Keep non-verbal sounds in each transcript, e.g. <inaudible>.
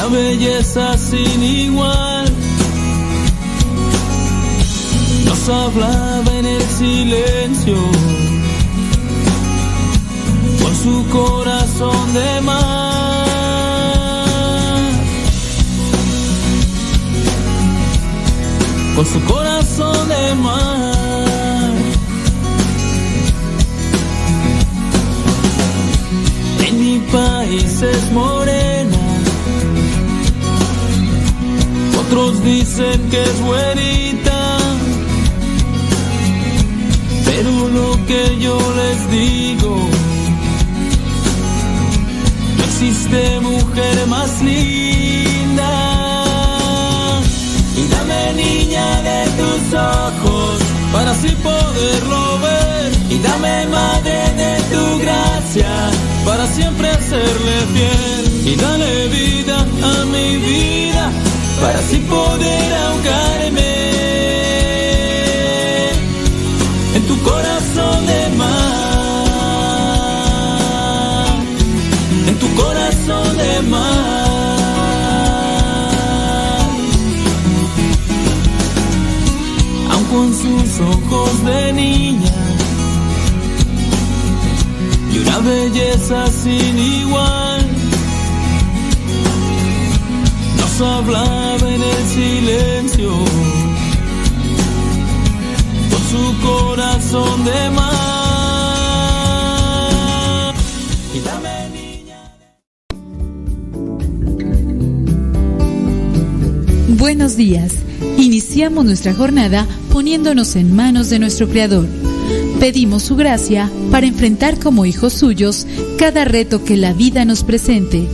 una belleza sin igual. Nos hablaba en el silencio, con su corazón de mar. Con su corazón de mar. En mi país es morena dicen que es buenita, pero lo que yo les digo, no existe mujer más linda. Y dame niña de tus ojos para así poderlo ver. Y dame madre de tu gracia para siempre serle fiel. Y dale vida a mi vida para así poder ahogarme en tu corazón de mar, en tu corazón de mar. Aun con sus ojos de niña y una belleza sin igual hablaba en el silencio, con su corazón de mar. Y dame niña. Buenos días. Iniciamos nuestra jornada poniéndonos en manos de nuestro Creador. Pedimos su gracia para enfrentar como hijos suyos cada reto que la vida nos presente,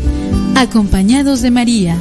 acompañados de María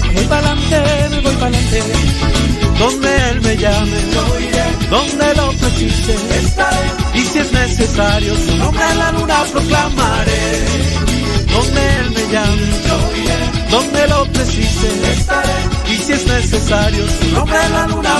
voy para adelante, me voy para adelante. Donde Él me llame, yo iré. Donde lo precise, estaré. Y si es necesario, su nombre en la luna proclamaré. Donde Él me llame, yo iré. Donde lo precise, estaré. Y si es necesario, su nombre en la luna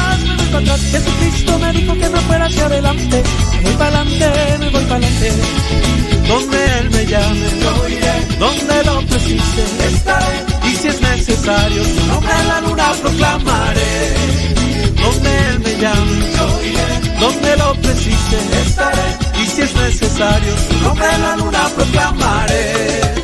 Jesucristo me dijo que me fuera hacia adelante, voy para adelante, me voy para adelante. Donde Él me llame, yo iré, donde lo precise, estaré, y si es necesario, su nombre en la luna proclamaré. Donde Él me llame, yo iré, donde lo precise, estaré, y si es necesario, su nombre en la luna proclamaré.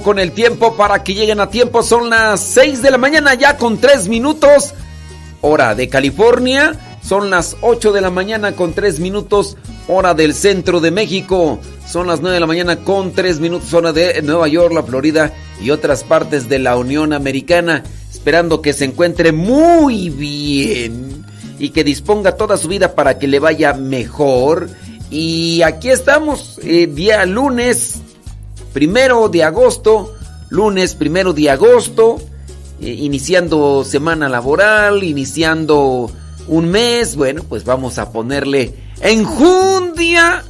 Con el tiempo para que lleguen a tiempo. Son las 6 de la mañana ya con 3 minutos. Hora de California. Son las 8 de la mañana con 3 minutos. Hora del centro de México. Son las 9 de la mañana con 3 minutos. Hora de Nueva York, la Florida y otras partes de la Unión Americana. Esperando que se encuentre muy bien. Y que disponga toda su vida para que le vaya mejor. Y aquí estamos, eh, día lunes primero de agosto, lunes primero de agosto, eh, iniciando semana laboral, iniciando un mes, bueno, pues vamos a ponerle enjundia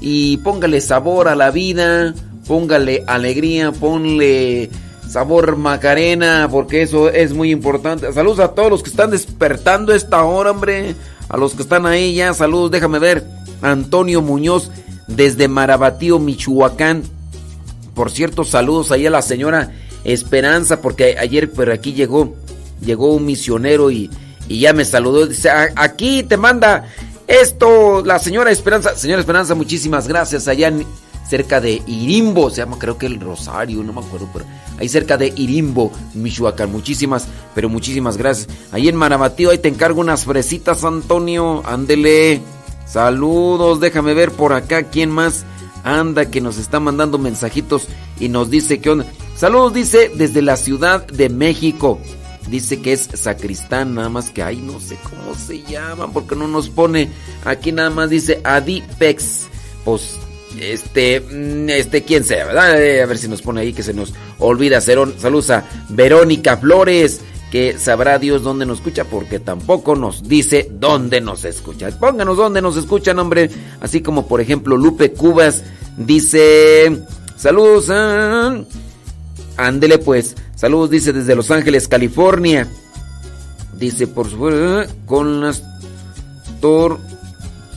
y póngale sabor a la vida, póngale alegría, ponle sabor macarena, porque eso es muy importante. Saludos a todos los que están despertando esta hora, hombre, a los que están ahí ya, saludos, déjame ver, Antonio Muñoz desde Marabatío, Michoacán. Por cierto, saludos ahí a la señora Esperanza, porque ayer por aquí llegó, llegó un misionero y, y ya me saludó. Dice, "A- aquí te manda esto la señora Esperanza. Señora Esperanza, muchísimas gracias. Allá en- cerca de Irimbo, se llama creo que el Rosario, no me acuerdo, pero ahí cerca de Irimbo, Michoacán. Muchísimas, pero muchísimas gracias. Ahí en Marabatío, ahí te encargo unas fresitas, Antonio. Ándele. Saludos, déjame ver por acá quién más anda que nos está mandando mensajitos y nos dice que onda. Saludos, dice desde la Ciudad de México. Dice que es sacristán, nada más que ahí no sé cómo se llaman, porque no nos pone aquí nada más dice Adipex. Pues este, mm, este, quién sea, ¿verdad? Eh, A ver si nos pone ahí que se nos olvida. Cerón. Saludos a Verónica Flores, que sabrá Dios dónde nos escucha, porque tampoco nos dice dónde nos escucha. Pónganos dónde nos escuchan, hombre. Así como, por ejemplo, Lupe Cubas dice: Saludos, ah, ándele pues. Saludos, dice desde Los Ángeles, California. Dice, por supuesto, con las tor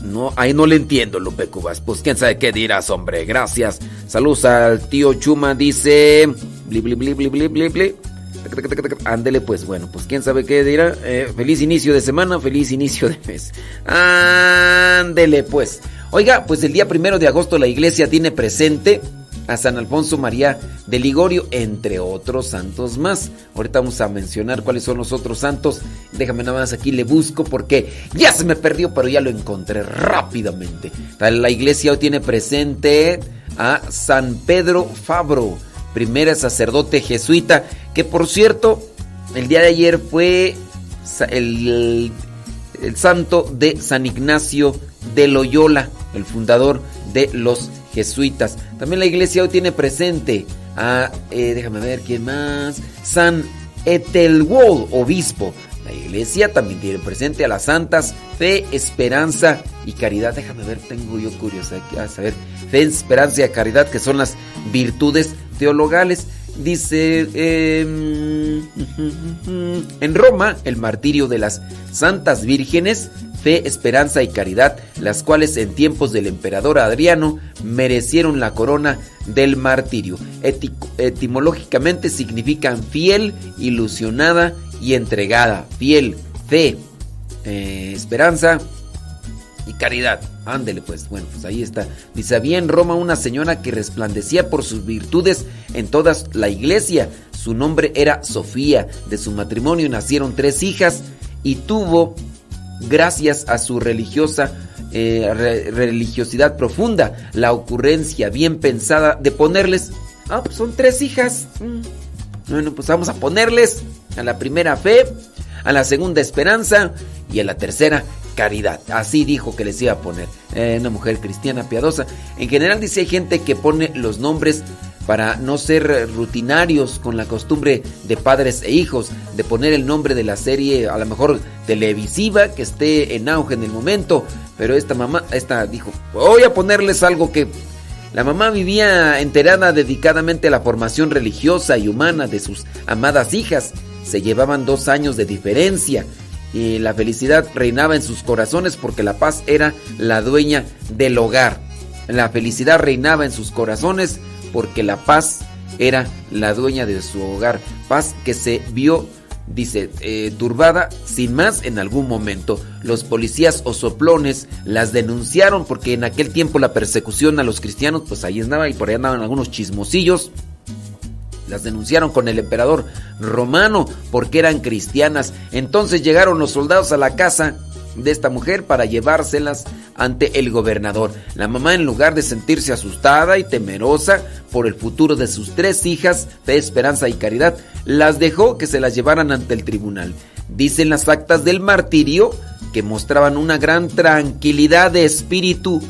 No, ahí no le entiendo, Lupe Cubas. Pues quién sabe qué dirás, hombre. Gracias. Saludos al tío Chuma, dice. Bli, bli, bli, bli, bli, bli, bli. Ándele, pues bueno, pues quién sabe qué dirá. Eh, feliz inicio de semana, feliz inicio de mes. Ándele, pues. Oiga, pues el día primero de agosto la iglesia tiene presente a San Alfonso María de Ligorio, entre otros santos más. Ahorita vamos a mencionar cuáles son los otros santos. Déjame nada más aquí, le busco porque ya se me perdió, pero ya lo encontré rápidamente. La iglesia hoy tiene presente a San Pedro Fabro, primer sacerdote jesuita, que por cierto, el día de ayer fue el, el santo de San Ignacio de Loyola, el fundador de los jesuitas. También la iglesia hoy tiene presente a, eh, déjame ver quién más, San Etelwold, obispo. La iglesia también tiene presente a las santas fe, esperanza y caridad. Déjame ver, tengo yo curiosidad a saber. Fe, esperanza y caridad, que son las virtudes teologales. Dice, em, en Roma, el martirio de las santas vírgenes fe, esperanza y caridad, las cuales en tiempos del emperador Adriano merecieron la corona del martirio. etimológicamente significan fiel, ilusionada y entregada. Fiel, fe, eh, esperanza y caridad. Ándele pues, bueno, pues ahí está. Dice, había en Roma una señora que resplandecía por sus virtudes en toda la iglesia. Su nombre era Sofía. De su matrimonio nacieron tres hijas y tuvo gracias a su religiosa eh, religiosidad profunda, la ocurrencia bien pensada de ponerles, ah, pues son tres hijas. Mm. Bueno, pues vamos a ponerles a la primera fe, a la segunda esperanza y a la tercera caridad. Así dijo que les iba a poner. Eh, una mujer cristiana piadosa. En general dice hay gente que pone los nombres para no ser rutinarios con la costumbre de padres e hijos, de poner el nombre de la serie a lo mejor televisiva que esté en auge en el momento. Pero esta mamá, esta dijo, voy a ponerles algo que... La mamá vivía enterada dedicadamente a la formación religiosa y humana de sus amadas hijas. Se llevaban dos años de diferencia y la felicidad reinaba en sus corazones porque la paz era la dueña del hogar. La felicidad reinaba en sus corazones porque la paz era la dueña de su hogar. Paz que se vio, dice, eh, turbada sin más en algún momento. Los policías o soplones las denunciaron porque en aquel tiempo la persecución a los cristianos, pues ahí andaba y por ahí andaban algunos chismosillos. Las denunciaron con el emperador romano porque eran cristianas. Entonces llegaron los soldados a la casa de esta mujer para llevárselas ante el gobernador. La mamá, en lugar de sentirse asustada y temerosa por el futuro de sus tres hijas, de esperanza y caridad, las dejó que se las llevaran ante el tribunal. Dicen las actas del martirio que mostraban una gran tranquilidad de espíritu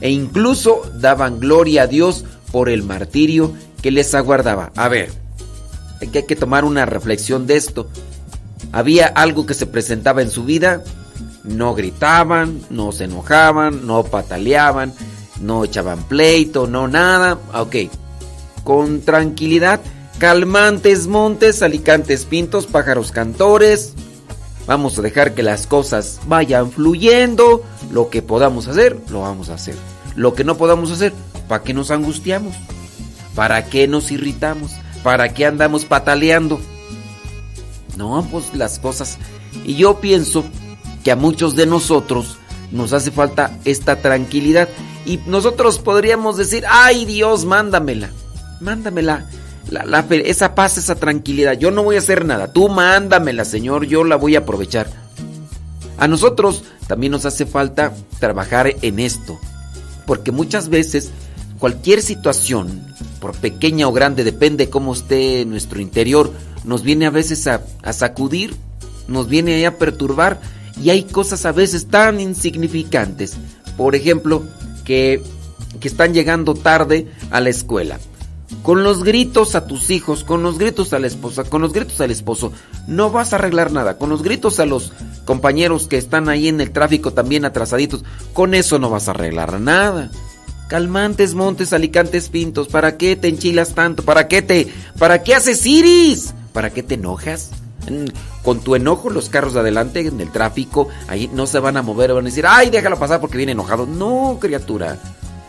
e incluso daban gloria a Dios por el martirio que les aguardaba. A ver, hay que tomar una reflexión de esto. Había algo que se presentaba en su vida, no gritaban, no se enojaban, no pataleaban, no echaban pleito, no nada. Ok, con tranquilidad, calmantes montes, alicantes pintos, pájaros cantores. Vamos a dejar que las cosas vayan fluyendo. Lo que podamos hacer, lo vamos a hacer. Lo que no podamos hacer, ¿para qué nos angustiamos? ¿Para qué nos irritamos? ¿Para qué andamos pataleando? No, pues las cosas. Y yo pienso que a muchos de nosotros nos hace falta esta tranquilidad. Y nosotros podríamos decir, ay Dios, mándamela. Mándamela. La, esa paz, esa tranquilidad. Yo no voy a hacer nada. Tú mándamela, Señor. Yo la voy a aprovechar. A nosotros también nos hace falta trabajar en esto. Porque muchas veces cualquier situación, por pequeña o grande, depende cómo esté nuestro interior, nos viene a veces a, sacudir, nos viene a perturbar y hay cosas a veces tan insignificantes. Por ejemplo, que, que están llegando tarde a la escuela. Con los gritos a tus hijos, con los gritos a la esposa, con los gritos al esposo, no vas a arreglar nada. Con los gritos a los compañeros que están ahí en el tráfico también atrasaditos, con eso no vas a arreglar nada. Calmantes, montes, alicantes, pintos, ¿para qué te enchilas tanto? ¿Para qué te, para qué haces iris? ¿Para qué te enojas? con tu enojo los carros de adelante en el tráfico, ahí no se van a mover, van a decir, ay, déjalo pasar porque viene enojado. No, criatura.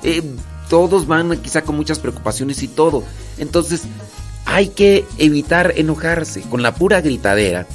Eh, todos van quizá con muchas preocupaciones y todo. Entonces, hay que evitar enojarse con la pura gritadera,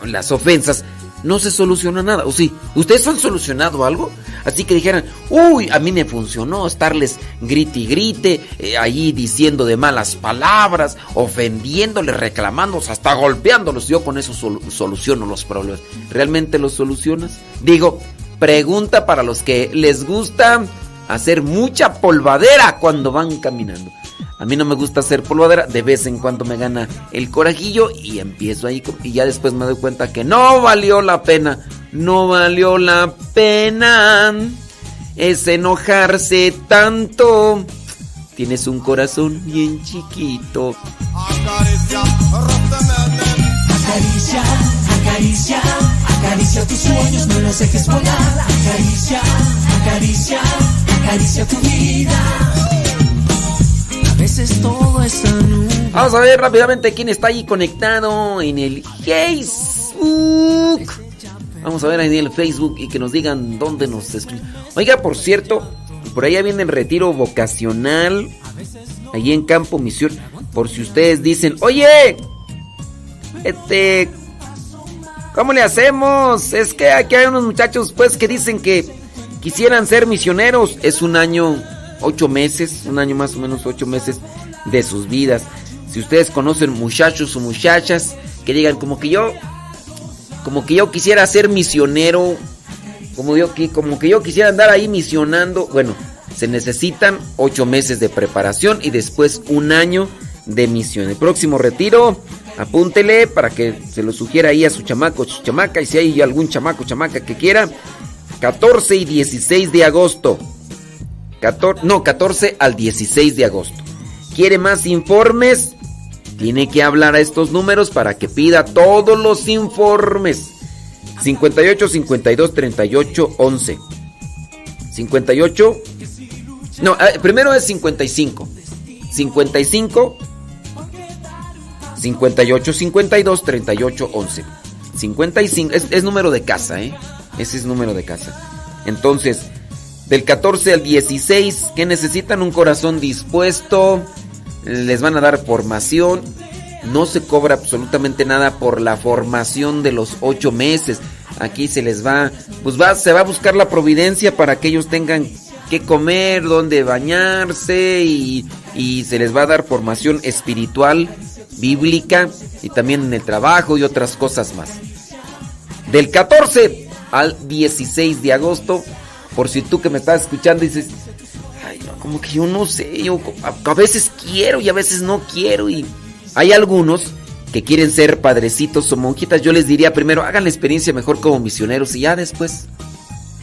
con las ofensas no se soluciona nada. ¿O sí? ¿Ustedes han solucionado algo? Así que dijeran, uy, a mí me funcionó estarles grite y grite, eh, ahí diciendo de malas palabras, ofendiéndoles, reclamándolos, hasta golpeándolos. Yo con eso soluciono los problemas. ¿Realmente los solucionas? Digo, pregunta para los que les gusta hacer mucha polvadera cuando van caminando. A mí no me gusta hacer polvadera, de vez en cuando me gana el corajillo y empiezo ahí y ya después me doy cuenta que no valió la pena, no valió la pena. Es enojarse tanto. Tienes un corazón bien chiquito. Acaricia, acaricia, acaricia tus sueños, no los dejes volar. Acaricia, acaricia, acaricia tu vida veces todo Vamos a ver rápidamente quién está ahí conectado en el Facebook. Vamos a ver ahí en el Facebook y que nos digan dónde nos escriben. Oiga, por cierto, por allá viene el retiro vocacional. Allí en Campo Misión. Por si ustedes dicen, oye, este, ¿cómo le hacemos? Es que aquí hay unos muchachos pues que dicen que quisieran ser misioneros. Es un año ocho meses, un año más o menos ocho meses de sus vidas. Si ustedes conocen muchachos o muchachas que digan como que yo, como que yo quisiera ser misionero, como yo, como que yo quisiera andar ahí misionando, bueno, se necesitan ocho meses de preparación y después un año de misión. El próximo retiro, apúntele para que se lo sugiera ahí a su chamaco, su chamaca, y si hay algún chamaco, chamaca que quiera, 14 y 16 de agosto no, 14 al 16 de agosto. ¿Quiere más informes? Tiene que hablar a estos números para que pida todos los informes. 58 52 38 11. 58 No, eh, primero es 55. 55 58 52 38 11. 55 es, es número de casa, ¿eh? Ese es número de casa. Entonces, del 14 al 16 que necesitan un corazón dispuesto. Les van a dar formación. No se cobra absolutamente nada por la formación de los ocho meses. Aquí se les va, pues va, se va a buscar la providencia para que ellos tengan que comer, donde bañarse y se les va a dar formación espiritual, bíblica y también en el trabajo y otras cosas más. Del 14 al 16 de agosto por si tú que me estás escuchando dices, ay, no, como que yo no sé, yo a, veces quiero y a veces no quiero. Y hay algunos que quieren ser padrecitos o monjitas. Yo les diría primero, hagan la experiencia mejor como misioneros y ya después,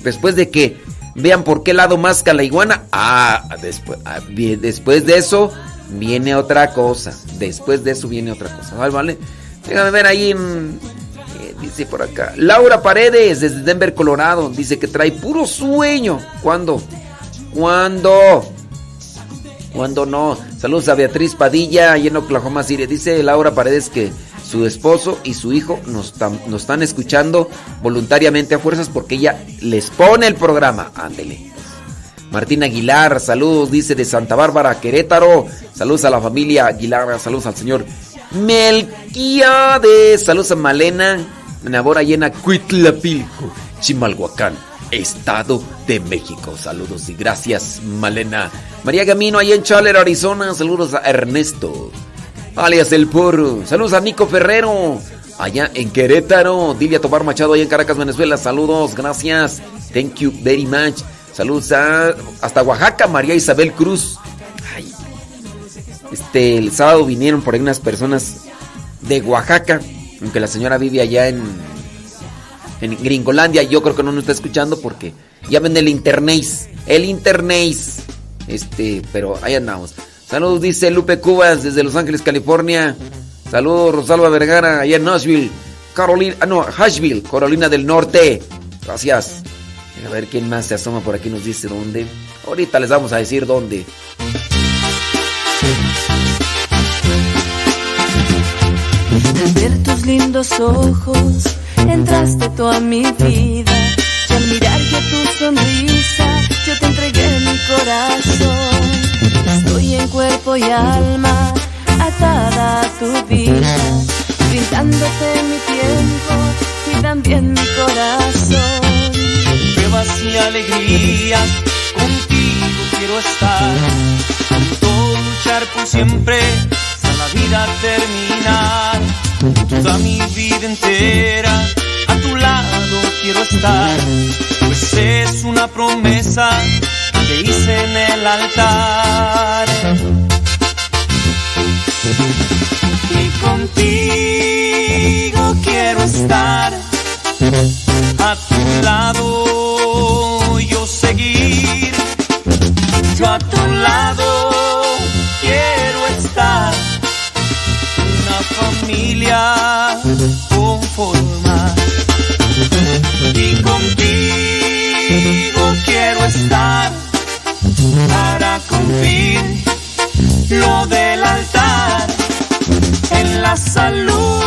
después de que vean por qué lado masca la iguana, ah, después, ah, después de eso viene otra cosa. Después de eso viene otra cosa. ¿Vale? ¿Vale? Déjame ver ahí en Dice por acá. Laura Paredes, desde Denver, Colorado. Dice que trae puro sueño. ¿Cuándo? ¿Cuándo? ¿Cuándo no? Saludos a Beatriz Padilla, allá en Oklahoma City. Dice Laura Paredes que su esposo y su hijo nos, nos están escuchando voluntariamente a fuerzas porque ella les pone el programa. Ándele. Martín Aguilar, saludos, dice de Santa Bárbara, Querétaro. Saludos a la familia Aguilar, saludos al señor Melquiades. Saludos a Malena, Nabora llena Cuitlapilco, Chimalhuacán, Estado de México. Saludos y gracias, Malena. María Gamino, allá en Chaler, Arizona. Saludos a Ernesto, alias El Porro. Saludos a Nico Ferrero, allá en Querétaro. Dilia Tobar Machado, allá en Caracas, Venezuela. Saludos, gracias. Thank you very much. Saludos a, hasta Oaxaca, María Isabel Cruz. Este, el sábado vinieron por ahí unas personas de Oaxaca aunque la señora vive allá en, en Gringolandia, yo creo que no nos está escuchando porque ya ven el internet, el internet. Este, pero ahí andamos. Saludos, dice Lupe Cubas desde Los Ángeles, California. Saludos, Rosalba Vergara, allá en Nashville. Carolina, ah, no, Asheville, Carolina del Norte. Gracias. A ver quién más se asoma por aquí, nos dice dónde. Ahorita les vamos a decir dónde. Lindos ojos entraste tú a mi vida. Y al mirar que tu sonrisa, yo te entregué mi corazón. Estoy en cuerpo y alma atada a tu vida, brindándote mi tiempo y también mi corazón. Pruebas y alegrías, contigo quiero estar. Junto luchar por siempre, hasta la vida terminar. Toda mi vida entera, a tu lado quiero estar. Pues es una promesa que hice en el altar. Y contigo quiero estar a tu lado yo seguir, yo a tu lado familia conformar y contigo quiero estar para cumplir lo del altar en la salud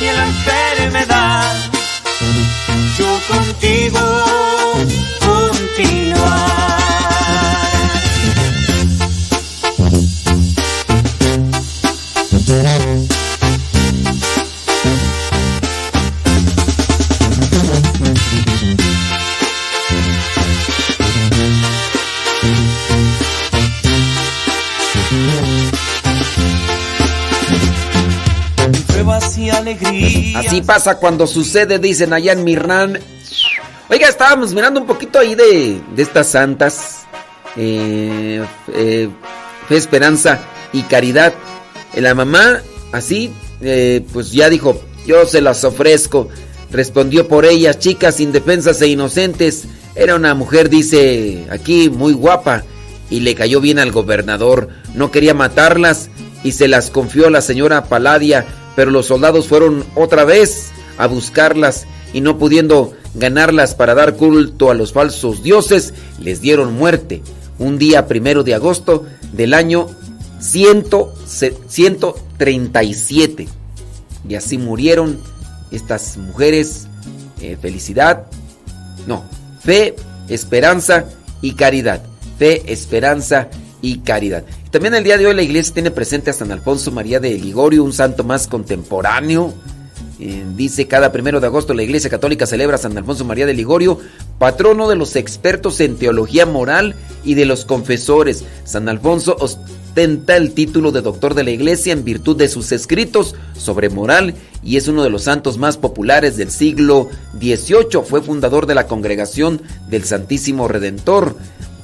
y en la enfermedad yo contigo continuar. Así pasa cuando sucede, dicen allá en Mirrán. Oiga, estábamos mirando un poquito ahí de, de estas santas. eh, fe, esperanza y caridad. La mamá, así, eh, pues ya dijo, yo se las ofrezco. Respondió por ellas, chicas indefensas e inocentes. Era una mujer, dice aquí, muy guapa. Y le cayó bien al gobernador. No quería matarlas y se las confió a la señora Paladia. Pero los soldados fueron otra vez a buscarlas y no pudiendo ganarlas para dar culto a los falsos dioses, les dieron muerte. Un día primero de agosto del año 100 se- 137. Y así murieron estas mujeres. eh, felicidad. No, fe, esperanza y caridad. Fe, esperanza y caridad. También el día de hoy la iglesia tiene presente a San Alfonso María de Ligorio, un santo más contemporáneo. Eh, dice cada primero de agosto la Iglesia Católica celebra a San Alfonso María de Ligorio, patrono de los expertos en teología moral y de los confesores. San Alfonso ostenta el título de doctor de la Iglesia en virtud de sus escritos sobre moral y es uno de los santos más populares del siglo XVIII. Fue fundador de la Congregación del Santísimo Redentor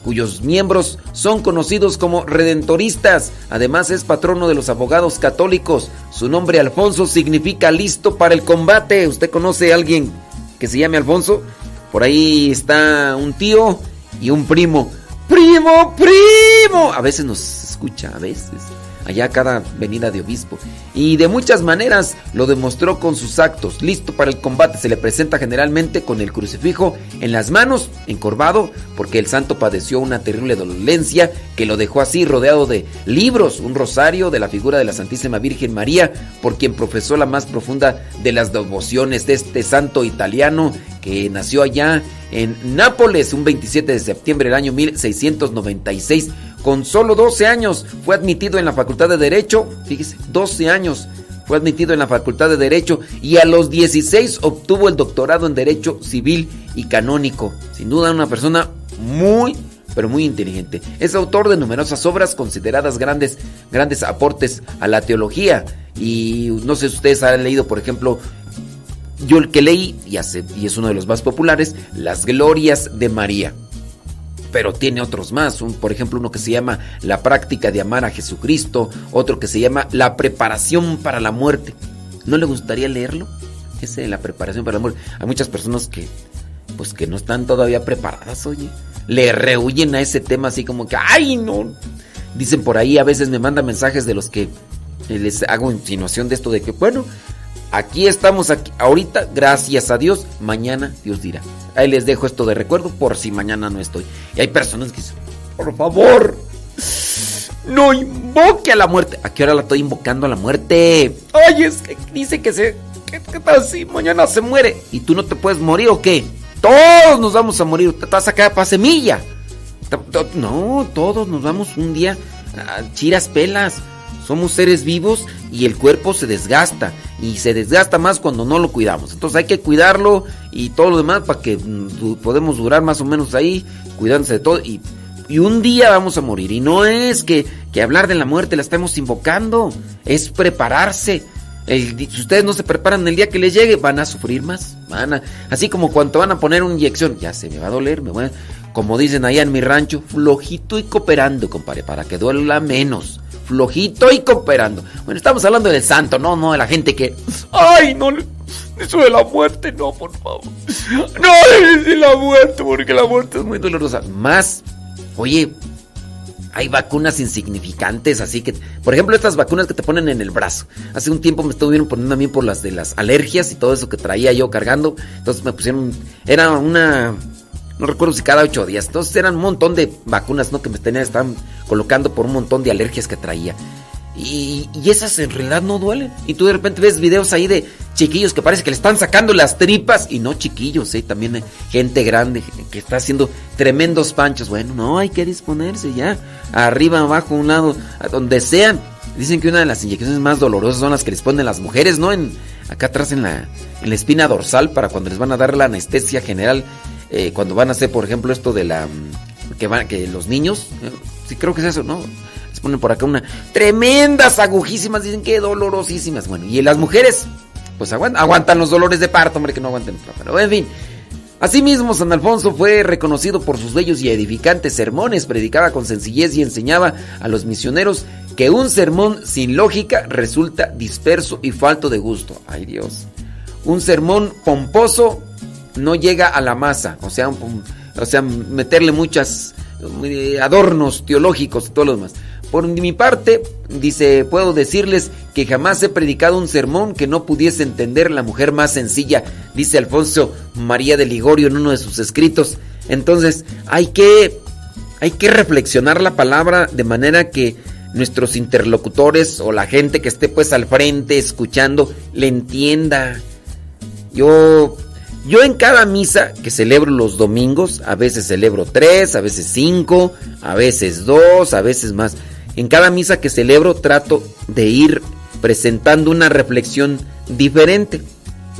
cuyos miembros son conocidos como redentoristas. Además es patrono de los abogados católicos. Su nombre Alfonso significa listo para el combate. ¿Usted conoce a alguien que se llame Alfonso? Por ahí está un tío y un primo. ¡Primo, primo! A veces nos escucha, a veces. Allá cada venida de obispo. Y de muchas maneras lo demostró con sus actos. Listo para el combate. Se le presenta generalmente con el crucifijo en las manos, encorvado, porque el santo padeció una terrible dolencia que lo dejó así rodeado de libros, un rosario de la figura de la Santísima Virgen María, por quien profesó la más profunda de las devociones de este santo italiano que nació allá en Nápoles un 27 de septiembre del año 1696. Con solo 12 años fue admitido en la Facultad de Derecho, fíjese, 12 años fue admitido en la Facultad de Derecho y a los 16 obtuvo el doctorado en Derecho Civil y Canónico. Sin duda una persona muy, pero muy inteligente. Es autor de numerosas obras consideradas grandes, grandes aportes a la teología. Y no sé si ustedes han leído, por ejemplo, yo el que leí, y, y es uno de los más populares, Las Glorias de María. Pero tiene otros más, un- por ejemplo uno que se llama La práctica de amar a Jesucristo, otro que se llama La preparación para la muerte. ¿No le gustaría leerlo? Ese de la preparación para la muerte. Hay muchas personas que, pues que no están todavía preparadas, oye. Le rehuyen a ese tema así como que, ¡ay, no! Dicen por ahí, a veces me mandan mensajes de los que eh, les hago insinuación de esto de que, bueno, aquí estamos aquí, ahorita, gracias a Dios, mañana Dios dirá. Ahí les dejo esto de recuerdo por si mañana no estoy. Y hay personas que dicen, por favor, no invoque a la muerte. ¿A qué hora la estoy invocando a la muerte? Ay, es que dice que se. ¿Qué, tal si mañana se muere? ¿Y tú no te puedes morir o qué? Todos nos vamos a morir. Te vas a quedar para semilla. No, todos nos vamos un día a chiras pelas. Somos seres vivos y el cuerpo se desgasta. Y se desgasta más cuando no lo cuidamos. Entonces hay que cuidarlo y todo lo demás para que mm, podemos durar más o menos ahí, cuidándose de todo. Y, un día vamos a morir. Y no es que, que hablar de la muerte la estemos invocando, es prepararse. Si ustedes no se preparan el día que les llegue, van a sufrir más. Van a, así como cuando van a poner una inyección, ya se me va a doler, me voy a, como dicen allá en mi rancho, flojito y cooperando, compadre, para que duela menos flojito y cooperando. Bueno, estamos hablando del santo, no, no de la gente que. ¡Ay, no! Eso de la muerte, no, por favor. No de la muerte, porque la muerte es muy dolorosa. Más, oye, hay vacunas insignificantes, así que, por ejemplo, estas vacunas que te ponen en el brazo. Hace un tiempo me estuvieron poniendo a mí por las de las alergias y todo eso que traía yo cargando. Entonces me pusieron, era una no recuerdo si cada ocho días. Entonces eran un montón de vacunas, ¿no? Que me tenían, estaban colocando por un montón de alergias que traía. Y, esas en realidad no duelen. Y tú de repente ves videos ahí de chiquillos que parece que le están sacando las tripas. Y no chiquillos, ¿eh? También hay gente grande que está haciendo tremendos panchos. Bueno, no, hay que disponerse ya. Arriba, abajo, un lado, donde sean. Dicen que una de las inyecciones más dolorosas son las que les ponen las mujeres, ¿no? En, acá atrás en la espina dorsal para cuando les van a dar la anestesia general eh, cuando van a hacer, por ejemplo, esto de la. que van, que los niños. Eh, sí, creo que es eso, ¿no? Les ponen por acá una. Tremendas agujísimas, dicen que dolorosísimas. Bueno, y las mujeres, pues aguantan, aguantan los dolores de parto, hombre, que no aguanten. Pero en fin. Asimismo, San Alfonso fue reconocido por sus bellos y edificantes sermones, predicaba con sencillez y enseñaba a los misioneros que un sermón sin lógica resulta disperso y falto de gusto. Ay Dios. Un sermón pomposo no llega a la masa, o sea, o sea meterle muchas eh, adornos teológicos y todo lo demás. Por mi parte, dice, puedo decirles que jamás he predicado un sermón que no pudiese entender la mujer más sencilla, dice Alfonso María de Ligorio en uno de sus escritos. Entonces, hay que hay que reflexionar la palabra de manera que nuestros interlocutores o la gente que esté pues al frente escuchando le entienda. Yo yo en cada misa que celebro los domingos, a veces celebro tres, a veces cinco, a veces dos, a veces más. En cada misa que celebro trato de ir presentando una reflexión diferente.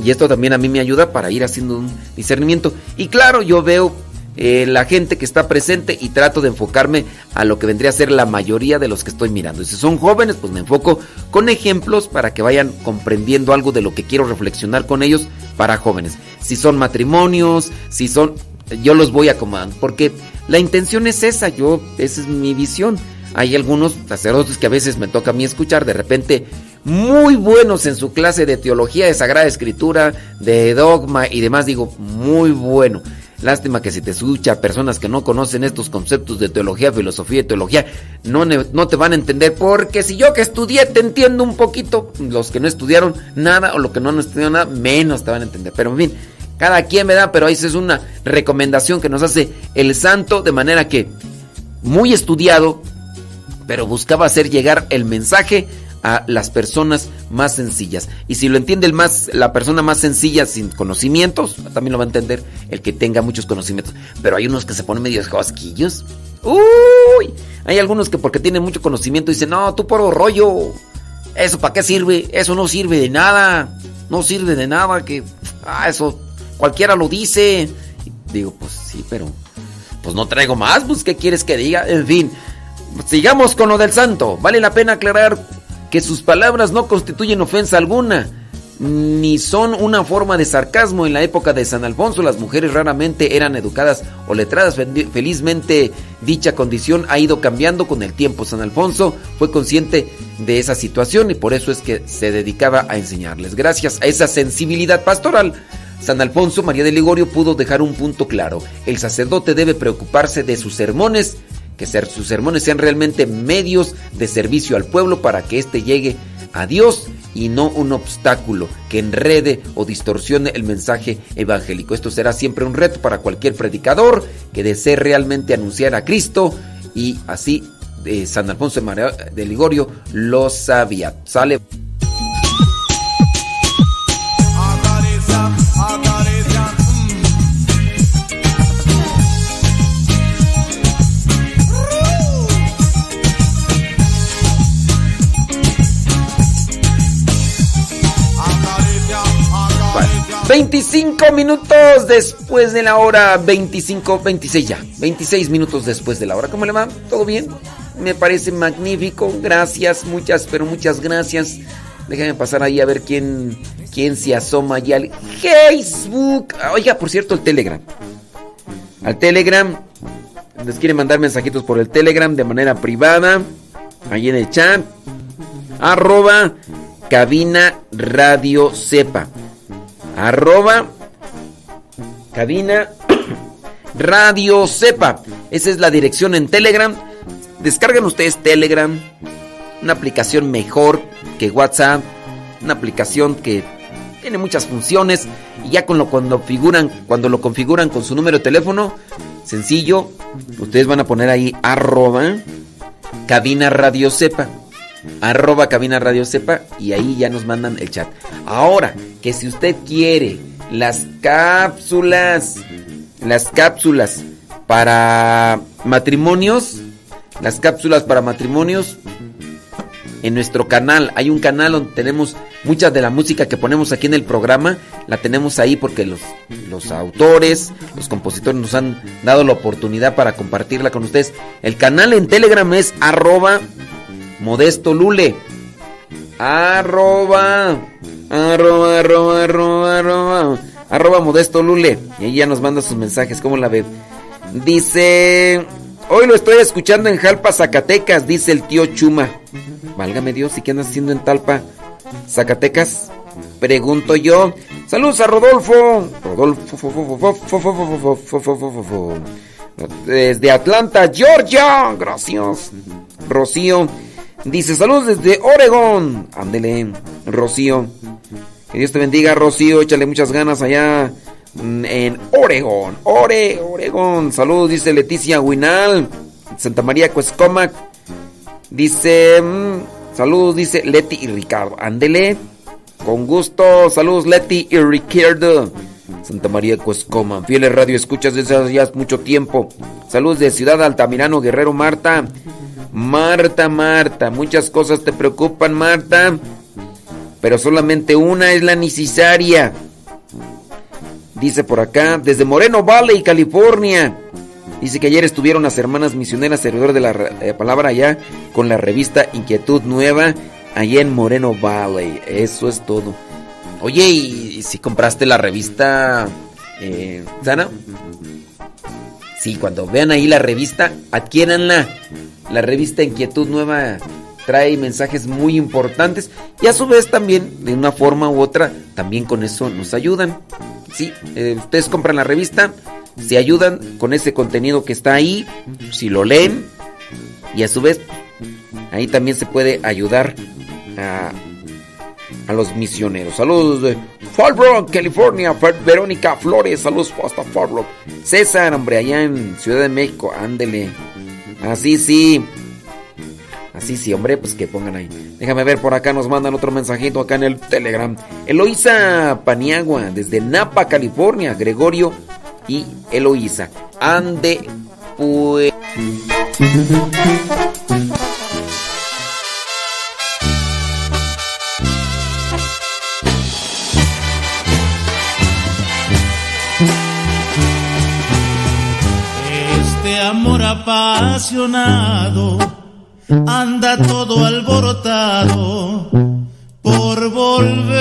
Y esto también a mí me ayuda para ir haciendo un discernimiento. Y claro, yo veo eh, la gente que está presente y trato de enfocarme a lo que vendría a ser la mayoría de los que estoy mirando. Y si son jóvenes, pues me enfoco con ejemplos para que vayan comprendiendo algo de lo que quiero reflexionar con ellos para jóvenes. Si son matrimonios, si son... Yo los voy acomodando, porque la intención es esa, yo, esa es mi visión. Hay algunos sacerdotes que a veces me toca a mí escuchar, de repente muy buenos en su clase de teología, de Sagrada Escritura, de dogma y demás, digo, muy bueno. Lástima que si te escucha personas que no conocen estos conceptos de teología, filosofía y teología, no, no te van a entender. Porque si yo que estudié te entiendo un poquito, los que no estudiaron nada o los que no han estudiado nada, menos te van a entender. Pero en fin, cada quien me da, pero ahí es una recomendación que nos hace el santo de manera que muy estudiado, pero buscaba hacer llegar el mensaje a las personas más sencillas. Y si lo entiende el más, la persona más sencilla sin conocimientos, también lo va a entender el que tenga muchos conocimientos. Pero hay unos que se ponen medio cosquillos. Uy, hay algunos que porque tienen mucho conocimiento dicen, no, tú por rollo. ¿Eso para qué sirve? Eso no sirve de nada. No sirve de nada. Que, ah, eso cualquiera lo dice. digo, pues sí, pero pues no traigo más. Pues, ¿qué quieres que diga? En fin, sigamos con lo del santo. Vale la pena aclarar que sus palabras no constituyen ofensa alguna, ni son una forma de sarcasmo. En la época de San Alfonso las mujeres raramente eran educadas o letradas. Felizmente dicha condición ha ido cambiando con el tiempo. San Alfonso fue consciente de esa situación y por eso es que se dedicaba a enseñarles. Gracias a esa sensibilidad pastoral. San Alfonso María de Ligorio pudo dejar un punto claro. El sacerdote debe preocuparse de sus sermones que sus sermones sean realmente medios de servicio al pueblo para que éste llegue a Dios y no un obstáculo que enrede o distorsione el mensaje evangélico. Esto será siempre un reto para cualquier predicador que desee realmente anunciar a Cristo y así de San Alfonso de Ligorio lo sabía. Sale. 25 minutos después de la hora, 25, 26 ya, 26 minutos después de la hora. ¿Cómo le va? ¿Todo bien? Me parece magnífico, gracias, muchas, pero muchas gracias. Déjame pasar ahí a ver quién, quién se asoma allá al Facebook. Oiga, por cierto, el Telegram. Al Telegram, les quieren mandar mensajitos por el Telegram de manera privada, ahí en el chat. Arroba cabina radio sepa arroba cabina <coughs> radio sepa. Esa es la dirección en Telegram. Descargan ustedes Telegram, una aplicación mejor que WhatsApp, una aplicación que tiene muchas funciones y ya con lo cuando figuran, cuando lo configuran con su número de teléfono, sencillo, ustedes van a poner ahí arroba cabina radio sepa arroba cabina radio sepa y ahí ya nos mandan el chat. Ahora, que si usted quiere las cápsulas, las cápsulas para matrimonios, las cápsulas para matrimonios, en nuestro canal, hay un canal donde tenemos mucha de la música que ponemos aquí en el programa, la tenemos ahí porque los, los autores, los compositores nos han dado la oportunidad para compartirla con ustedes. El canal en Telegram es arroba Modesto Lule. Arroba. Arroba, arroba, arroba, arroba. Arroba Modesto Lule. Y ya nos manda sus mensajes. ¿Cómo la ve? Dice. Hoy lo estoy escuchando en Jalpa, Zacatecas, dice el tío Chuma. Válgame Dios, ¿y qué andas haciendo en Talpa, Zacatecas? Pregunto yo. Saludos a Rodolfo. Rodolfo. Desde Atlanta, Georgia. Gracias. Rocío. Dice, saludos desde Oregón. Ándele, Rocío. Que Dios te bendiga, Rocío. Échale muchas ganas allá mm, en Oregón. Ore, Oregón. Saludos, dice Leticia Huinal. Santa María Cuescomac. Dice, mm, saludos, dice Leti y Ricardo. Ándele. Con gusto. Saludos, Leti y Ricardo. Santa María Cuescoma. Fieles radio escuchas desde hace ya mucho tiempo. Saludos de Ciudad Altamirano, Guerrero Marta. Marta, Marta, muchas cosas te preocupan, Marta, pero solamente una es la necesaria. Dice por acá, desde Moreno Valley, California. Dice que ayer estuvieron las hermanas misioneras servidor de la eh, palabra allá con la revista Inquietud Nueva allá en Moreno Valley. Eso es todo. Oye, ¿y si compraste la revista eh, Sana? Sí, cuando vean ahí la revista, adquiéranla. La revista Inquietud Nueva trae mensajes muy importantes y a su vez también, de una forma u otra, también con eso nos ayudan. Sí, eh, ustedes compran la revista, se ayudan con ese contenido que está ahí, si lo leen, y a su vez, ahí también se puede ayudar a, a los misioneros. Saludos de Fallbrook, California, Verónica Flores, saludos hasta Fallbrook. César, hombre, allá en Ciudad de México, ándele. Así sí. Así sí, hombre, pues que pongan ahí. Déjame ver, por acá nos mandan otro mensajito acá en el Telegram. Eloísa Paniagua, desde Napa, California. Gregorio y Eloísa. Ande, pues. Apasionado anda todo alborotado por volver.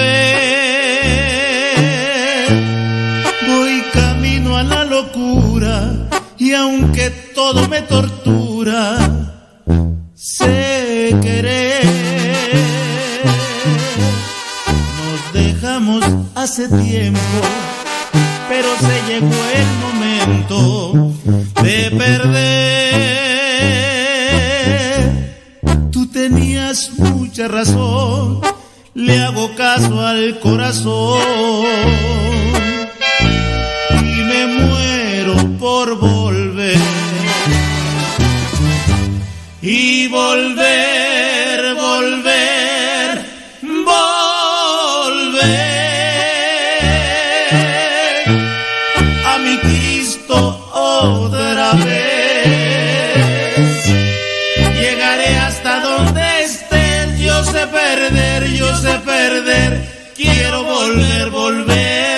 Voy camino a la locura y aunque todo me tortura, sé querer. Nos dejamos hace tiempo, pero se llegó el momento de perder. Tú tenías mucha razón, le hago caso al corazón y me muero por volver. y volver, perder, quiero volver, volver.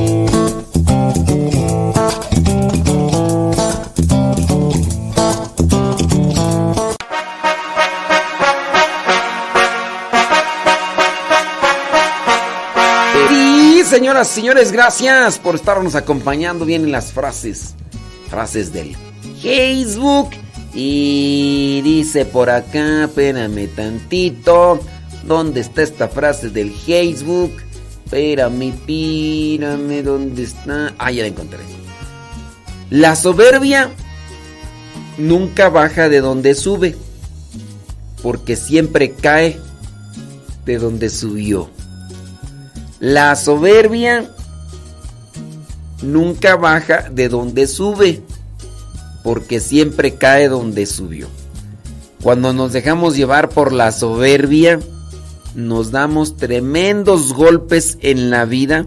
Señoras y señores, gracias por estarnos acompañando bien en las frases. Frases del Facebook. Y dice por acá, espérame tantito. ¿Dónde está esta frase del Facebook? Espérame, pírame, ¿dónde está? Ah, ya la encontré. La soberbia nunca baja de donde sube, porque siempre cae de donde subió. La soberbia nunca baja de donde sube, porque siempre cae donde subió. Cuando nos dejamos llevar por la soberbia, nos damos tremendos golpes en la vida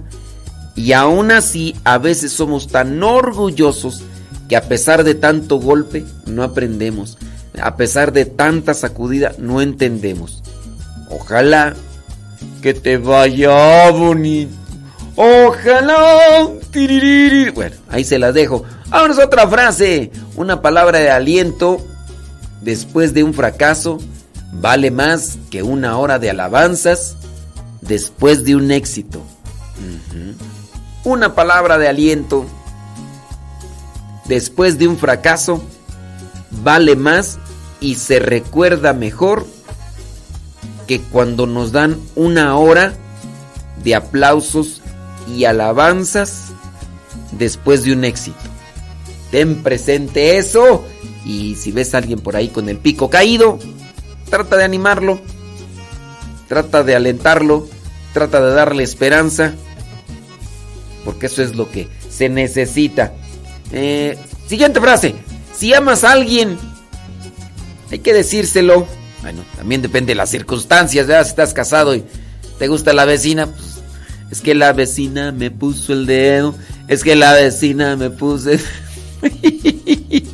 y aún así a veces somos tan orgullosos que a pesar de tanto golpe no aprendemos, a pesar de tanta sacudida no entendemos. Ojalá que te vaya bonito. Ojalá. Bueno, ahí se las dejo. Vámonos otra frase. Una palabra de aliento después de un fracaso vale más que una hora de alabanzas después de un éxito. Una palabra de aliento después de un fracaso vale más y se recuerda mejor que cuando nos dan una hora de aplausos y alabanzas después de un éxito. Ten presente eso y si ves a alguien por ahí con el pico caído, trata de animarlo, trata de alentarlo, trata de darle esperanza, porque eso es lo que se necesita. Eh, siguiente frase, si amas a alguien, hay que decírselo. Bueno, también depende de las circunstancias, ¿verdad? Si estás casado y te gusta la vecina, pues es que la vecina me puso el dedo, es que la vecina me puso... el- <laughs>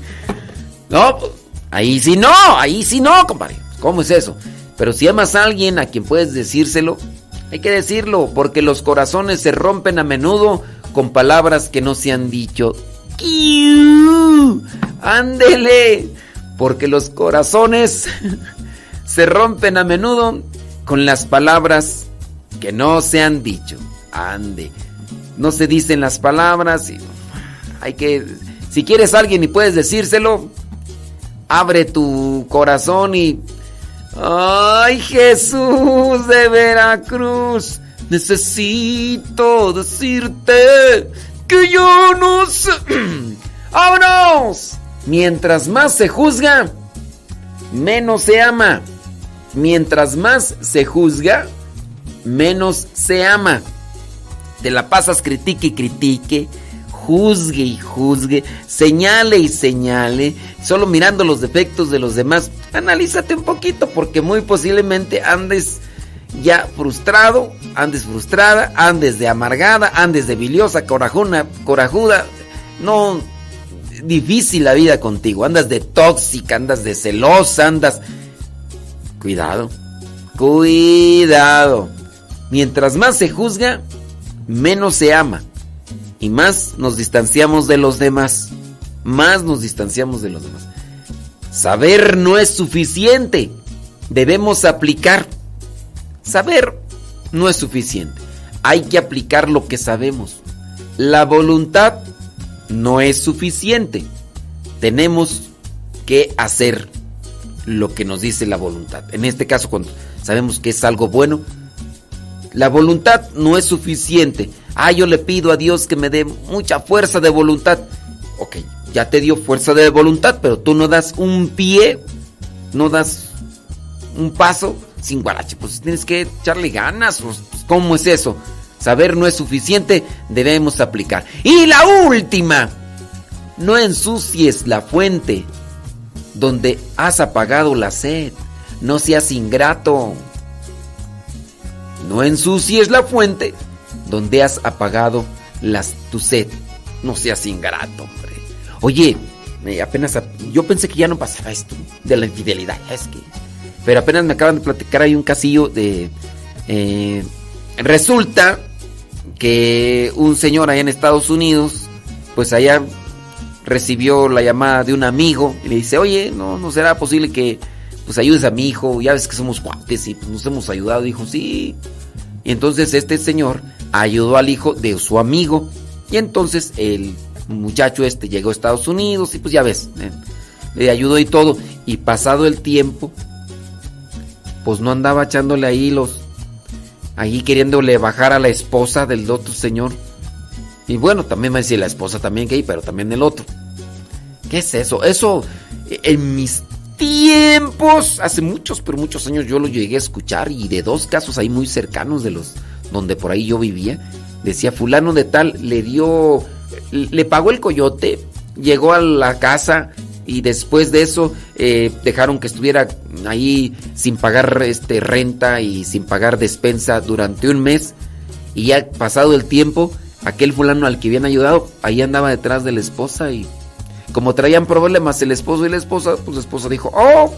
no, pues, ahí sí no, ahí sí no, compadre. ¿Cómo es eso? Pero si amas a alguien a quien puedes decírselo, hay que decirlo, porque los corazones se rompen a menudo con palabras que no se han dicho. ¡Ándele! Porque los corazones <laughs> se rompen a menudo con las palabras que no se han dicho. Ande. No se dicen las palabras y hay que si quieres a alguien y puedes decírselo, abre tu corazón y ay, Jesús de Veracruz, necesito decirte que yo no sé. <clears throat> ¡Vámonos! Mientras más se juzga, menos se ama. Mientras más se juzga, menos se ama. Te la pasas critique y critique, juzgue y juzgue, señale y señale, solo mirando los defectos de los demás. Analízate un poquito porque muy posiblemente andes ya frustrado, andes frustrada, andes de amargada, andes de biliosa, corajuna, corajuda. No, difícil la vida contigo. Andas de tóxica, andas de celosa, andas... Cuidado, cuidado. Mientras más se juzga, menos se ama. Y más nos distanciamos de los demás. Más nos distanciamos de los demás. Saber no es suficiente. Debemos aplicar. Saber no es suficiente. Hay que aplicar lo que sabemos. La voluntad no es suficiente. Tenemos que hacer lo que nos dice la voluntad. En este caso, cuando sabemos que es algo bueno, la voluntad no es suficiente. Ah, yo le pido a Dios que me dé mucha fuerza de voluntad. Ok, ya te dio fuerza de voluntad, pero tú no das un pie, no das un paso sin guarache. Pues tienes que echarle ganas. Pues, ¿Cómo es eso? Saber no es suficiente, debemos aplicar. Y la última, no ensucies la fuente donde has apagado la sed. No seas ingrato. No ensucies la fuente donde has apagado las, tu sed. No seas ingrato, hombre. Oye, apenas yo pensé que ya no pasaba esto de la infidelidad, es que pero apenas me acaban de platicar hay un casillo de eh, resulta que un señor allá en Estados Unidos, pues allá recibió la llamada de un amigo y le dice, oye, no, no será posible que pues ayudes a mi hijo, ya ves que somos cuates y pues, nos hemos ayudado. Dijo, sí. Y entonces este señor ayudó al hijo de su amigo y entonces el muchacho este llegó a Estados Unidos y pues ya ves, eh, le ayudó y todo. Y pasado el tiempo, pues no andaba echándole ahí los ahí queriéndole bajar a la esposa del otro señor. Y bueno, también me decía la esposa también gay, pero también el otro. ¿Qué es eso? Eso en mis tiempos, hace muchos, pero muchos años yo lo llegué a escuchar y de dos casos ahí muy cercanos de los donde por ahí yo vivía, decía fulano de tal le dio le pagó el coyote, llegó a la casa y después de eso eh, dejaron que estuviera ahí sin pagar este renta y sin pagar despensa durante un mes y ya pasado el tiempo aquel fulano al que habían ayudado ahí andaba detrás de la esposa y como traían problemas el esposo y la esposa pues la esposa dijo oh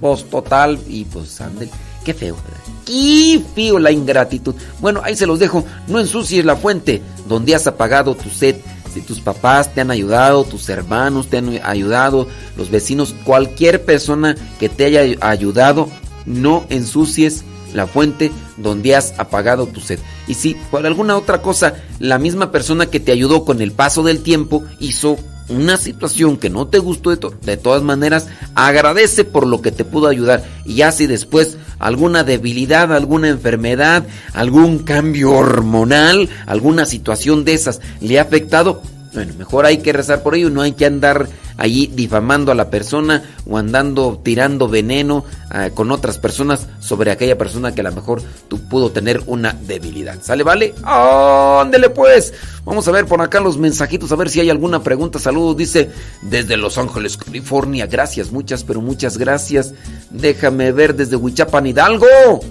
pues total y pues ande qué feo qué feo la ingratitud. Bueno ahí se los dejo. No ensucies la fuente donde has apagado tu sed. Si tus papás te han ayudado, tus hermanos te han ayudado, los vecinos, cualquier persona que te haya ayudado, no ensucies la fuente donde has apagado tu sed. Y si por alguna otra cosa la misma persona que te ayudó con el paso del tiempo hizo una situación que no te gustó de, de todas maneras, agradece por lo que te pudo ayudar. Y ya si después alguna debilidad, alguna enfermedad, algún cambio hormonal, alguna situación de esas le ha afectado, bueno, mejor hay que rezar por ello, no hay que andar allí difamando a la persona o andando tirando veneno ah, con otras personas sobre aquella persona que a lo mejor tú pudo tener una debilidad. ¿Sale, vale? ¡Ándele pues! Vamos a ver por acá los mensajitos, a ver si hay alguna pregunta. Saludos, dice desde Los Ángeles, California. Gracias, muchas, pero muchas gracias. Déjame ver desde Huichapan, Hidalgo.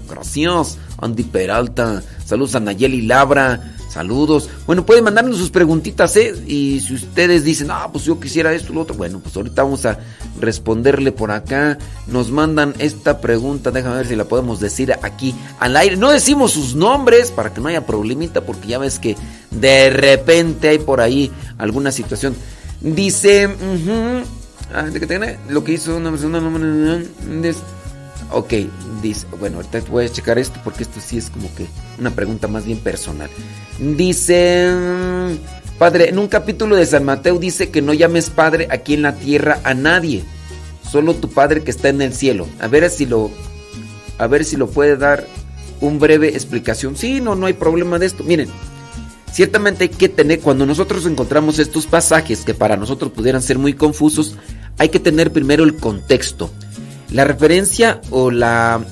Gracias. Andy Peralta. Saludos a Nayeli Labra. Saludos. Bueno, pueden mandarnos sus preguntitas, ¿eh? Y si ustedes dicen, ah, pues yo quisiera esto, lo otro, bueno, pues ahorita vamos a responderle por acá. Nos mandan esta pregunta, déjame ver si la podemos decir aquí al aire. No decimos sus nombres para que no haya problemita, porque ya ves que de repente hay por ahí alguna situación. Dice, ah, lo que hizo una persona. Ok, bueno, ahorita voy a checar esto porque esto sí es como que una pregunta más bien personal. Dice, padre, en un capítulo de San Mateo dice que no llames padre aquí en la tierra a nadie, solo tu padre que está en el cielo. A ver si lo, a ver si lo puede dar un breve explicación. Sí, no, no hay problema de esto. Miren, ciertamente hay que tener, cuando nosotros encontramos estos pasajes que para nosotros pudieran ser muy confusos, hay que tener primero el contexto. La referencia o la,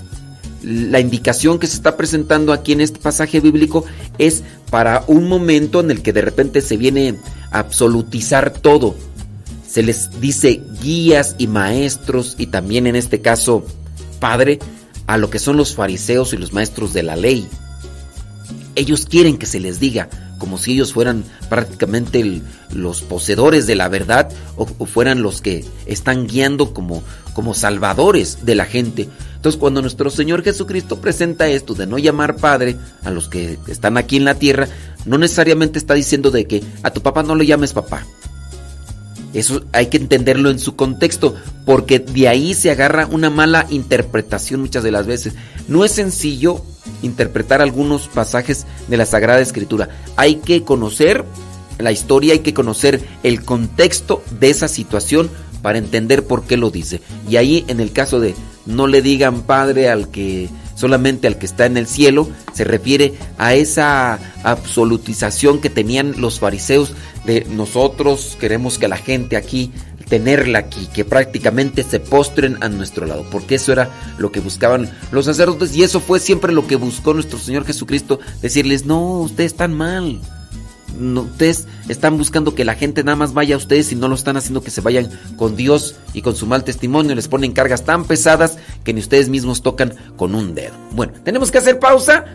la indicación que se está presentando aquí en este pasaje bíblico es para un momento en el que de repente se viene a absolutizar todo. Se les dice guías y maestros y también en este caso padre a lo que son los fariseos y los maestros de la ley. Ellos quieren que se les diga, como si ellos fueran prácticamente los poseedores de la verdad o, fueran los que están guiando como, como salvadores de la gente. Entonces cuando nuestro Señor Jesucristo presenta esto de no llamar Padre a los que están aquí en la tierra, no necesariamente está diciendo de que a tu papá no le llames papá. Eso hay que entenderlo en su contexto, porque de ahí se agarra una mala interpretación muchas de las veces. No es sencillo interpretar algunos pasajes de la Sagrada Escritura. Hay que conocer la historia, hay que conocer el contexto de esa situación para entender por qué lo dice. Y ahí en el caso de no le digan padre al que solamente al que está en el cielo, se refiere a esa absolutización que tenían los fariseos de nosotros queremos que la gente aquí tenerla aquí, que prácticamente se postren a nuestro lado, porque eso era lo que buscaban los sacerdotes y eso fue siempre lo que buscó nuestro Señor Jesucristo, decirles, no, ustedes están mal, no, ustedes están buscando que la gente nada más vaya a ustedes y no lo están haciendo que se vayan con Dios y con su mal testimonio. Les ponen cargas tan pesadas que ni ustedes mismos tocan con un dedo. Bueno, tenemos que hacer pausa.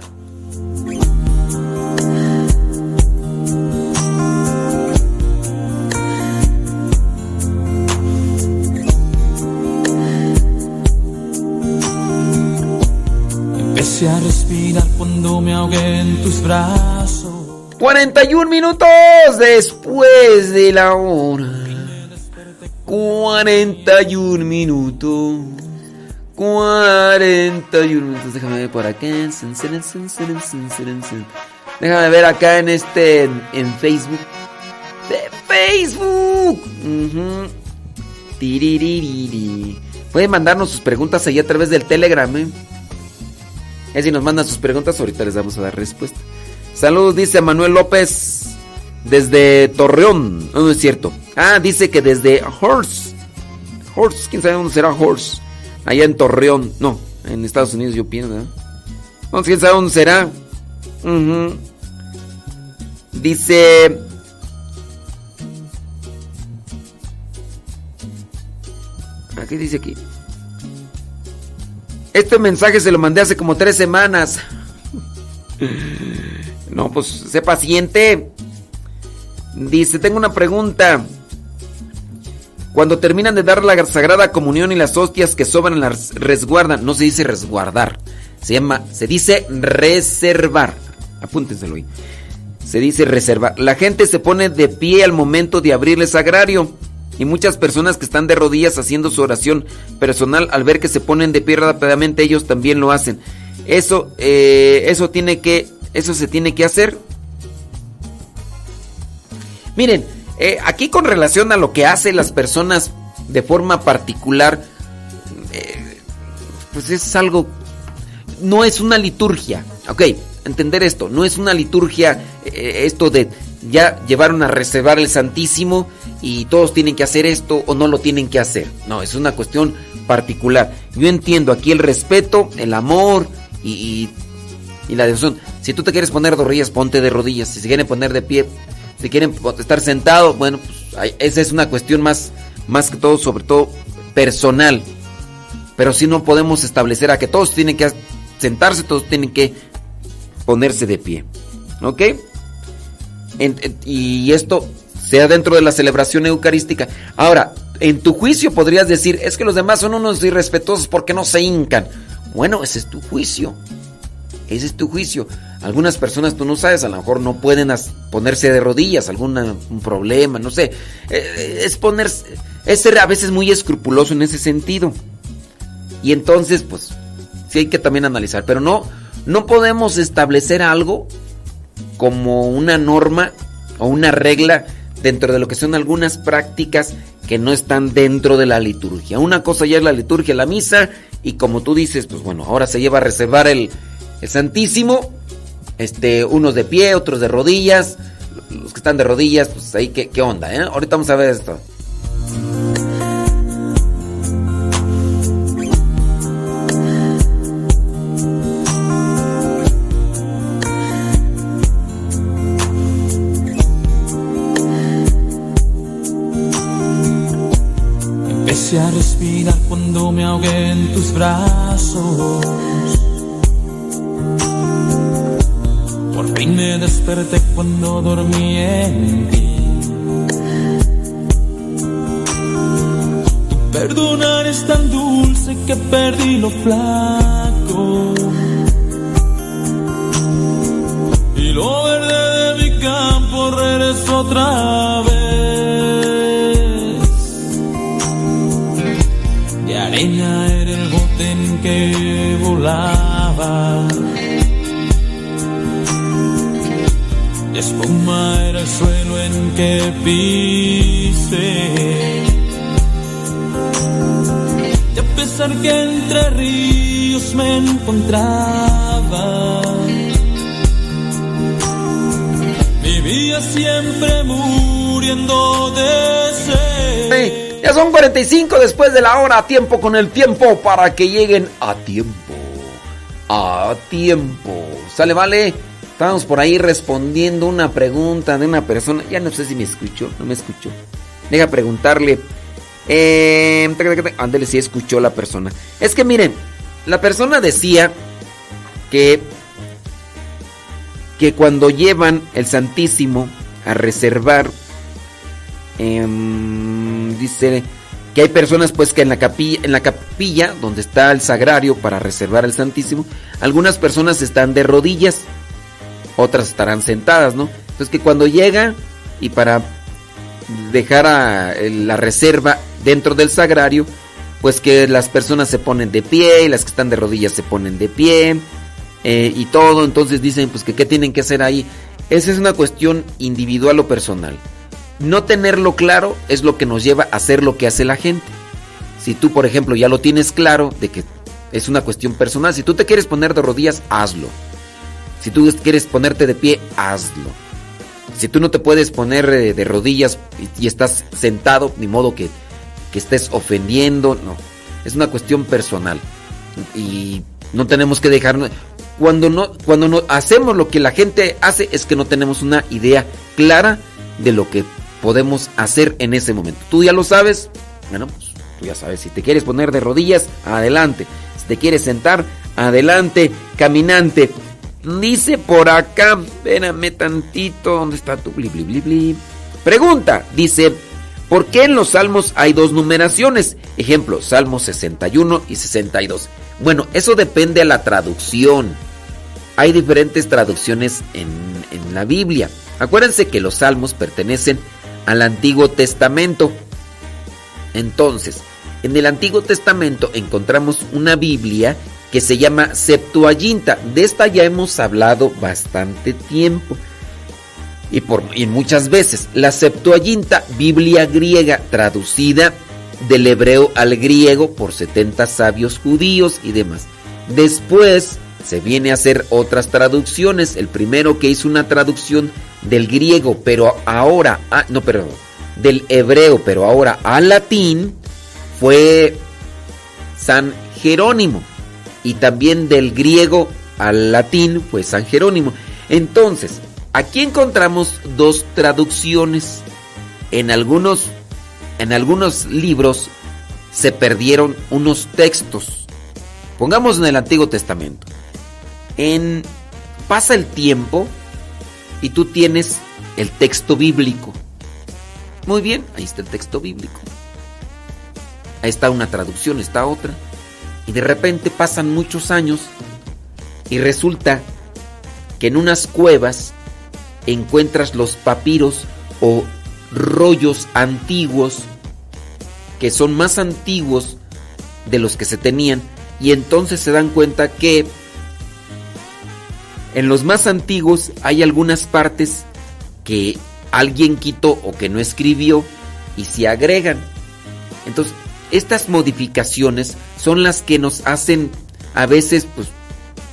Empecé a respirar cuando me ahogué en tus brazos. 41 minutos después de la hora. 41 minutos. 41 minutos. Déjame ver por acá. Déjame ver acá en este. En Facebook. De Facebook. Uh Pueden mandarnos sus preguntas ahí a través del Telegram. ¿eh? Y si nos mandan sus preguntas, ahorita les vamos a dar respuesta. Saludos, dice Manuel López desde Torreón. No, no es cierto. Ah, dice que desde Horse. Horse, quién sabe dónde será Horse. Allá en Torreón. No, en Estados Unidos yo pienso. No, quién sabe dónde será. Dice. ¿Qué dice aquí? Este mensaje se lo mandé hace como tres semanas. No, pues sé paciente. Dice, tengo una pregunta. Cuando terminan de dar la sagrada comunión y las hostias que sobran las resguardan, no se dice resguardar, se llama, se dice reservar. Apúntenselo ahí. Se dice reservar. La gente se pone de pie al momento de abrir el sagrario. Y muchas personas que están de rodillas haciendo su oración personal, al ver que se ponen de pie rápidamente, ellos también lo hacen. Eso, eh, eso tiene que eso se tiene que hacer. Miren, eh, aquí con relación a lo que hacen las personas de forma particular, eh, pues es algo, no es una liturgia, ok, entender esto, no es una liturgia esto de ya llevaron a reservar el Santísimo y todos tienen que hacer esto o no lo tienen que hacer, no, es una cuestión particular. Yo entiendo aquí el respeto, el amor y la devoción. Si tú te quieres poner de rodillas, ponte de rodillas. Si se quieren poner de pie, si quieren estar sentado, bueno, pues esa es una cuestión más, más que todo, sobre todo personal. Pero si no podemos establecer a que todos tienen que sentarse, todos tienen que ponerse de pie. ¿Ok? Y esto sea dentro de la celebración eucarística. Ahora, en tu juicio podrías decir, es que los demás son unos irrespetuosos porque no se hincan. Bueno, ese es tu juicio. Ese es tu juicio. Algunas personas tú no sabes, a lo mejor no pueden ponerse de rodillas, algún un problema, no sé. Eh, es ponerse, es ser a veces muy escrupuloso en ese sentido. Y entonces, pues, sí hay que también analizar. Pero no, no podemos establecer algo como una norma o una regla dentro de lo que son algunas prácticas que no están dentro de la liturgia. Una cosa ya es la liturgia, la misa, y como tú dices, pues bueno, ahora se lleva a reservar el, el Santísimo, este, unos de pie, otros de rodillas. Los que están de rodillas, pues ahí, ¿qué, qué onda? Eh? Ahorita vamos a ver esto. Me ahogué en tus brazos. Y me desperté cuando dormí en ti. Tu perdonar es tan dulce que perdí lo flaco. Y lo verde de mi campo regresó otra vez. Arena era el bote en que volaba de espuma era el suelo en que pisé. Y a pesar que entre ríos me encontraba, vivía siempre muriendo de sed. Ya son 45 después de la hora, tiempo con el tiempo para que lleguen a tiempo. A tiempo. ¿Sale, vale? Estábamos por ahí respondiendo una pregunta de una persona. Ya no sé si me escuchó, no me escuchó. Deja preguntarle. Eh, ándale, si escuchó la persona. Es que miren, la persona decía que que cuando llevan el Santísimo a reservar, em, dice que hay personas pues que en la capilla, en la capilla donde está el sagrario para reservar el Santísimo, algunas personas están de rodillas, otras estarán sentadas, ¿no? Entonces que cuando llega y para dejar a la reserva dentro del sagrario, pues que las personas se ponen de pie y las que están de rodillas se ponen de pie eh, y todo, entonces dicen pues que qué tienen que hacer ahí. Esa es una cuestión individual o personal. No tenerlo claro es lo que nos lleva a hacer lo que hace la gente. Si tú, por ejemplo, ya lo tienes claro de que es una cuestión personal, si tú te quieres poner de rodillas, hazlo. Si tú quieres ponerte de pie, hazlo. Si tú no te puedes poner eh, de rodillas y, estás sentado, ni modo que, que estés ofendiendo, no. Es una cuestión personal. Y no tenemos que dejarnos cuando no cuando no hacemos lo que la gente hace es que no tenemos una idea clara de lo que podemos hacer en ese momento. Tú ya lo sabes, bueno, pues tú ya sabes, si te quieres poner de rodillas, adelante. Si te quieres sentar, adelante, caminante. Dice por acá, espérame tantito, ¿dónde está tu bli, bli, bli, bli? Pregunta, dice, ¿por qué en los salmos hay dos numeraciones? Ejemplo, Salmos 61 y 62. Bueno, eso depende a la traducción. Hay diferentes traducciones en, en, la Biblia. Acuérdense que los salmos pertenecen al Antiguo Testamento. Entonces, en el Antiguo Testamento encontramos una Biblia que se llama Septuaginta. De esta ya hemos hablado bastante tiempo. Y, por, y muchas veces la Septuaginta, Biblia griega traducida del hebreo al griego por 70 sabios judíos y demás. Después se viene a hacer otras traducciones. El primero que hizo una traducción del griego, pero ahora, ah, no, perdón, del hebreo, pero ahora al latín, fue San Jerónimo. Y también del griego al latín fue San Jerónimo. Entonces, aquí encontramos dos traducciones. En algunos en algunos libros se perdieron unos textos. Pongamos en el Antiguo Testamento. En pasa el tiempo y tú tienes el texto bíblico. Muy bien, ahí está el texto bíblico. Ahí está una traducción, está otra. Y de repente pasan muchos años y resulta que en unas cuevas encuentras los papiros o rollos antiguos que son más antiguos de los que se tenían y entonces se dan cuenta que en los más antiguos hay algunas partes que alguien quitó o que no escribió y se agregan. Entonces, estas modificaciones son las que nos hacen a veces pues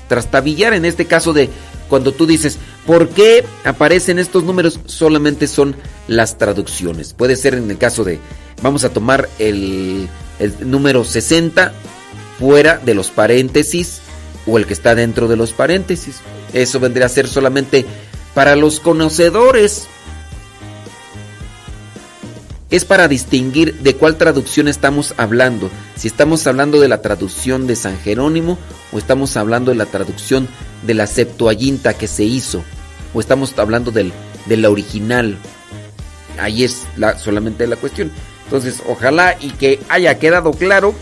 trastabillar en este caso de cuando tú dices, ¿por qué aparecen estos números? Solamente son las traducciones. Puede ser en el caso de, vamos a tomar el, el número 60 fuera de los paréntesis o el que está dentro de los paréntesis. Eso vendría a ser solamente para los conocedores. Es para distinguir de cuál traducción estamos hablando. Si estamos hablando de la traducción de San Jerónimo o estamos hablando de la traducción de la Septuaginta que se hizo o estamos hablando del, de la original. Ahí es la, solamente la cuestión. Entonces, ojalá y que haya quedado claro.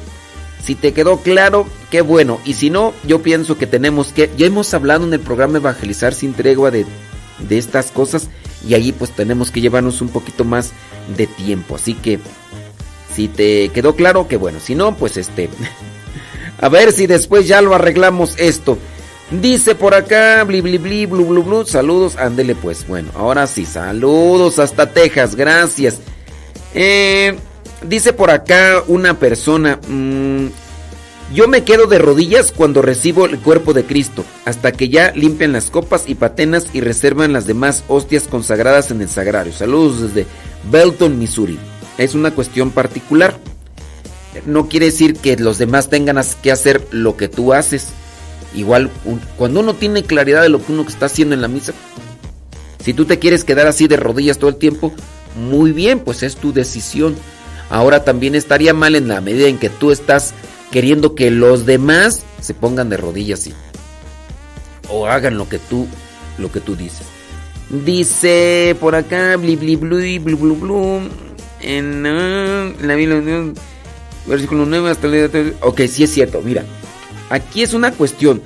Si te quedó claro, qué bueno. Y si no, yo pienso que tenemos que... Ya hemos hablado en el programa Evangelizar sin tregua de, de estas cosas. Y ahí pues tenemos que llevarnos un poquito más de tiempo. Así que, si te quedó claro, qué bueno. Si no, pues este... <laughs> A ver si después ya lo arreglamos esto. Dice por acá, bli bli bli, blu blu blu, saludos, ándele pues. Bueno, ahora sí, saludos hasta Texas, gracias. Eh, dice por acá una persona, mm, yo me quedo de rodillas cuando recibo el cuerpo de Cristo, hasta que ya limpian las copas y patenas y reservan las demás hostias consagradas en el sagrario. Saludos desde Belton, Missouri. Es una cuestión particular. No quiere decir que los demás tengan que hacer lo que tú haces. Igual, cuando uno tiene claridad de lo que uno está haciendo en la misa, si tú te quieres quedar así de rodillas todo el tiempo, muy bien, pues es tu decisión. Ahora también estaría mal en la medida en que tú estás queriendo que los demás se pongan de rodillas y o hagan lo que tú lo que tú dices. Dice por acá bli bli blu blu blu blu en, ah, en la Biblia versículo 9 hasta el Ok, sí es cierto, mira. Aquí es una cuestión.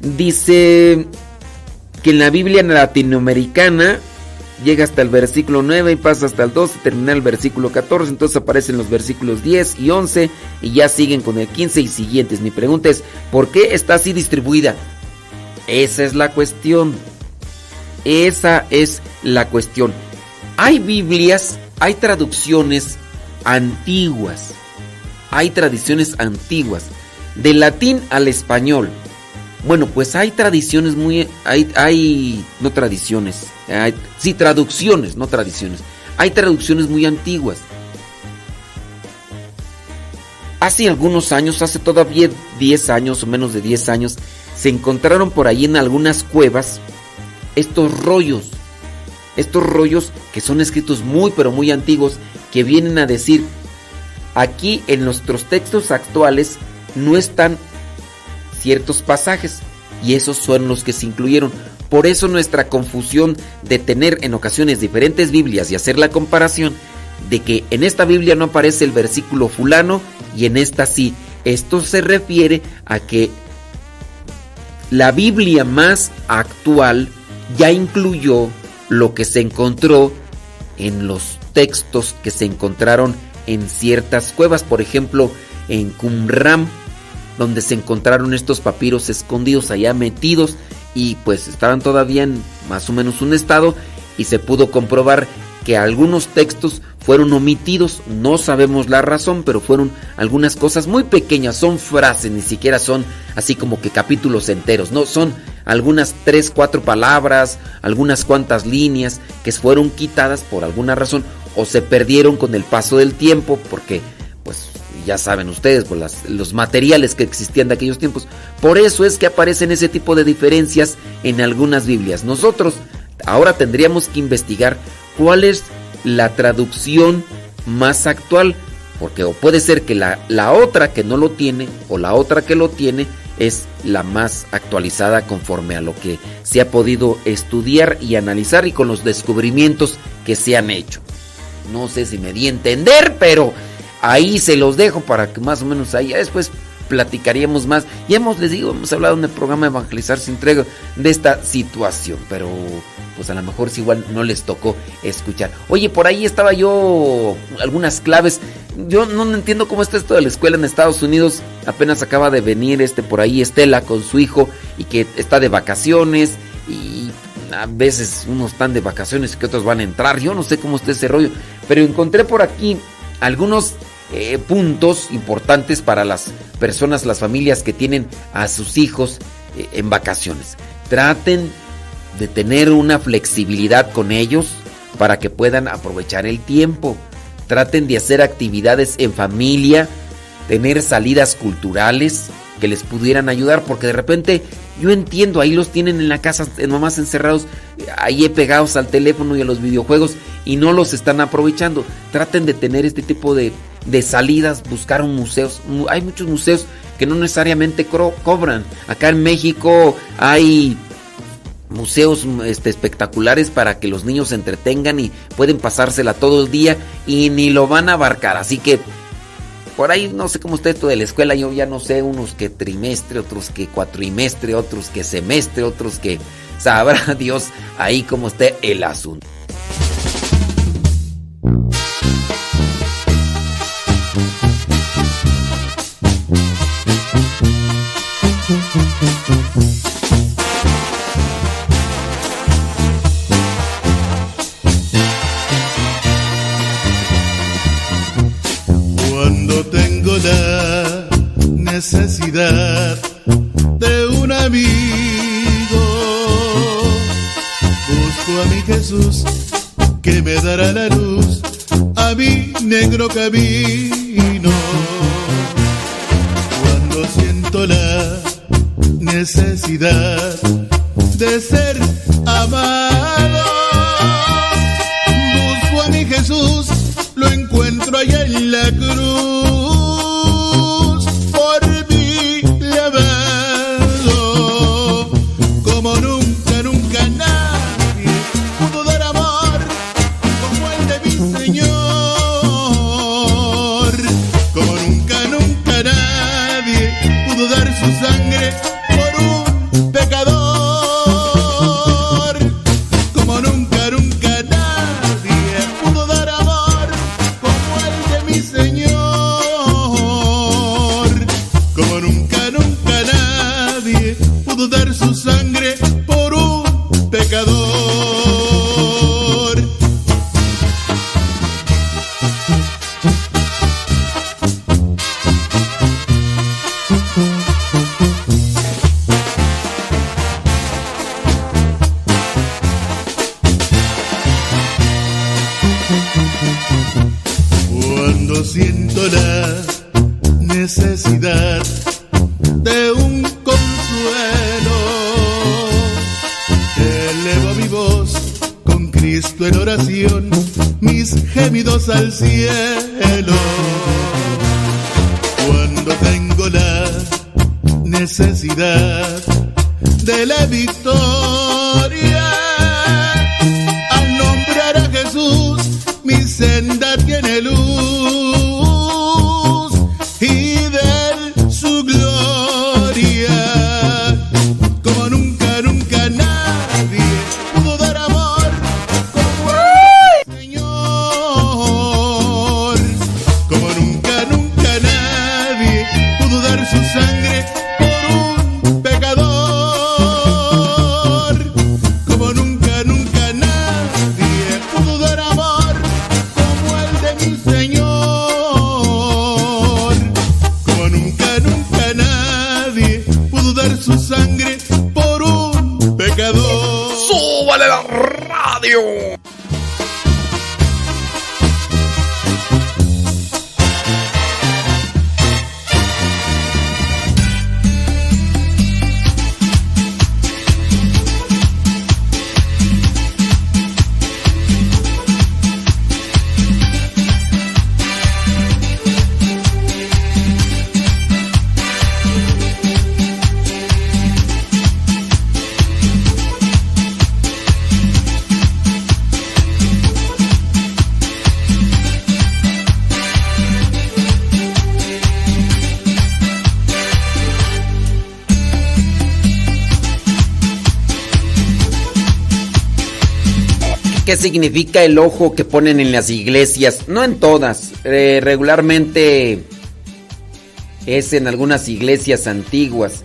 Dice que en la Biblia latinoamericana llega hasta el versículo 9 y pasa hasta el 12, termina el versículo 14, entonces aparecen los versículos 10 y 11 y ya siguen con el 15 y siguientes. Mi pregunta es, ¿por qué está así distribuida? Esa es la cuestión. Esa es la cuestión. Hay Biblias, hay traducciones antiguas, hay tradiciones antiguas, del latín al español. Bueno, pues hay tradiciones muy... Hay, hay no tradiciones, hay, sí, traducciones, no tradiciones. Hay traducciones muy antiguas. Hace algunos años, hace todavía 10 años o menos de 10 años, se encontraron por ahí en algunas cuevas estos rollos. Estos rollos que son escritos muy pero muy antiguos que vienen a decir, aquí en nuestros textos actuales no están ciertos pasajes y esos son los que se incluyeron. Por eso nuestra confusión de tener en ocasiones diferentes Biblias y hacer la comparación de que en esta Biblia no aparece el versículo fulano y en esta sí. Esto se refiere a que la Biblia más actual ya incluyó lo que se encontró en los textos que se encontraron en ciertas cuevas, por ejemplo, en Qumran donde se encontraron estos papiros escondidos allá metidos y pues estaban todavía en más o menos un estado y se pudo comprobar que algunos textos fueron omitidos, no sabemos la razón, pero fueron algunas cosas muy pequeñas, son frases, ni siquiera son así como que capítulos enteros, no, son algunas tres, cuatro palabras, algunas cuantas líneas que fueron quitadas por alguna razón o se perdieron con el paso del tiempo porque ya saben ustedes, por los materiales que existían de aquellos tiempos. Por eso es que aparecen ese tipo de diferencias en algunas Biblias. Nosotros ahora tendríamos que investigar cuál es la traducción más actual, porque o puede ser que la, la otra que no lo tiene o la otra que lo tiene es la más actualizada conforme a lo que se ha podido estudiar y analizar y con los descubrimientos que se han hecho. No sé si me di a entender, pero ahí se los dejo para que más o menos ahí después platicaríamos más. Y hemos, les digo, hemos hablado en el programa Evangelizar sin entrega de esta situación, pero pues a lo mejor si igual no les tocó escuchar. Oye, por ahí estaba yo algunas claves. Yo no entiendo cómo está esto de la escuela en Estados Unidos. Apenas acaba de venir este por ahí Estela con su hijo y que está de vacaciones y a veces unos están de vacaciones y que otros van a entrar. Yo no sé cómo está ese rollo, pero encontré por aquí algunos eh, puntos importantes para las personas, las familias que tienen a sus hijos eh, en vacaciones. Traten de tener una flexibilidad con ellos para que puedan aprovechar el tiempo. Traten de hacer actividades en familia, tener salidas culturales que les pudieran ayudar, porque de repente yo entiendo, ahí los tienen en la casa, nomás encerrados, ahí pegados al teléfono y a los videojuegos y no los están aprovechando. Traten de tener este tipo de de salidas, buscaron museos. Hay muchos museos que no necesariamente cobran. Acá en México hay museos este, espectaculares para que los niños se entretengan y pueden pasársela todo el día y ni lo van a abarcar. Así que por ahí no sé cómo está esto de la escuela, yo ya no sé, unos que trimestre, otros que cuatrimestre, otros que semestre, otros que sabrá <laughs> Dios ahí cómo esté el asunto. Amigo. Busco a mi Jesús que me dará la luz a mi negro camino. Cuando siento la necesidad de ser amado, busco a mi Jesús, lo encuentro allá en la cruz. Significa el ojo que ponen en las iglesias? No en todas. eh, regularmente es en algunas iglesias antiguas.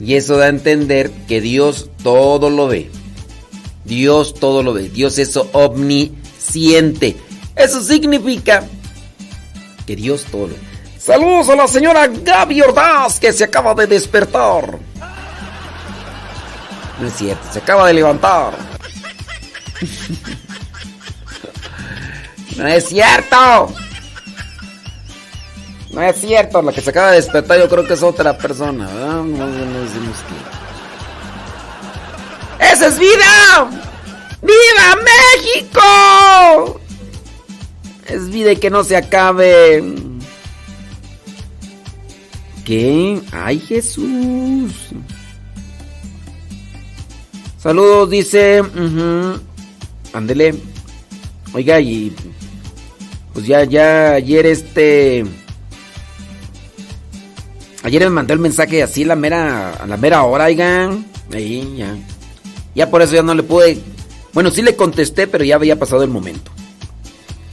Y eso da a entender que Dios todo lo ve. Dios todo lo ve. Dios es omnisciente. Eso significa que Dios todo lo ve. Saludos a la señora Gaby Ordaz que se acaba de despertar. No es cierto, se acaba de levantar. <laughs> No es cierto. No es cierto, la que se acaba de despertar yo creo que es otra persona, ¿verdad? No, no decimos que... ¡Esa es vida! ¡Viva México! Es vida y que no se acabe. ¿Qué? ¡Ay, Jesús! Saludos, dice. ujú, Ándele. Oiga, y. Pues ya, ya, ayer este. Ayer me mandó el mensaje así la mera, a la mera hora, oigan. Ahí, ya. Ya por eso ya no le pude. Bueno, sí le contesté, pero ya había pasado el momento.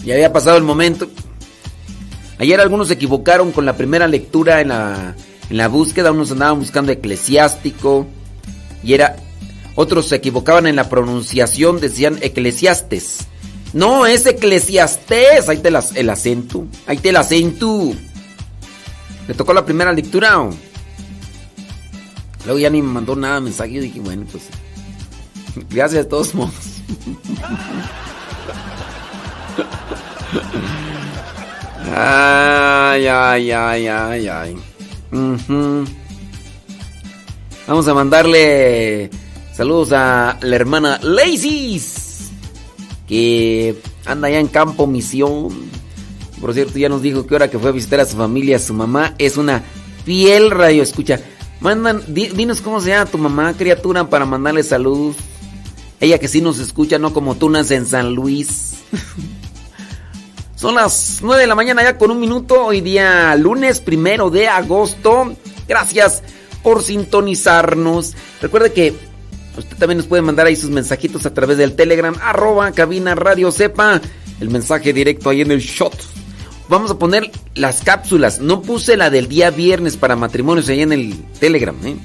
Ya había pasado el momento. Ayer algunos se equivocaron con la primera lectura en la, en la búsqueda. Unos andaban buscando eclesiástico. Y era. Otros se equivocaban en la pronunciación, decían eclesiastes. No, es eclesiastés. Ahí te las, el acento. Ahí te el acento. ¿Le tocó la primera lectura? Luego ya ni me mandó nada mensaje. Yo dije, bueno, pues. Gracias de todos modos. Ay, ay, ay, ay, ay. Ujú. Vamos a mandarle saludos a la hermana Lacys, que anda allá en Campo Misión. Por cierto, ya nos dijo que ahora que fue a visitar a su familia, su mamá es una fiel radio escucha. Mandan, di- dinos cómo se llama tu mamá, criatura, para mandarle saludos. Ella que sí nos escucha, no como tú naces en San Luis. <laughs> Son las 9 de la mañana ya con un minuto. Hoy día lunes primero de agosto. Gracias por sintonizarnos. Recuerde que usted también nos puede mandar ahí sus mensajitos a través del Telegram. Arroba cabina radio sepa. El mensaje directo ahí en el shot. Vamos a poner las cápsulas. No puse la del día viernes para matrimonios ahí en el Telegram. ¿eh?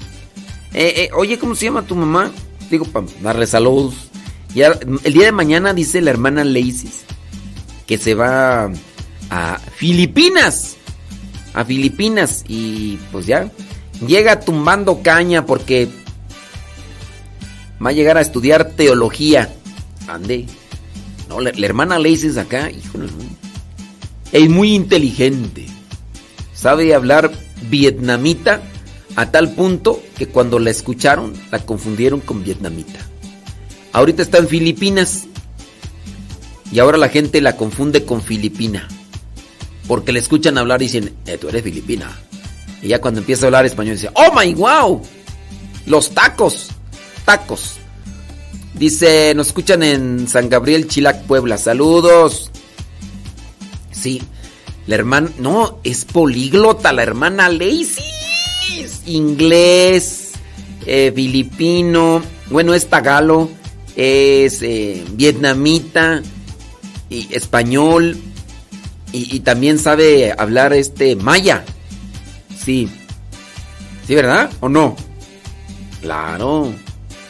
Eh, eh, oye, ¿cómo se llama tu mamá? Digo, para darle saludos. El día de mañana dice la hermana Lacys que se va a Filipinas. A Filipinas. Y pues ya. Llega tumbando caña porque va a llegar a estudiar teología. Ande. No, la, la hermana Lacey acá, híjole. Es muy inteligente. Sabe hablar vietnamita a tal punto que cuando la escucharon la confundieron con vietnamita. Ahorita está en Filipinas. Y ahora la gente la confunde con filipina. Porque le escuchan hablar y dicen, eh, tú eres filipina. Y ya cuando empieza a hablar español dice, oh my wow, los tacos, tacos. Dice, nos escuchan en San Gabriel, Chilac, Puebla. Saludos. Sí, la hermana, no, es políglota, la hermana Lacey. Inglés, eh, filipino, bueno, es tagalo, es eh, vietnamita y español y, y también sabe hablar este maya. Sí. ¿Sí, verdad? ¿O no? Claro.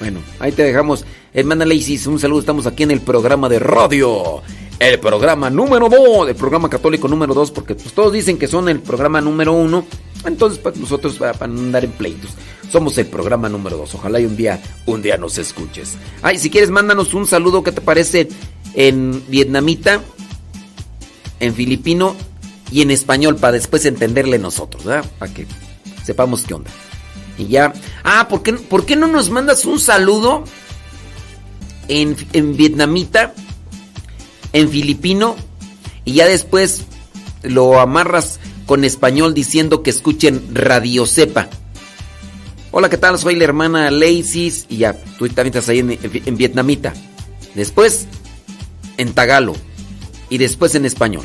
Bueno, ahí te dejamos. Hermana Lacey, un saludo. Estamos aquí en el programa de radio. El programa número 2. El programa católico número 2. Porque pues, todos dicen que son el programa número 1. Entonces, pues nosotros para, para andar en pleitos. Somos el programa número 2. Ojalá y un día, un día nos escuches. Ay, si quieres, mándanos un saludo. ¿Qué te parece en vietnamita? En filipino y en español para después entenderle nosotros, ¿verdad? Para que sepamos qué onda. Y ya. Ah, ¿por qué, por qué no nos mandas un saludo en, en vietnamita, en filipino y ya después lo amarras con español diciendo que escuchen Radio Cepa? Hola, ¿qué tal? Soy la hermana Lacey y ya, tú también estás ahí en, en vietnamita. Después en tagalo y después en español.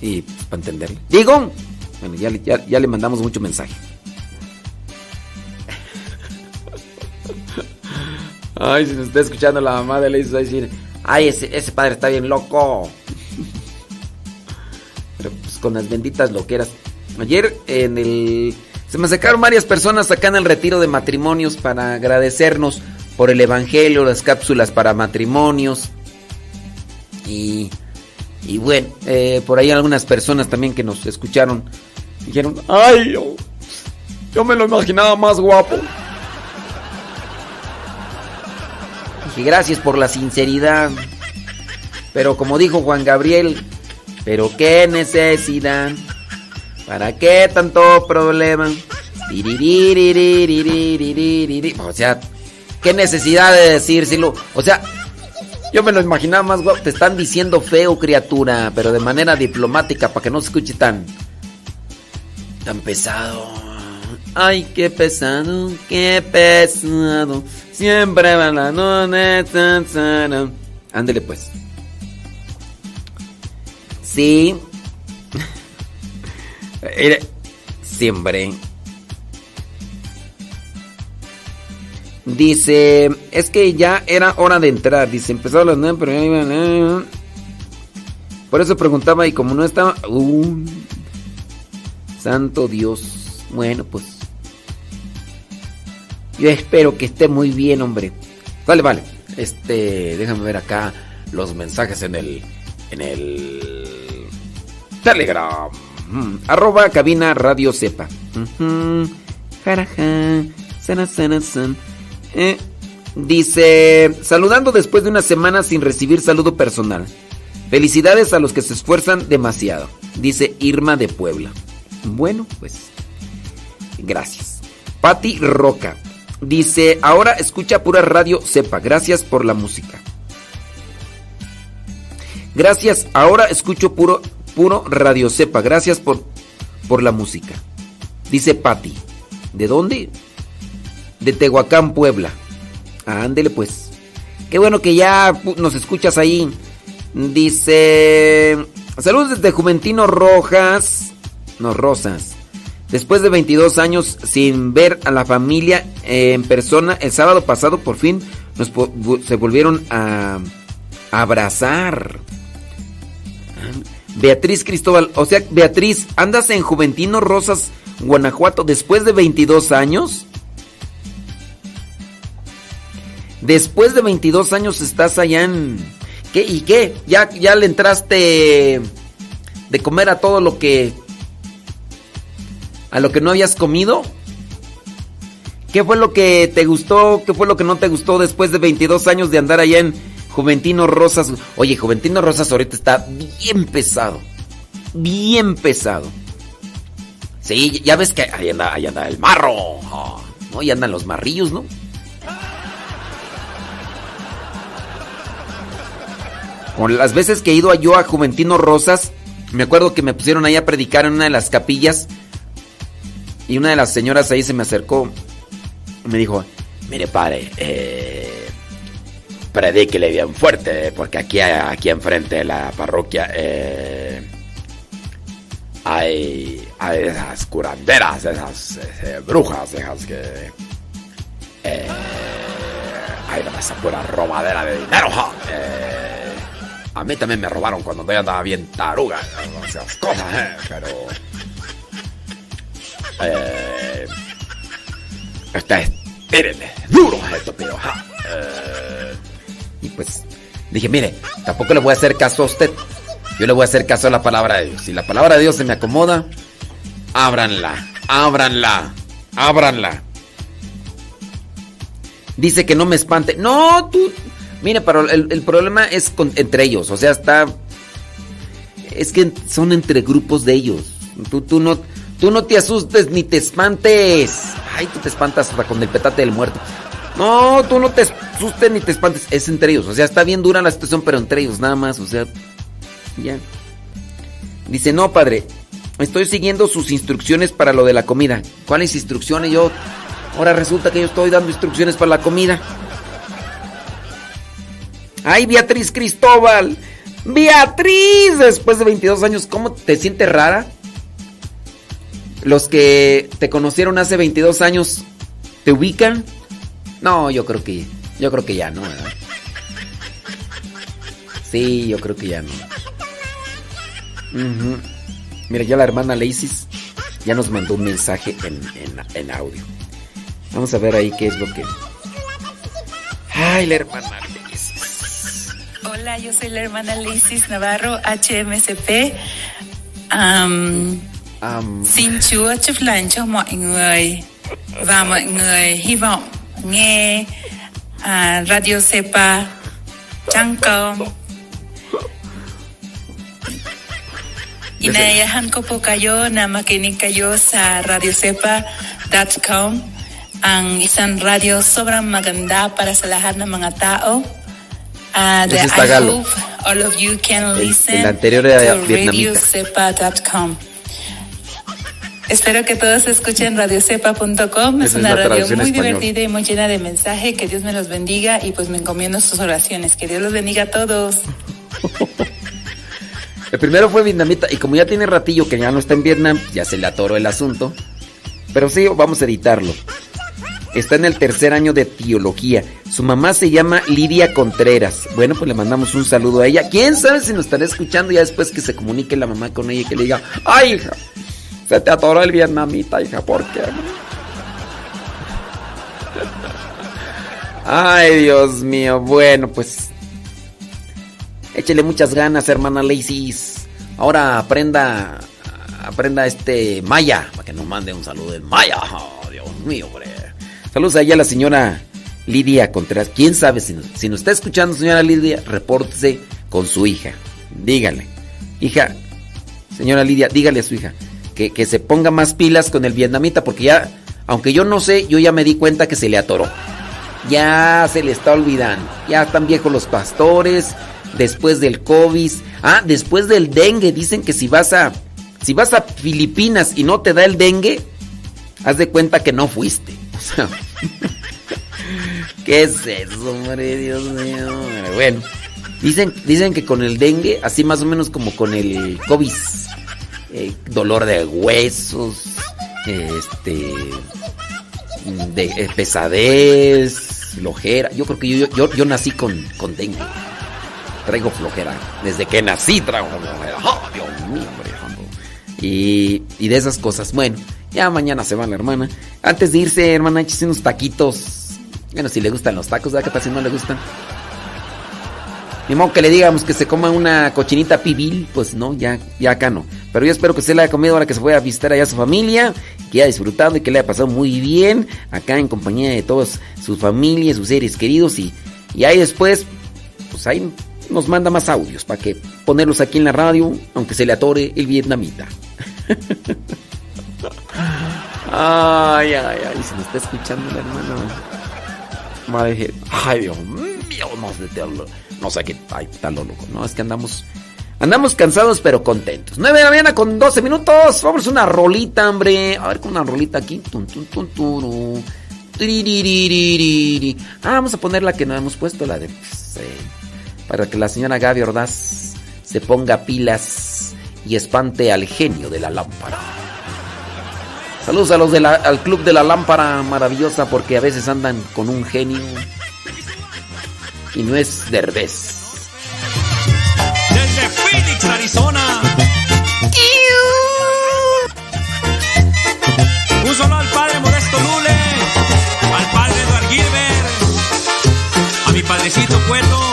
Y pues, para entenderle. Digo, bueno, ya, ya, ya le mandamos mucho mensaje. Ay, si nos está escuchando la mamá de Lacey, va a decir, ay, ese, padre está bien loco. Pero pues con las benditas loqueras. Ayer en el... Se me acercaron varias personas acá en el retiro de matrimonios para agradecernos por el Evangelio, las cápsulas para matrimonios. Y, y bueno, eh, por ahí algunas personas también que nos escucharon dijeron, ay, yo me lo imaginaba más guapo. Y gracias por la sinceridad. Pero como dijo Juan Gabriel, pero qué necesidad. ¿Para qué tanto problema? O sea, qué necesidad de decírselo. O sea, yo me lo imaginaba más guapo. Te están diciendo feo, criatura, pero de manera diplomática para que no se escuche tan. tan pesado. Ay, qué pesado, qué pesado. Siempre va la tan. Ándele pues. Sí. <laughs> Siempre. Dice, es que ya era hora de entrar. Dice, empezó a las 9, pero ya iban. eh. Por eso preguntaba y como no estaba... Uh, santo Dios. Bueno, pues... Yo espero que esté muy bien, hombre. Vale, vale. Este, déjame ver acá los mensajes en el... En el... Telegram. Mm, Arroba cabina radio sepa. Ujú. Jaraja. Sana, sana, san. Eh, dice, saludando después de una semana sin recibir saludo personal. Felicidades a los que se esfuerzan demasiado, dice Irma de Puebla. Bueno, pues, gracias. Patti Roca dice, ahora escucha pura radio sepa, gracias por la música. Gracias, ahora escucho puro, puro radio sepa, gracias por, por la música. Dice Patti. ¿De dónde? De Tehuacán, Puebla. Ándele pues. Qué bueno que ya nos escuchas ahí. Dice... Saludos desde Juventino Rojas. No, Rosas. Después de 22 años sin ver a la familia eh, en persona, el sábado pasado por fin se volvieron a abrazar. Beatriz Cristóbal, o sea, Beatriz, ¿andas en Juventino Rosas, Guanajuato, después de 22 años? Después de 22 años estás allá en... ¿Qué? ¿Y qué? ¿Ya, ya le entraste de comer a todo lo que... a lo que no habías comido? ¿Qué fue lo que te gustó? ¿Qué fue lo que no te gustó después de 22 años de andar allá en Juventino Rosas? Oye, Juventino Rosas ahorita está bien pesado. Bien pesado. Sí, ya ves que ahí anda, el marro. ¿No? Ahí andan los marrillos, ¿no? Con las veces que he ido yo a Juventino Rosas, me acuerdo que me pusieron ahí a predicar en una de las capillas. Y una de las señoras ahí se me acercó. y Me dijo, mire padre, eh, predíquele bien fuerte, porque aquí, aquí enfrente de la parroquia eh, hay, hay esas curanderas, esas eh, brujas, esas que... Eh, hay esa pura robadera de dinero. ja. Eh, a mí también me robaron cuando yo andaba bien taruga, esas cosas, eh, pero... Eh, está, espérenme, duro esto, pero... ja, eh, y pues dije, mire, tampoco le voy a hacer caso a usted. Yo le voy a hacer caso a la palabra de Dios. Si la palabra de Dios se me acomoda, ábranla, ábranla, ábranla. Dice que no me espante. No, tú. Mire, pero el, problema es entre ellos. O sea, está. Es que son entre grupos de ellos. Tú, tú, no, tú no te asustes ni te espantes. Ay, tú te espantas hasta con el petate del muerto. No, tú no te asustes ni te espantes. Es entre ellos. O sea, está bien dura la situación, pero entre ellos nada más. O sea, ya. Dice, no, padre. Estoy siguiendo sus instrucciones para lo de la comida. ¿Cuáles instrucciones? Yo. Ahora resulta que yo estoy dando instrucciones para la comida. Ay, Beatriz Cristóbal. Beatriz, después de 22 años, ¿cómo te sientes rara? Los que te conocieron hace 22 años, ¿te ubican? No, yo creo que yo creo que ya no. Sí, yo creo que ya no. Mira, ya la hermana Leisis ya nos mandó un mensaje en, en- audio. Vamos a ver ahí qué es lo que. Ay, la hermana Leisis. Hola, yo soy la hermana Lisis Navarro, HMCP. Am, xin Chúa chúc lành cho mọi người và mọi người hy vọng nghe à, Radio Sepa trăng com. Inayahan ko po kayo na makinig kayo sa radiosepa.com ang isang radio sobrang maganda para sa lahat ng mga tao. Uh, Tagalog. I hope all of you can El- listen el anterior era to radiosepa.com. Espero que todos escuchen radiosepa.com. Es es una radio muy divertida y muy llena de mensaje. Que Dios me los bendiga y pues me encomiendo sus oraciones. Que Dios los bendiga a todos. El primero fue vietnamita y como ya tiene ratillo que ya no está en Vietnam, ya se le atoró el asunto. Pero sí, vamos a editarlo. Está en el tercer año de teología. Su mamá se llama Lidia Contreras. Bueno, pues le mandamos un saludo a ella. ¿Quién sabe si nos estará escuchando ya después que se comunique la mamá con ella y que le diga, ay hija, se te atoró el vietnamita, hija, ¿por qué? Ay, Dios mío. Bueno, pues Échele muchas ganas, hermana Lacys. Ahora aprenda, aprenda este Maya, para que nos mande un saludo del Maya. Oh, Dios mío, hombre. Saludos allá a la señora Lidia Contreras. ¿Quién sabe si nos, si nos está escuchando, señora Lidia? Repórtese con su hija. Dígale. Hija, señora Lidia, dígale a su hija que, que se ponga más pilas con el vietnamita porque ya, aunque yo no sé, yo ya me di cuenta que se le atoró. Ya se le está olvidando. Ya están viejos los pastores. Después del COVID. Ah, después del dengue. Dicen que si vas a. Si vas a Filipinas y no te da el dengue. Haz de cuenta que no fuiste. <laughs> ¿Qué es eso, hombre? Dios mío. Bueno. Dicen, dicen que con el dengue, así más o menos como con el COVID. Eh, dolor de huesos. Este de eh, pesadez, flojera. Yo creo que yo, yo, yo nací con, con dengue. Traigo flojera. Desde que nací traigo flojera. ¡Ah, Dios mío! Y, y de esas cosas. Bueno, ya mañana se va la hermana. Antes de irse, hermana, échese unos taquitos. Bueno, si le gustan los tacos, ¿verdad? ¿Qué pasa si no le gustan? Ni modo que le digamos que se coma una cochinita pibil, pues no, ya, ya acá no. Pero yo espero que se le haya comido ahora que se fue visitar allá a su familia, que haya disfrutado y que le haya pasado muy bien acá en compañía de todas sus familias, sus seres queridos y, y ahí después, pues ahí nos manda más audios para que ponerlos aquí en la radio, aunque se le atore el vietnamita. <laughs> ay, ay, ay, se me está escuchando la hermana. Decir, ay, Dios mío, te hablo- no sé qué, ay, tan loco, no, es que andamos, andamos cansados pero contentos. 9 de la mañana con 12 minutos, vamos a una rolita, hombre, a ver con una rolita aquí, tun, tun, tun. Ah, vamos a poner la que no hemos puesto, la de, pues, eh, para que la señora Gaby Ordaz se ponga pilas y espante al genio de la lámpara. Saludos a los del al club de la lámpara maravillosa porque a veces andan con un genio y no es derbez. Desde Phoenix, Arizona. Un solo al padre Modesto Lule, al padre Eduard Gilbert, a mi padrecito Cueto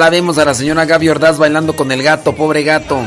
la vemos a la señora Gaby Ordaz bailando con el gato, pobre gato.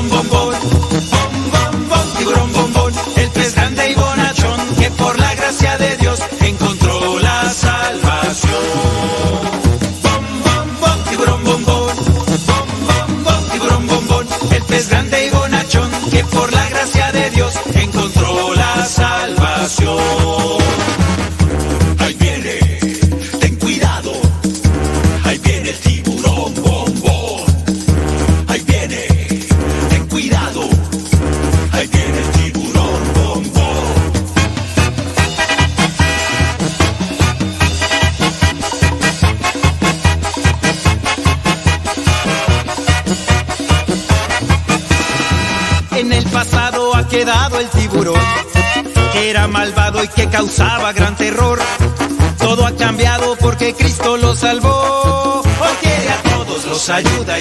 bum bum bum.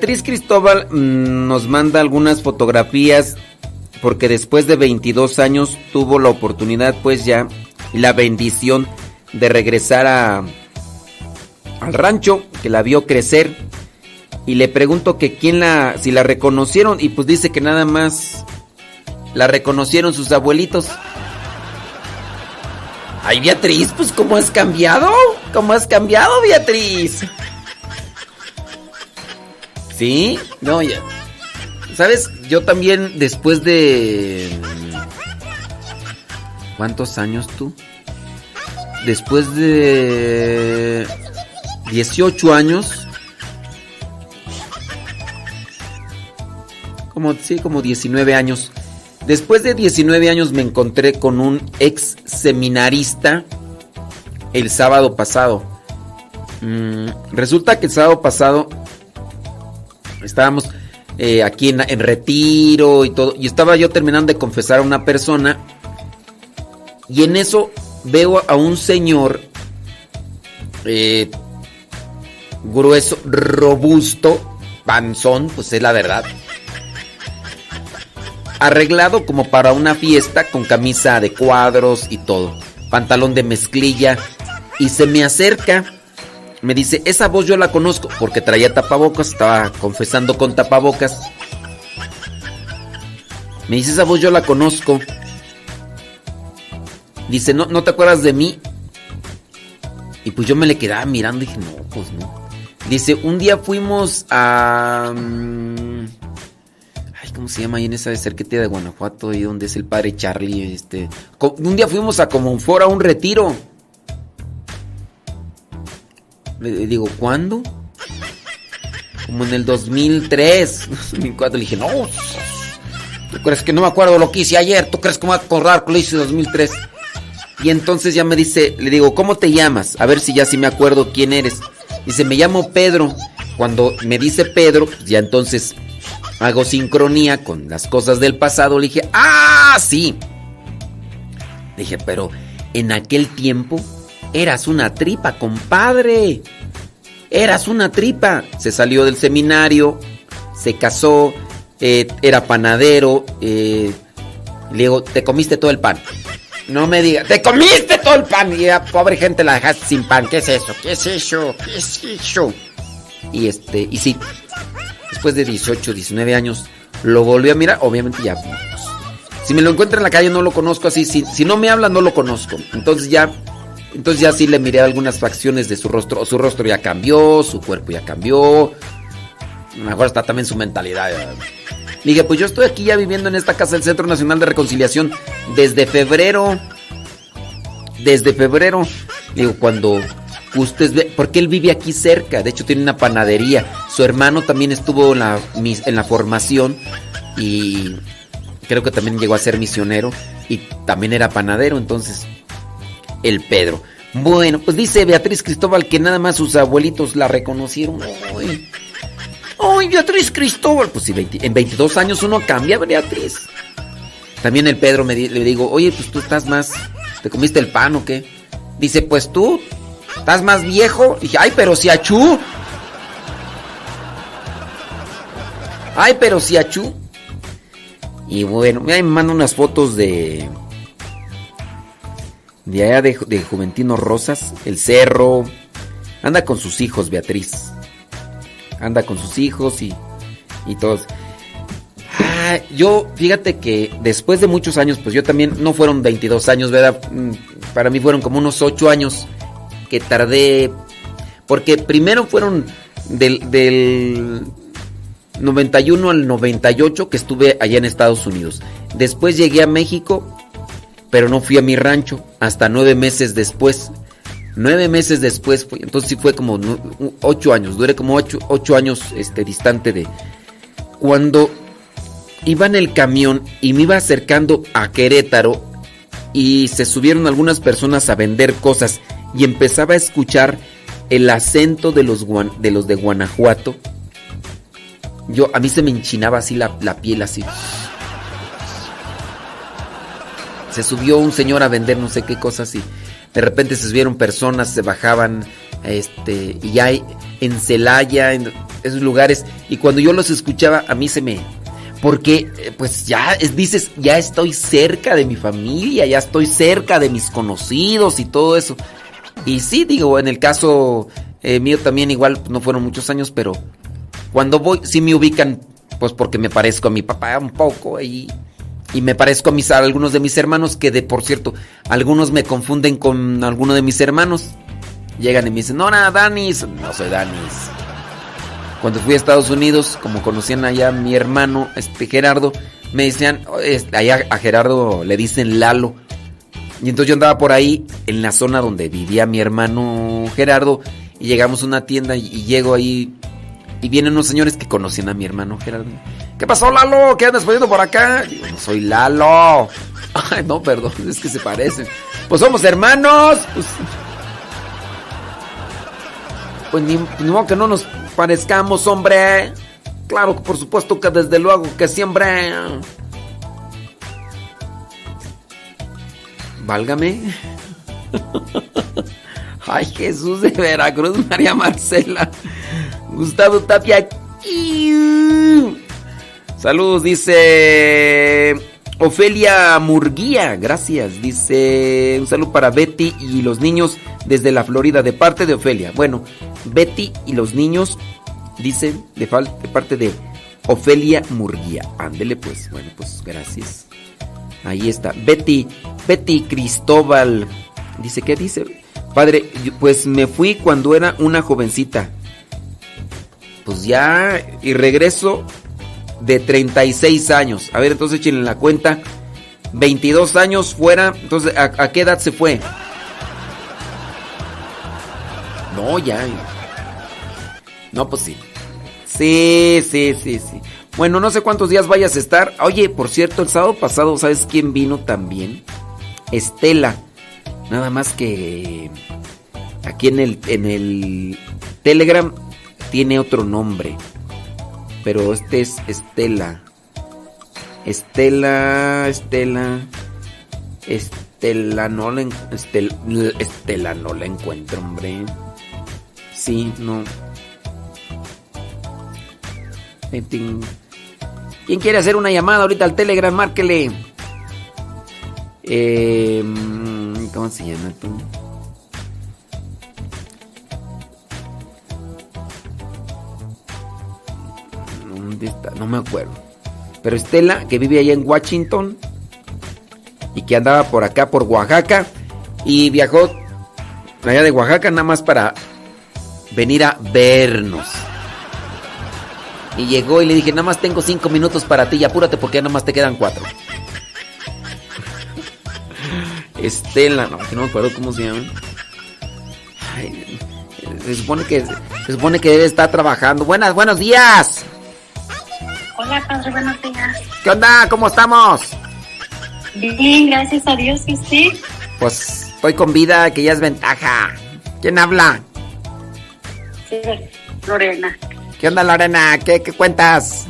Beatriz Cristóbal mm, nos manda algunas fotografías porque después de 22 años tuvo la oportunidad pues ya y la bendición de regresar a al rancho que la vio crecer y le pregunto que quién la si la reconocieron y pues dice que nada más la reconocieron sus abuelitos. Ay, Beatriz, pues cómo has cambiado? ¿Cómo has cambiado, Beatriz? Sí, no, ya. ¿Sabes? Yo también después de... ¿Cuántos años tú? Después de 18 años. Como, sí, como 19 años. Después de 19 años me encontré con un ex seminarista el sábado pasado. Mm, resulta que el sábado pasado estábamos eh, aquí en, en retiro y todo. Y estaba yo terminando de confesar a una persona. Y en eso veo a un señor eh, grueso, robusto, panzón, pues es la verdad. Arreglado como para una fiesta con camisa de cuadros y todo. Pantalón de mezclilla. Y se me acerca. Me dice, esa voz yo la conozco porque traía tapabocas, estaba confesando con tapabocas. Me dice, esa voz yo la conozco. Dice, ¿no, ¿no te acuerdas de mí? Y pues yo me le quedaba mirando y dije, no, pues no. Dice, un día fuimos a... mm, Ay, ¿cómo se llama ahí en esa cerqueta de Guanajuato? Ahí donde es el padre Charlie. Este, un día fuimos a Comonfort a un retiro. Le le digo, ¿cuándo? Como en el 2003, 2004. Le dije, no, ¿tú crees que no me acuerdo lo que hice ayer? ¿Tú crees que me a acordar lo hice en 2003? Y entonces ya me dice, le digo, ¿cómo te llamas? A ver si ya sí me acuerdo quién eres. Dice, me llamo Pedro. Cuando me dice Pedro, pues ya entonces hago sincronía con las cosas del pasado. Le dije, ¡ah, sí! Dije, pero en aquel tiempo eras una tripa, compadre. Eras una tripa. Se salió del seminario, se casó, eh, era panadero. eh, le digo, te comiste todo el pan. No me digas, te comiste todo el pan. Y a pobre gente la dejaste sin pan. ¿Qué es eso? ¿Qué es eso? ¿Qué es eso? Y este, y sí, después de 18, 19 años, lo volví a mirar. Obviamente ya. si me lo encuentro en la calle, no lo conozco así. Si, si no me habla, no lo conozco. Entonces ya. Entonces ya sí le miré algunas facciones de su rostro. Su rostro ya cambió, su cuerpo ya cambió. A mejor está también su mentalidad. dije, pues yo estoy aquí ya viviendo en esta casa del Centro Nacional de Reconciliación desde febrero. Desde febrero. Digo, cuando usted ve, porque él vive aquí cerca, de hecho tiene una panadería. Su hermano también estuvo en la formación y creo que también llegó a ser misionero y también era panadero, entonces el Pedro. Bueno, pues dice Beatriz Cristóbal que nada más sus abuelitos la reconocieron. Ay, ay, Beatriz Cristóbal. Pues si 20 en 22 años uno cambia, Beatriz. También el Pedro me le digo, oye, pues tú estás más, ¿te comiste el pan o qué? Dice, pues tú, ¿estás más viejo? Dije, ay, pero si achú. Ay, pero si achú. Y bueno, me manda unas fotos de. De allá de, de Juventino Rosas, el cerro. Anda con sus hijos, Beatriz. Anda con sus hijos y, y todos. Ah, yo, fíjate que después de muchos años, pues yo también, no fueron 22 años, ¿verdad? Mm, Para mí fueron como unos 8 años que tardé. Porque primero fueron del, del 91 al 98 que estuve allá en Estados Unidos. Después llegué a México, pero no fui a mi rancho hasta nueve meses después. Nueve meses después, entonces sí fue como ocho años, duré como ocho, ocho años este, distante de... Cuando iba en el camión y me iba acercando a Querétaro y se subieron algunas personas a vender cosas y empezaba a escuchar el acento de los, de, los de Guanajuato. Yo, a mí se me enchinaba así la piel así. Se subió un señor a vender no sé qué cosas y de repente se subieron personas, se bajaban, este, y hay en Celaya, en esos lugares, y cuando yo los escuchaba, a mí se me, porque eh, pues ya es- dices, ya estoy cerca de mi familia, ya estoy cerca de mis conocidos y todo eso. Y sí, digo, en el caso eh, mío también igual no fueron muchos años, pero cuando voy, sí me ubican, pues porque me parezco a mi papá un poco y, y me parezco a, mis, a algunos de mis hermanos, que de por cierto, algunos me confunden con alguno de mis hermanos. Llegan y me dicen, no, nada, Danis. No soy Danis. Cuando fui a Estados Unidos, como conocían allá a mi hermano, este Gerardo, me decían, "Oh, este, allá a Gerardo le dicen Lalo. Y entonces yo andaba por ahí, en la zona donde vivía mi hermano Gerardo, y llegamos a una tienda y llego ahí, y vienen unos señores que conocían a mi hermano Gerardo. ¿Qué pasó, Lalo? ¿Qué andas poniendo por acá? Digo, no soy Lalo. <laughs> Ay, no, perdón, es que se parecen. Pues somos hermanos. Pues, pues ni, ni modo que no nos parezcamos, hombre. Claro por supuesto que desde luego que siempre. Válgame. <laughs> Ay, Jesús de Veracruz, María Marcela. Gustavo Tapia. Saludos, dice Ofelia Murguía. Gracias. Dice un saludo para Betty y los niños desde la Florida, de parte de Ofelia. Bueno, Betty y los niños, dice, de, de parte de Ofelia Murguía. Ándele pues. Bueno, pues gracias. Ahí está. Betty, Betty Cristóbal. Dice, ¿qué dice? Padre, pues me fui cuando era una jovencita. Pues ya, y regreso de 36 años. A ver, entonces échenle la cuenta. 22 años fuera. Entonces, ¿a, a qué edad se fue? No, ya. No, pues sí. Sí, sí, sí, sí. Bueno, no sé cuántos días vayas a estar. Oye, por cierto, el sábado pasado, ¿sabes quién vino también? Estela. Nada más que aquí en el, en el Telegram tiene otro nombre. Pero este es Estela. Estela, Estela. Estela no la Estela no la encuentro, hombre. Sí, no. ¿Quién quiere hacer una llamada ahorita al Telegram? Márquele. Eh, mm, ¿Cómo se llama tú? No me acuerdo. Pero Estela, que vive allá en Washington y que andaba por acá, por Oaxaca, y viajó allá de Oaxaca nada más para venir a vernos. Y llegó y le dije, nada más tengo cinco minutos para ti y apúrate porque ya nada más te quedan cuatro. <laughs> Estela, no, que no me acuerdo cómo se llama. Se supone que se supone que debe estar trabajando. Buenas, buenos días. Hola, padre, buenos días. ¿Qué onda? ¿Cómo estamos? Bien, gracias a Dios que sí. Pues estoy con vida, que ya es ventaja. ¿Quién habla? Sí, Lorena. ¿Qué onda, Lorena? ¿Qué, qué cuentas?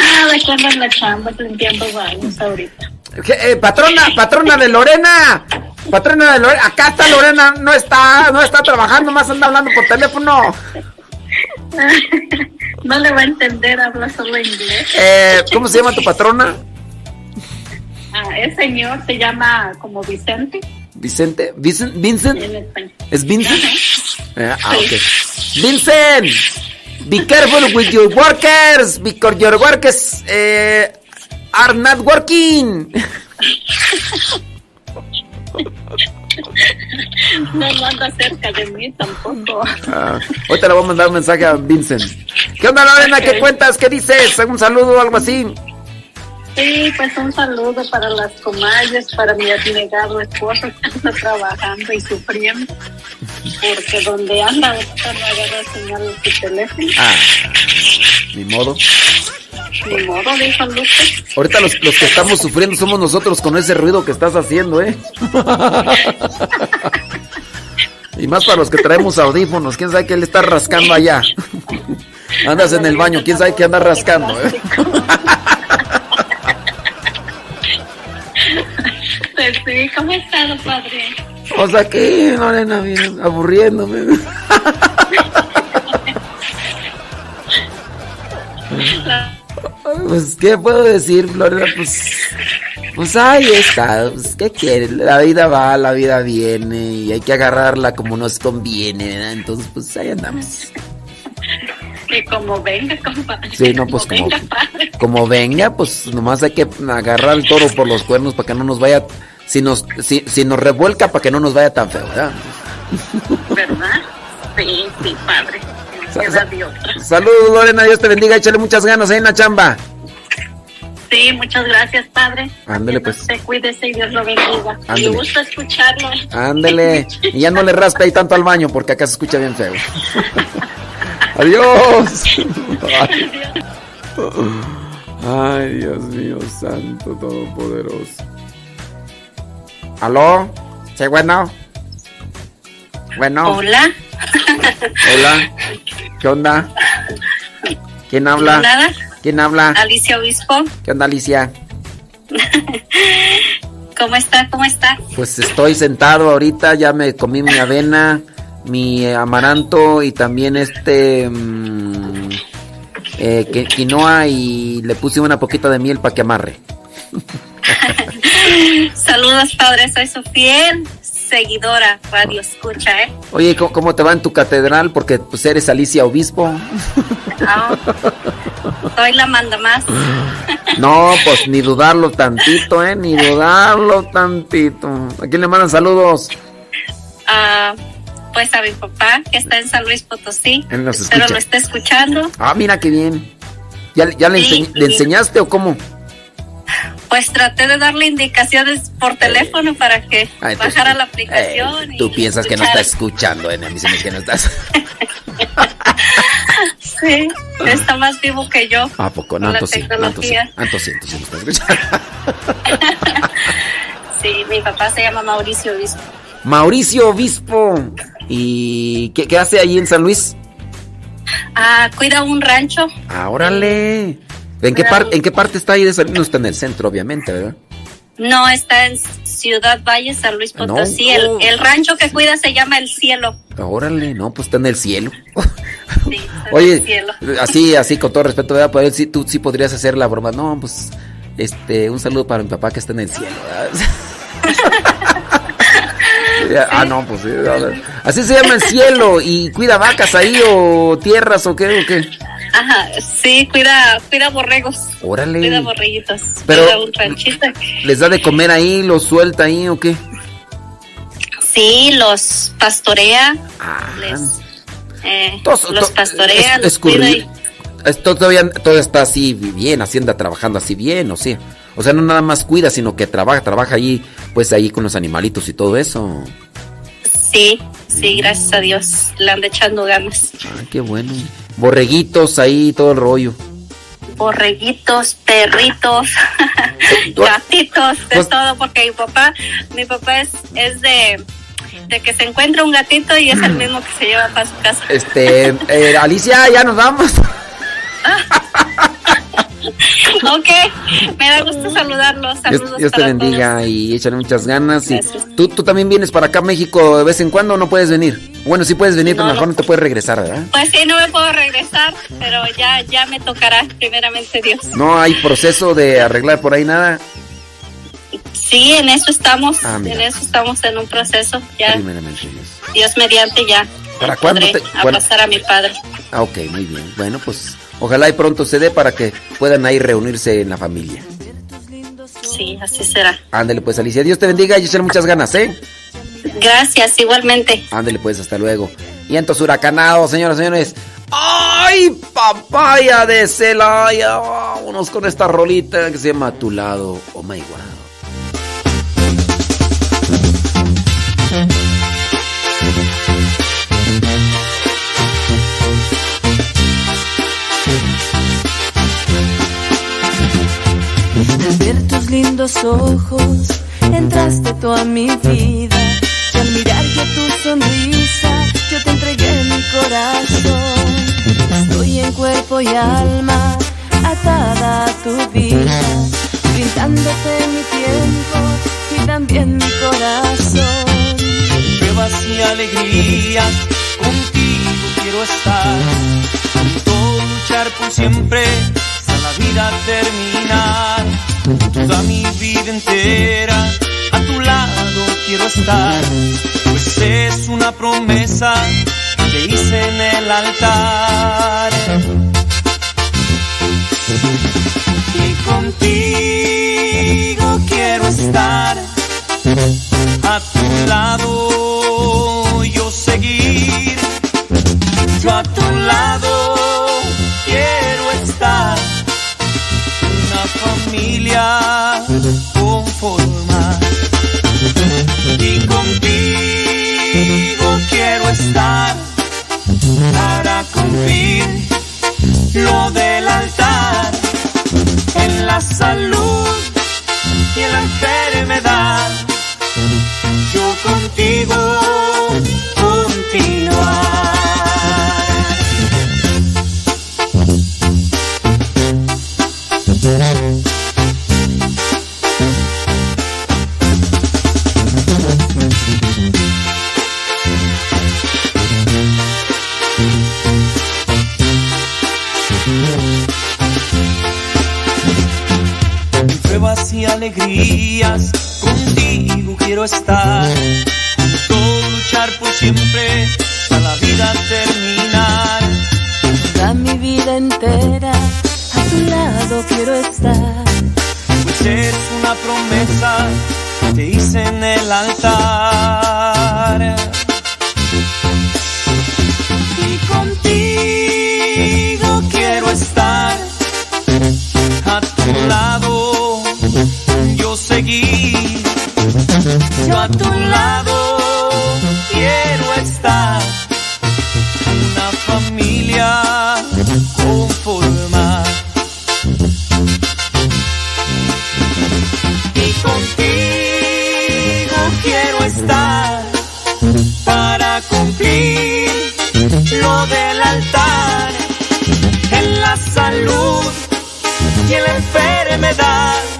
Ah, de cuando en la chamba limpiando baños ahorita. ¿Qué, eh, patrona, patrona de Lorena. Patrona de Lorena. Acá está Lorena, no está, no está trabajando, más anda hablando por teléfono. <laughs> No le va a entender, habla solo inglés. Eh, ¿Cómo se llama tu patrona? Ah, el señor se llama como Vicente. Vicente. Vincent. Vincent. ¿Es Vincent? Eh, ah, ok. Vincent, be careful with your workers because your workers eh, are not working. <laughs> <laughs> No, no anda cerca de mí tampoco. Ah, ahorita le voy a mandar un mensaje a Vincent. ¿Qué onda, Lorena? ¿Qué cuentas? ¿Qué dices? ¿Un saludo o algo así? Sí, pues un saludo para las comadres, para mi abnegado esposo que está trabajando y sufriendo. Porque donde anda ahorita no agarra señal de su teléfono. Ah, ni modo. Ni modo. Ahorita los, los que estamos sufriendo somos nosotros con ese ruido que estás haciendo, ¿eh? <laughs> y más para los que traemos audífonos. ¿Quién sabe qué le está rascando allá? Andas en el baño, ¿quién sabe qué anda rascando? eh? Pues sí, ¿cómo ha estado, padre? O sea que, Lorena, bien, aburriéndome. <laughs> Pues, ¿qué puedo decir, Lorena? Pues, pues ahí está. Pues, ¿Qué quieres? La vida va, la vida viene y hay que agarrarla como nos conviene, ¿verdad? Entonces, pues ahí andamos. Que como venga, compadre. Sí, no, pues como, venga, padre. como venga, pues nomás hay que agarrar el toro por los cuernos para que no nos vaya. Si nos, si, si nos revuelca, para que no nos vaya tan feo, ¿verdad? ¿Verdad? Sí, sí, padre. Saludos, Lorena, Dios te bendiga, échale muchas ganas ahí en la chamba. Sí, muchas gracias, padre. Ándele, pues. Se cuídese y Dios lo bendiga. Me gusta escucharlo. Ándele. Y ya no le raspe ahí tanto al baño porque acá se escucha bien feo. <laughs> Adiós. Ay, Dios mío, santo todopoderoso. ¿Aló? Sí, bueno. Bueno. Hola. Hola. ¿Qué onda? ¿Quién habla? Nada. ¿Quién habla? Alicia Obispo. ¿Qué onda, Alicia? <laughs> ¿Cómo está? ¿Cómo está? Pues estoy sentado ahorita, ya me comí mi avena, mi amaranto y también este mm, eh, quinoa y le puse una poquita de miel para que amarre. <laughs> Saludos, padre. Soy su fiel seguidora. Radio escucha, ¿eh? Oye, ¿cómo, cómo te va en tu catedral? Porque pues eres Alicia Obispo. Ah, soy la manda más. <laughs> No, pues ni dudarlo tantito, ¿eh? Ni dudarlo tantito. ¿A quién le mandan saludos? Ah, pues a mi papá, que está en San Luis Potosí. Escucha. lo esté escuchando. Ah, mira qué bien. ¿Ya, ya le, Sí, le enseñaste o cómo? Pues traté de darle indicaciones por teléfono para que Ay, bajara la aplicación. y Tú piensas que no estás escuchando, ¿eh? A mí se me que no estás. Sí, está más vivo que yo. ¿A poco? No, Con la entonces sí. no, entonces. Ah, entonces entonces sí me estás <laughs> escuchando. Sí, mi papá se llama Mauricio Obispo. Mauricio Obispo. ¿Y qué, qué hace ahí en San Luis? Ah, cuida un rancho. Ah, órale. ¿En qué, par- ¿En qué parte está ahí de San Luis? No está en el centro, obviamente, ¿verdad? No, está en Ciudad Valle, San Luis Ah, no. Potosí. El, el rancho que cuida se llama El Cielo. Órale, no, pues está en el cielo. Sí, <laughs> Oye, el cielo. así, así, con todo respeto, ¿verdad? Pues, sí, tú sí podrías hacer la broma. No, pues, este, un saludo para mi papá que está en el cielo. ¿verdad? <laughs> ah, no, pues sí. Así se llama el cielo. ¿Y cuida vacas ahí o tierras o qué? O qué? Ajá, sí, cuida, cuida borregos. Órale. Cuida borreguitos. Pero- Cuida un ranchito. ¿Les da de comer ahí? ¿Los suelta ahí o qué? Sí, los pastorea. Ah. les, eh, Tos- los to- pastorea, es- los cuida escurri- y- Esto todavía todo está así bien, hacienda trabajando así bien, o sea. O sea, no nada más cuida, sino que trabaja, trabaja ahí, pues ahí con los animalitos y todo eso. Sí, sí, gracias a Dios. Le anda echando ganas. Ay, qué bueno. Borreguitos ahí, todo el rollo. Borreguitos, perritos, <laughs> gatitos, de Pues- todo, porque mi papá, mi papá es, es de, de que se encuentra un gatito y es el mismo que se lleva para su casa. Este, eh, Alicia, ya nos vamos. <laughs> ok, me da gusto saludarlos. Dios, Saludos Dios te bendiga y échale muchas ganas. Y ¿tú, tú también vienes para acá a México de vez en cuando o no puedes venir. Bueno, sí puedes venir, pero No, mejor no. te puedes regresar, ¿verdad? Pues sí, no me puedo regresar, pero ya, ya me tocará, primeramente Dios. No hay proceso de arreglar por ahí nada. Sí, en eso estamos, Ah, en eso estamos en un proceso. Ya, Primeramente Dios. Dios mediante, ya ¿Para cuándo te- cuándo- abrazar a mi padre. Ah, ok, muy bien. Bueno, pues ojalá y pronto se dé para que puedan ahí reunirse en la familia. Sí, así será. Ándale pues, Alicia. Dios te bendiga y échale muchas ganas, ¿eh? Gracias, igualmente. Ándale pues, hasta luego. Y entonces huracanado, señoras y señores. ¡Ay, papaya de Celaya! Vámonos con esta rolita que se llama A tu lado, oh my god. Lindos ojos, entraste tú a mi vida. Y al mirar ya tu sonrisa, yo te entregué mi corazón. Estoy en cuerpo y alma, atada a tu vida, brindándote mi tiempo y también mi corazón. pruebas y alegrías, contigo quiero estar. Junto luchar por siempre, hasta la vida terminar. Toda mi vida entera, a tu lado quiero estar. Pues es una promesa que hice en el altar. Y contigo quiero estar a tu lado familia conformar y contigo quiero estar para cumplir lo del altar en la salud y en la enfermedad. Yo contigo alegrías, contigo quiero estar. Todo luchar por siempre, hasta la vida terminar. Toda mi vida entera, a tu lado quiero estar. es una promesa que te hice en el altar. Seguir, yo a tu lado quiero estar, una familia conformar. Y contigo quiero estar para cumplir lo del altar en la salud y en la enfermedad.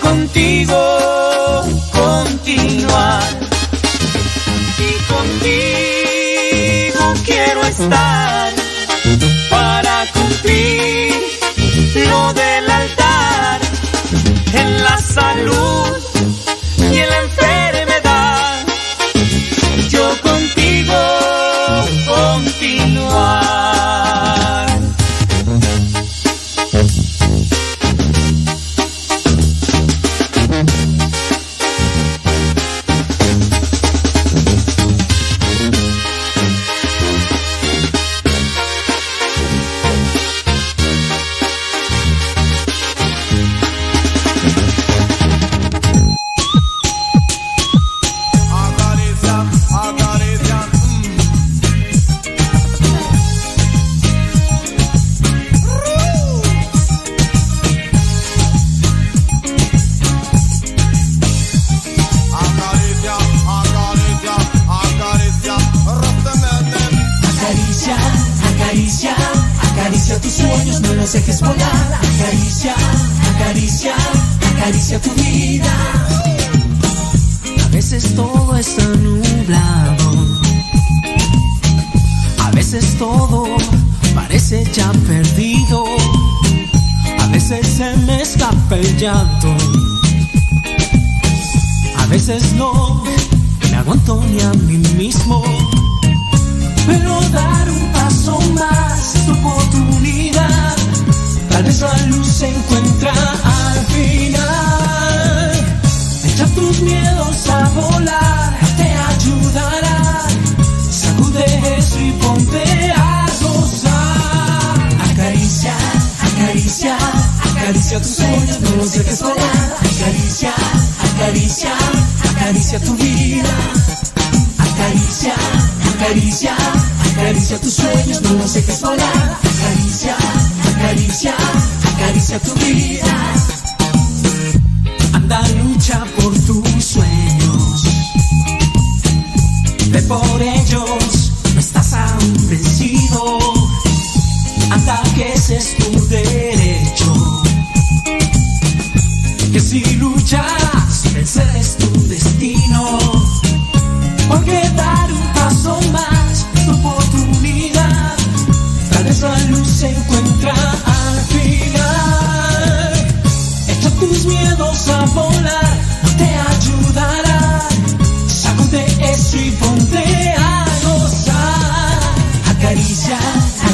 Contigo continuar y contigo quiero estar para cumplir lo del altar en la salud nublado. A veces todo parece ya perdido. A veces se me escapa el llanto. A veces no me aguanto ni a mí mismo. Pero dar un paso más es tu oportunidad. Tal vez la luz se encuentra al final. Echa tus miedos a volar, acaricia, acaricia tus sueños, no los dejes volar. Acaricia, acaricia, acaricia tu vida. Acaricia, acaricia, acaricia tus sueños, no los dejes volar. Acaricia, acaricia, acaricia tu vida. Anda, lucha por tus sueños. Ve por ellos, no estás aún vencido. Anda, que ese es tu derecho. Que si luchas, vencer es tu destino. Porque dar un paso más tu oportunidad. Tal vez la luz se encuentra al final. Echa tus miedos a volar, te ayudará. Sacude eso y ponte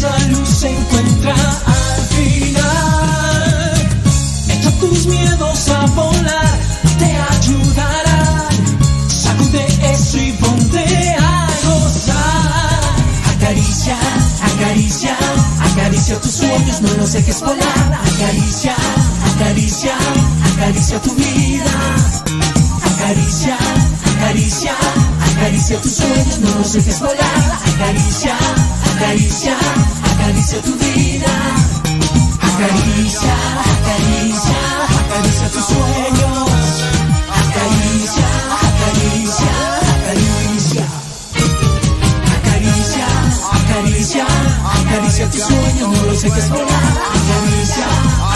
La luz se encuentra al final. Echa tus miedos a volar, te ayudarán. Sacude eso y ponte a gozar. Acaricia, acaricia, acaricia tus sueños, no los dejes volar. Acaricia, acaricia, acaricia tu vida. Acaricia, acaricia, acaricia tus sueños, no los dejes volar. Acaricia, Acaricia, acaricia tu vida. Acaricia, acaricia, acaricia tus sueños. Acaricia, acaricia, acaricia. Acaricia, acaricia, acaricia tus sueños, no lo sé los dejes volar. Acaricia,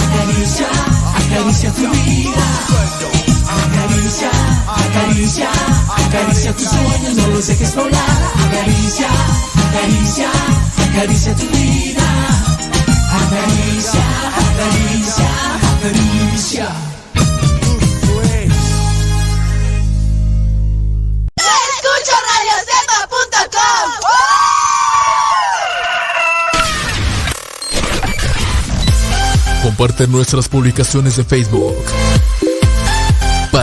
acaricia, acaricia tu vida. Acaricia, acaricia, acaricia tus sueños, no los dejes volar. Acaricia, acaricia, acaricia tu vida. Acaricia, acaricia, acaricia. Radiocepa.com. Comparte nuestras publicaciones de Facebook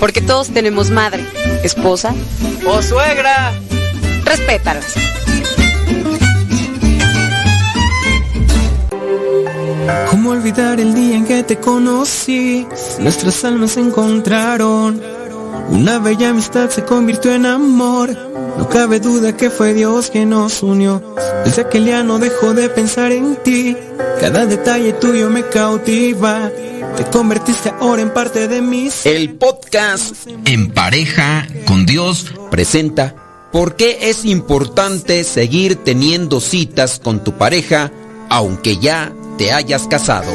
Porque todos tenemos madre, esposa o suegra. Respétalas. ¿Cómo olvidar el día en que te conocí? Nuestras almas se encontraron. Una bella amistad se convirtió en amor. No cabe duda que fue Dios quien nos unió. Desde aquel día no dejo de pensar en ti. Cada detalle tuyo me cautiva. Te convertiste ahora en parte de mí. El podcast En pareja con Dios presenta ¿Por qué es importante seguir teniendo citas con tu pareja aunque ya te hayas casado?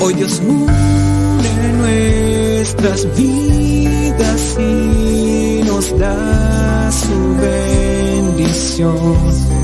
Hoy Dios une nuestras vidas y nos da su bendición.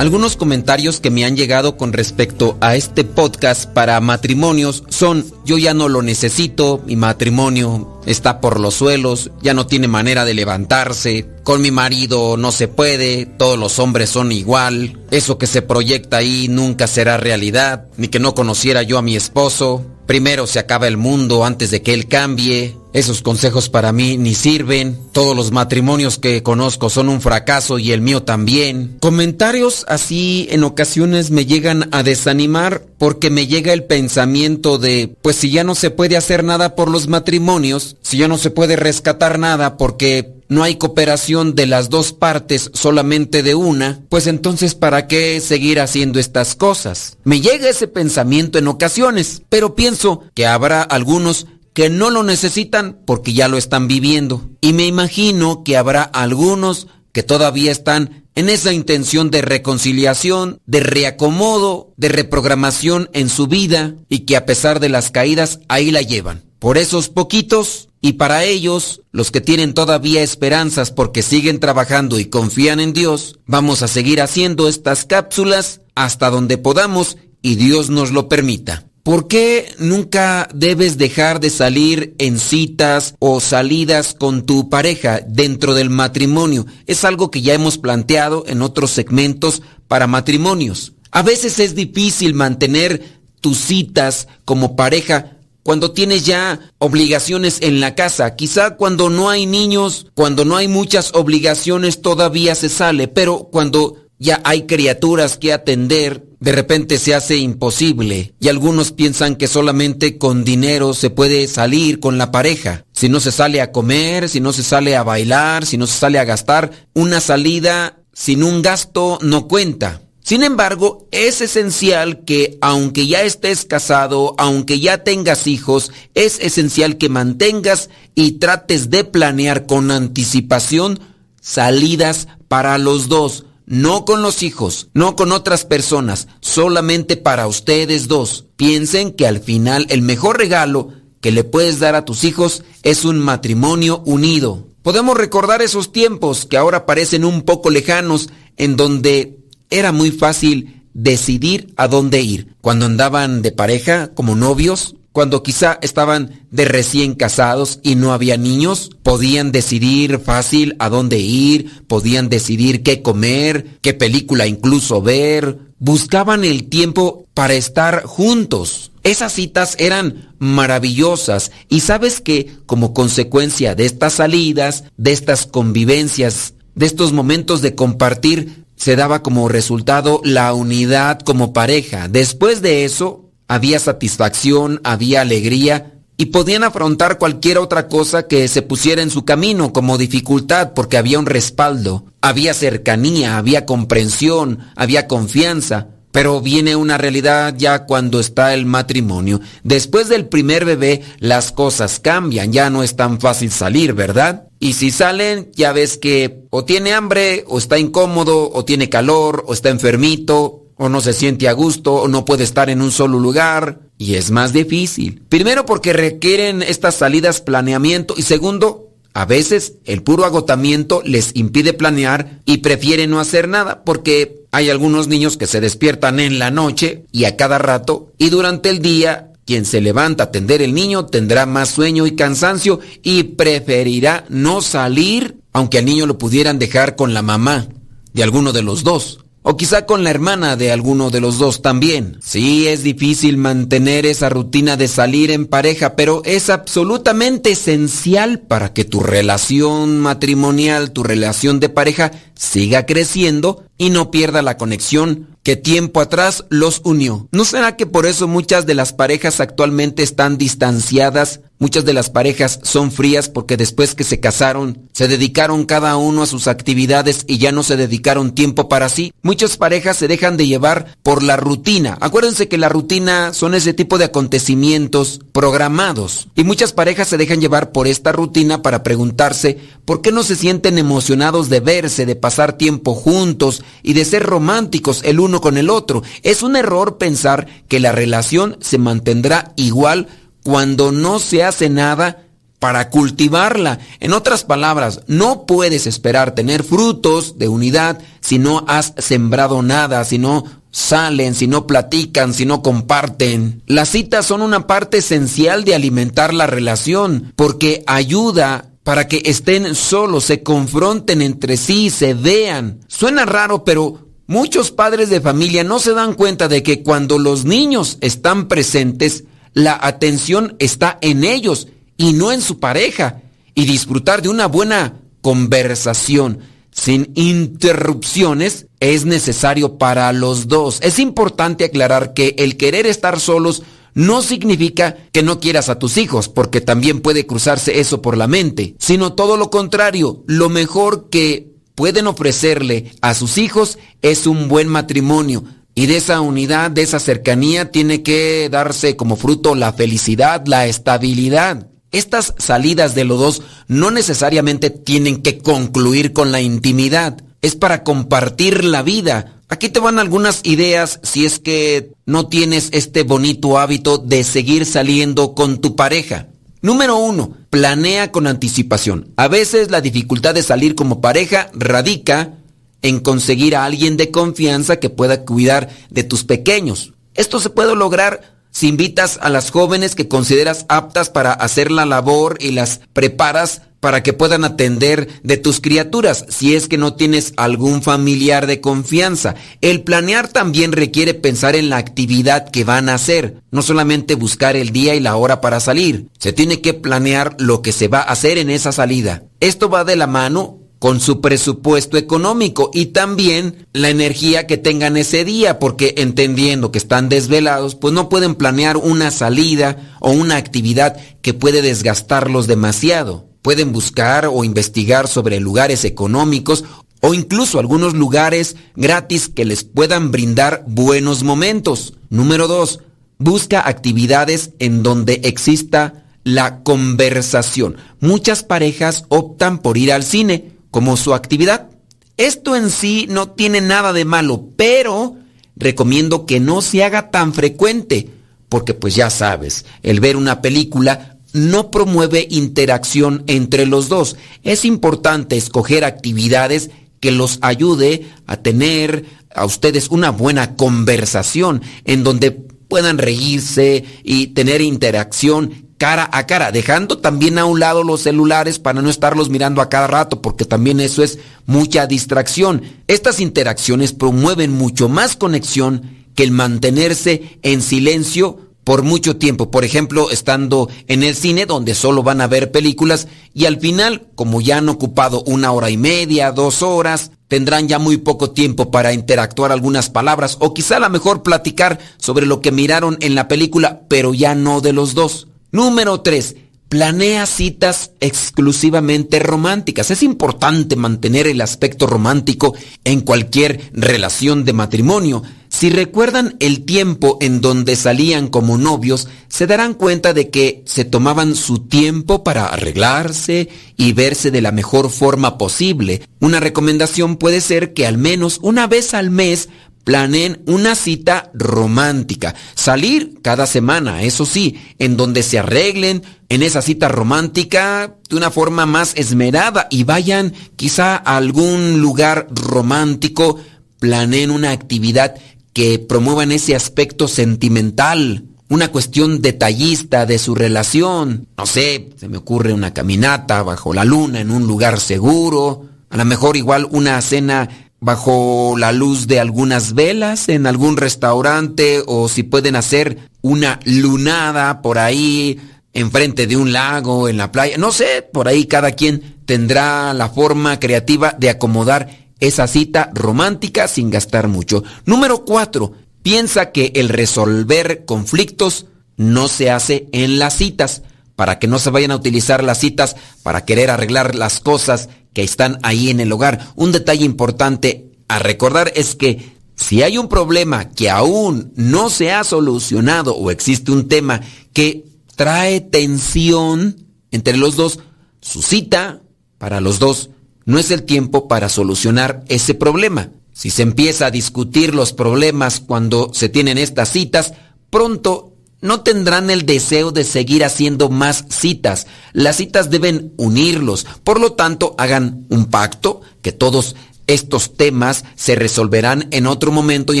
Algunos comentarios que me han llegado con respecto a este podcast para matrimonios son, yo ya no lo necesito, mi matrimonio está por los suelos, ya no tiene manera de levantarse, con mi marido no se puede, todos los hombres son igual, eso que se proyecta ahí nunca será realidad, ni que no conociera yo a mi esposo, primero se acaba el mundo antes de que él cambie, esos consejos para mí ni sirven. Todos los matrimonios que conozco son un fracaso y el mío también. Comentarios así en ocasiones me llegan a desanimar porque me llega el pensamiento de, pues si ya no se puede hacer nada por los matrimonios, si ya no se puede rescatar nada porque no hay cooperación de las dos partes, solamente de una, pues entonces ¿para qué seguir haciendo estas cosas? Me llega ese pensamiento en ocasiones, pero pienso que habrá algunos que no lo necesitan porque ya lo están viviendo. Y me imagino que habrá algunos que todavía están en esa intención de reconciliación, de reacomodo, de reprogramación en su vida y que a pesar de las caídas ahí la llevan. Por esos poquitos y para ellos, los que tienen todavía esperanzas porque siguen trabajando y confían en Dios, vamos a seguir haciendo estas cápsulas hasta donde podamos y Dios nos lo permita. ¿Por qué nunca debes dejar de salir en citas o salidas con tu pareja dentro del matrimonio? Es algo que ya hemos planteado en otros segmentos para matrimonios. A veces es difícil mantener tus citas como pareja cuando tienes ya obligaciones en la casa. Quizá cuando no hay niños, cuando no hay muchas obligaciones todavía se sale, pero cuando ya hay criaturas que atender, de repente se hace imposible y algunos piensan que solamente con dinero se puede salir con la pareja. Si no se sale a comer, si no se sale a bailar, si no se sale a gastar, una salida sin un gasto no cuenta. Sin embargo, es esencial que aunque ya estés casado, aunque ya tengas hijos, es esencial que mantengas y trates de planear con anticipación salidas para los dos no con los hijos, no con otras personas, solamente para ustedes dos. Piensen que al final el mejor regalo que le puedes dar a tus hijos es un matrimonio unido. Podemos recordar esos tiempos que ahora parecen un poco lejanos, en donde era muy fácil decidir a dónde ir. Cuando andaban de pareja, como novios, cuando quizá estaban de recién casados y no había niños, podían decidir fácil a dónde ir, podían decidir qué comer, qué película incluso ver, buscaban el tiempo para estar juntos. Esas citas eran maravillosas y sabes que como consecuencia de estas salidas, de estas convivencias, de estos momentos de compartir, se daba como resultado la unidad como pareja. Después de eso, había satisfacción, había alegría y podían afrontar cualquier otra cosa que se pusiera en su camino como dificultad porque había un respaldo, había cercanía, había comprensión, había confianza. Pero viene una realidad ya cuando está el matrimonio. Después del primer bebé las cosas cambian, ya no es tan fácil salir, ¿verdad? Y si salen, ya ves que o tiene hambre, o está incómodo, o tiene calor, o está enfermito, o no se siente a gusto, o no puede estar en un solo lugar, y es más difícil. Primero porque requieren estas salidas planeamiento, y segundo, a veces el puro agotamiento les impide planear y prefieren no hacer nada porque hay algunos niños que se despiertan en la noche y a cada rato y durante el día quien se levanta a atender el niño tendrá más sueño y cansancio y preferirá no salir aunque al niño lo pudieran dejar con la mamá de alguno de los dos. O quizá con la hermana de alguno de los dos también. Sí, es difícil mantener esa rutina de salir en pareja, pero es absolutamente esencial para que tu relación matrimonial, tu relación de pareja, siga creciendo y no pierda la conexión que tiempo atrás los unió. ¿No será que por eso muchas de las parejas actualmente están distanciadas? Muchas de las parejas son frías porque después que se casaron, se dedicaron cada uno a sus actividades y ya no se dedicaron tiempo para sí. Muchas parejas se dejan de llevar por la rutina. Acuérdense que la rutina son ese tipo de acontecimientos programados. Y muchas parejas se dejan llevar por esta rutina para preguntarse por qué no se sienten emocionados de verse, de pasar tiempo juntos y de ser románticos el uno con el otro. Es un error pensar que la relación se mantendrá igual cuando no se hace nada para cultivarla. En otras palabras, no puedes esperar tener frutos de unidad si no has sembrado nada, si no salen, si no platican, si no comparten. Las citas son una parte esencial de alimentar la relación porque ayuda para que estén solos, se confronten entre sí, se vean. Suena raro, pero muchos padres de familia no se dan cuenta de que cuando los niños están presentes, la atención está en ellos y no en su pareja. Y disfrutar de una buena conversación sin interrupciones es necesario para los dos. Es importante aclarar que el querer estar solos no significa que no quieras a tus hijos, porque también puede cruzarse eso por la mente, sino todo lo contrario, lo mejor que pueden ofrecerle a sus hijos es un buen matrimonio, y de esa unidad, de esa cercanía, tiene que darse como fruto la felicidad, la estabilidad. Estas salidas de los dos no necesariamente tienen que concluir con la intimidad. Es para compartir la vida. Aquí te van algunas ideas si es que no tienes este bonito hábito de seguir saliendo con tu pareja. Número uno, planea con anticipación. A veces la dificultad de salir como pareja radica en conseguir a alguien de confianza que pueda cuidar de tus pequeños. Esto se puede lograr si invitas a las jóvenes que consideras aptas para hacer la labor y las preparas para que puedan atender de tus criaturas, si es que no tienes algún familiar de confianza. El planear también requiere pensar en la actividad que van a hacer, no solamente buscar el día y la hora para salir. Se tiene que planear lo que se va a hacer en esa salida. Esto va de la mano con su presupuesto económico y también la energía que tengan ese día, porque entendiendo que están desvelados, pues no pueden planear una salida o una actividad que puede desgastarlos demasiado. Pueden buscar o investigar sobre lugares económicos o incluso algunos lugares gratis que les puedan brindar buenos momentos. Número dos, busca actividades en donde exista la conversación. Muchas parejas optan por ir al cine como su actividad. Esto en sí no tiene nada de malo, pero recomiendo que no se haga tan frecuente, porque pues ya sabes, el ver una película no promueve interacción entre los dos. Es importante escoger actividades que los ayude a tener a ustedes una buena conversación, en donde puedan reírse y tener interacción cara a cara, dejando también a un lado los celulares para no estarlos mirando a cada rato, porque también eso es mucha distracción. Estas interacciones promueven mucho más conexión que el mantenerse en silencio por mucho tiempo, por ejemplo, estando en el cine donde solo van a ver películas y al final, como ya han ocupado una hora y media, dos horas, tendrán ya muy poco tiempo para interactuar algunas palabras o quizá a lo mejor platicar sobre lo que miraron en la película, pero ya no de los dos. Número 3. Planea citas exclusivamente románticas. Es importante mantener el aspecto romántico en cualquier relación de matrimonio. Si recuerdan el tiempo en donde salían como novios, se darán cuenta de que se tomaban su tiempo para arreglarse y verse de la mejor forma posible. Una recomendación puede ser que al menos una vez al mes planeen una cita romántica. Salir cada semana, eso sí, en donde se arreglen en esa cita romántica de una forma más esmerada y vayan quizá a algún lugar romántico, planeen una actividad que promuevan ese aspecto sentimental, una cuestión detallista de su relación. No sé, se me ocurre una caminata bajo la luna en un lugar seguro, a lo mejor igual una cena bajo la luz de algunas velas en algún restaurante o si pueden hacer una lunada por ahí enfrente de un lago, en la playa, no sé, por ahí cada quien tendrá la forma creativa de acomodar esa cita romántica sin gastar mucho. Número cuatro, piensa que el resolver conflictos no se hace en las citas, para que no se vayan a utilizar las citas para querer arreglar las cosas que están ahí en el hogar. Un detalle importante a recordar es que si hay un problema que aún no se ha solucionado o existe un tema que trae tensión entre los dos, su cita para los dos no es el tiempo para solucionar ese problema. Si se empieza a discutir los problemas cuando se tienen estas citas, pronto no tendrán el deseo de seguir haciendo más citas. Las citas deben unirlos. Por lo tanto, hagan un pacto que todos estos temas se resolverán en otro momento y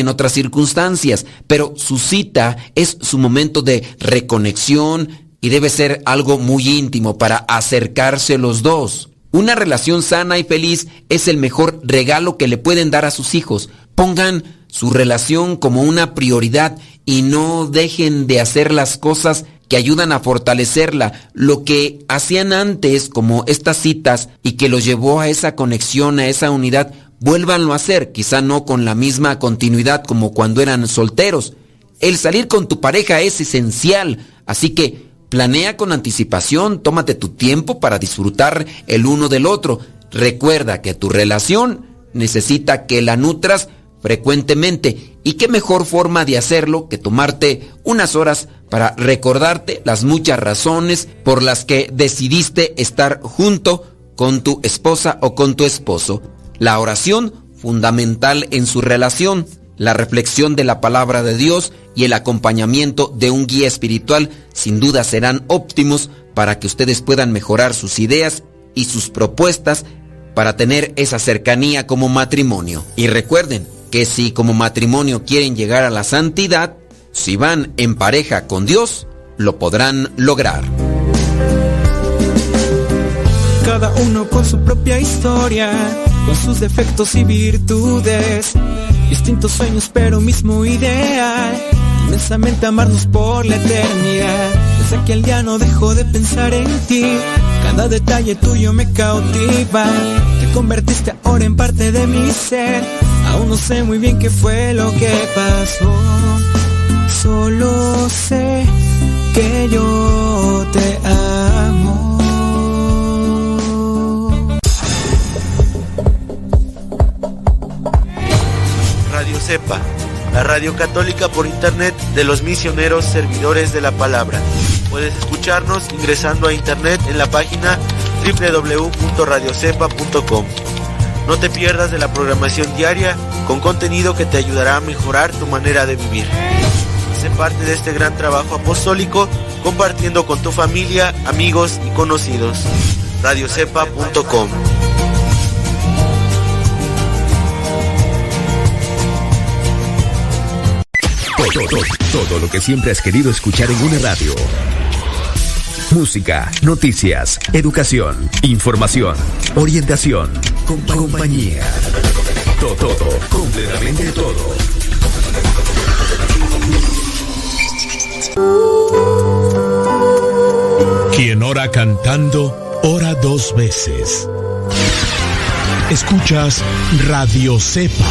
en otras circunstancias. Pero su cita es su momento de reconexión y debe ser algo muy íntimo para acercarse los dos. Una relación sana y feliz es el mejor regalo que le pueden dar a sus hijos. Pongan su relación como una prioridad y no dejen de hacer las cosas que ayudan a fortalecerla, lo que hacían antes como estas citas y que los llevó a esa conexión, a esa unidad, vuélvanlo a hacer, quizá no con la misma continuidad como cuando eran solteros. El salir con tu pareja es esencial, así que planea con anticipación, tómate tu tiempo para disfrutar el uno del otro. Recuerda que tu relación necesita que la nutras frecuentemente. ¿Y qué mejor forma de hacerlo que tomarte unas horas para recordarte las muchas razones por las que decidiste estar junto con tu esposa o con tu esposo? La oración, fundamental en su relación, la reflexión de la palabra de Dios y el acompañamiento de un guía espiritual sin duda serán óptimos para que ustedes puedan mejorar sus ideas y sus propuestas para tener esa cercanía como matrimonio. Y recuerden, que si como matrimonio quieren llegar a la santidad, si van en pareja con Dios, lo podrán lograr. Cada uno con su propia historia, con sus defectos y virtudes, distintos sueños pero mismo ideal, inmensamente amarnos por la eternidad. Desde aquel día no dejo de pensar en ti, cada detalle tuyo me cautiva, te convertiste ahora en parte de mi ser Aún no sé muy bien qué fue lo que pasó. Solo sé que yo te amo. Radio Cepa, la radio católica por internet de los misioneros servidores de la palabra. Puedes escucharnos ingresando a internet en la página www.radiocepa.com. No te pierdas de la programación diaria con contenido que te ayudará a mejorar tu manera de vivir. Sé parte de este gran trabajo apostólico compartiendo con tu familia, amigos y conocidos. radiocepa.com todo, todo, todo lo que siempre has querido escuchar en una radio. Música, noticias, educación, información, orientación, compa- compañía. Todo, todo, completamente todo. Quien ora cantando, ora dos veces. Escuchas Radio Cepa.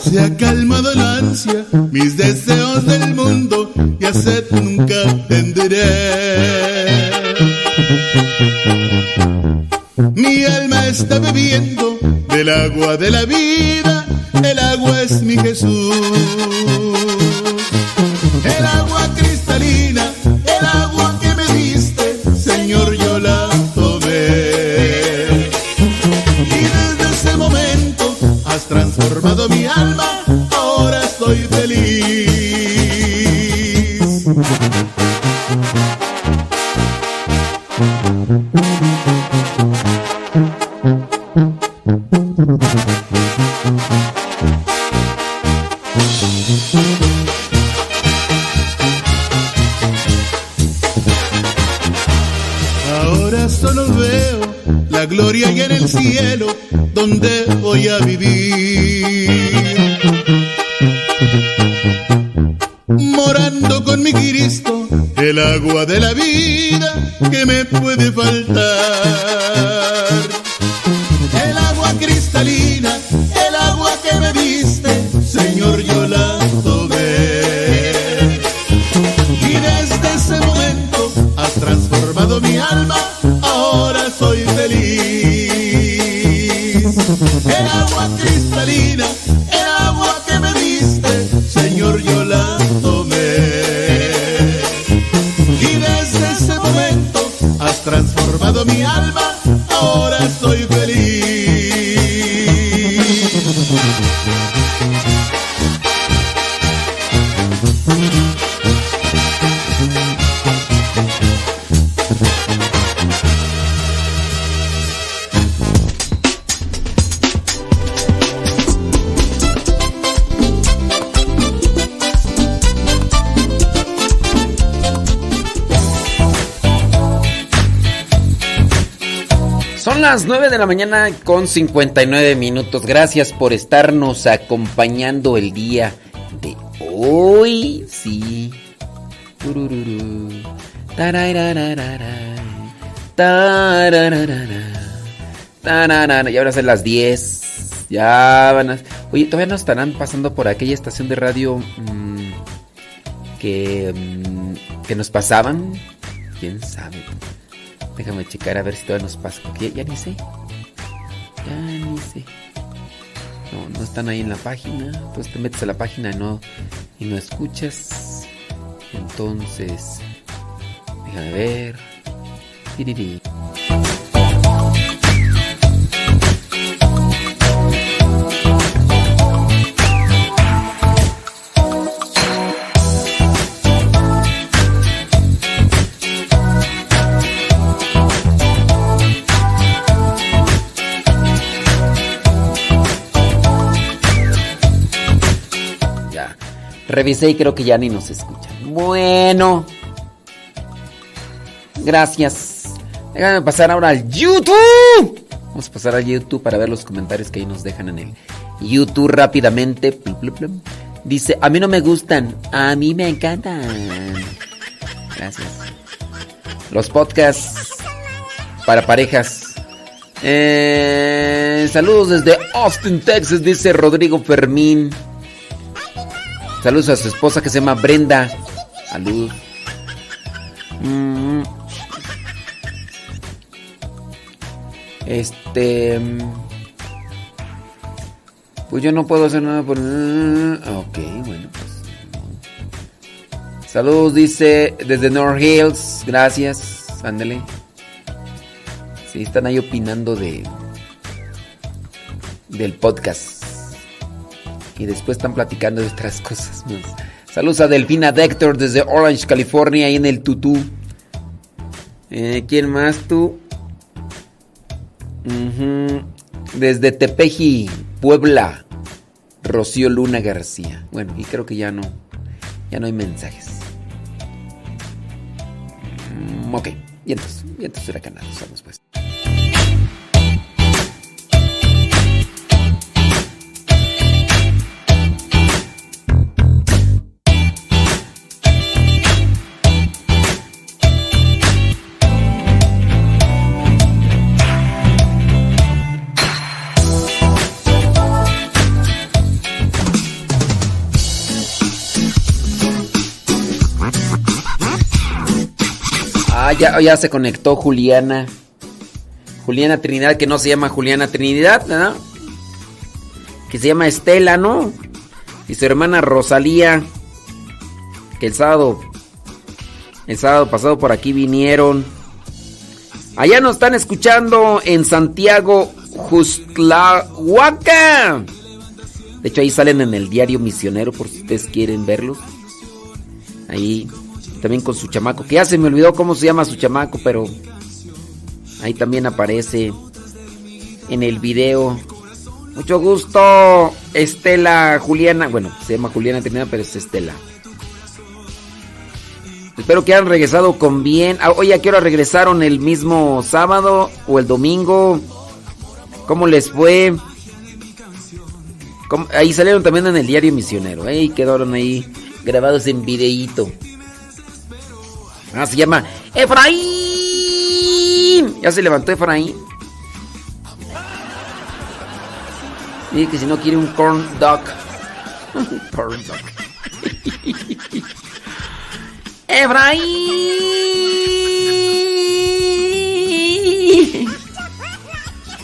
Se ha calmado la ansia, mis deseos del mundo y sed nunca tendré. Mi alma está bebiendo del agua de la vida, el agua es mi Jesús. Mañana con 59 minutos. Gracias por estarnos acompañando el día de hoy. Sí. Ya van a ser las 10. Ya van a. Oye, todavía no estarán pasando por aquella estación de radio mm, que, mm, que nos pasaban. ¿Quién sabe? Déjame checar a ver si todavía nos pasa. porque ya ni sé. Sé. No, no están ahí en la página. Entonces te metes a la página y no, y no escuchas. Entonces, déjame ver. Revisé y creo que ya ni nos escuchan. Bueno. Gracias. Déjame pasar ahora al YouTube. Vamos a pasar al YouTube para ver los comentarios que ahí nos dejan en el YouTube rápidamente. Dice, a mí no me gustan, a mí me encantan. Gracias. Los podcasts para parejas. Eh, saludos desde Austin, Texas, dice Rodrigo Fermín. Saludos a su esposa que se llama Brenda. Salud. Mm. Este. Mm. Pues yo no puedo hacer nada por. Ok, bueno, pues. Saludos, dice desde North Hills. Gracias. Ándale. Sí, están ahí opinando de. Del podcast. Y después están platicando de otras cosas más. Saludos a Delfina Dector desde Orange, California, ahí en el Tutú. Eh, ¿Quién más tú? Desde Tepeji, Puebla, Rocío Luna García. Bueno, y creo que ya no, ya no hay mensajes. Mm, ok, vientos, vientos huracanados, vamos pues. Ah, ya, ya se conectó Juliana. Juliana Trinidad, que no se llama Juliana Trinidad, ¿verdad? Que se llama Estela, ¿no? Y su hermana Rosalía, que el sábado, el sábado pasado por aquí vinieron. Allá nos están escuchando en Santiago, Justlahuaca. De hecho, ahí salen en el diario misionero por si ustedes quieren verlos. Ahí también con su chamaco, que ya se me olvidó cómo se llama su chamaco, pero ahí también aparece en el video. Mucho gusto, Estela Juliana. Bueno, se llama Juliana Trinidad, pero es Estela. Espero que hayan regresado con bien. Ah, Oye, ¿a qué hora regresaron? ¿El mismo sábado o el domingo? ¿Cómo les fue? Ahí salieron también en el diario misionero. ¿eh? Y quedaron ahí grabados en videíto. Ah, se llama Efraín. Ya se levantó Efraín. Dice que si no quiere un corn dog. <laughs> corn dog. <laughs> Efraín.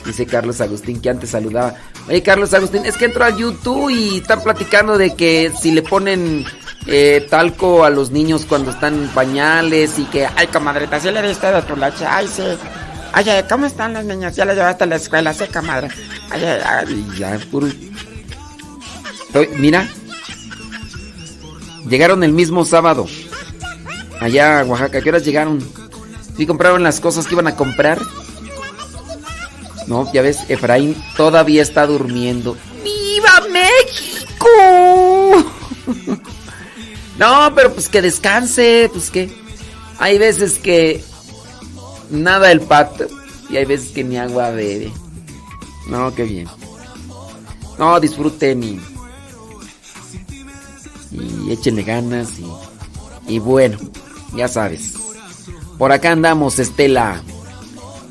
Dice Carlos Agustín que antes saludaba. Oye, Carlos Agustín, es que entró a YouTube y están platicando de que si le ponen eh, talco a los niños cuando están en pañales y que, ay, comadrita, si le diste de tu leche, ay, sí. Ay, ¿cómo están los niños? Ya los llevaste a la escuela, sí, comadre. Ay, ay, ya, puro. Mira, llegaron el mismo sábado. Allá Oaxaca, ¿qué horas llegaron? ¿Sí compraron las cosas que iban a comprar? No, ya ves, Efraín todavía está durmiendo. ¡Viva México! <laughs> No, pero pues que descanse, pues que hay veces que nada el pato y hay veces que ni agua bebe. No, qué bien. No, disfruten y, y échenle ganas y, y bueno, ya sabes. Por acá andamos, Estela.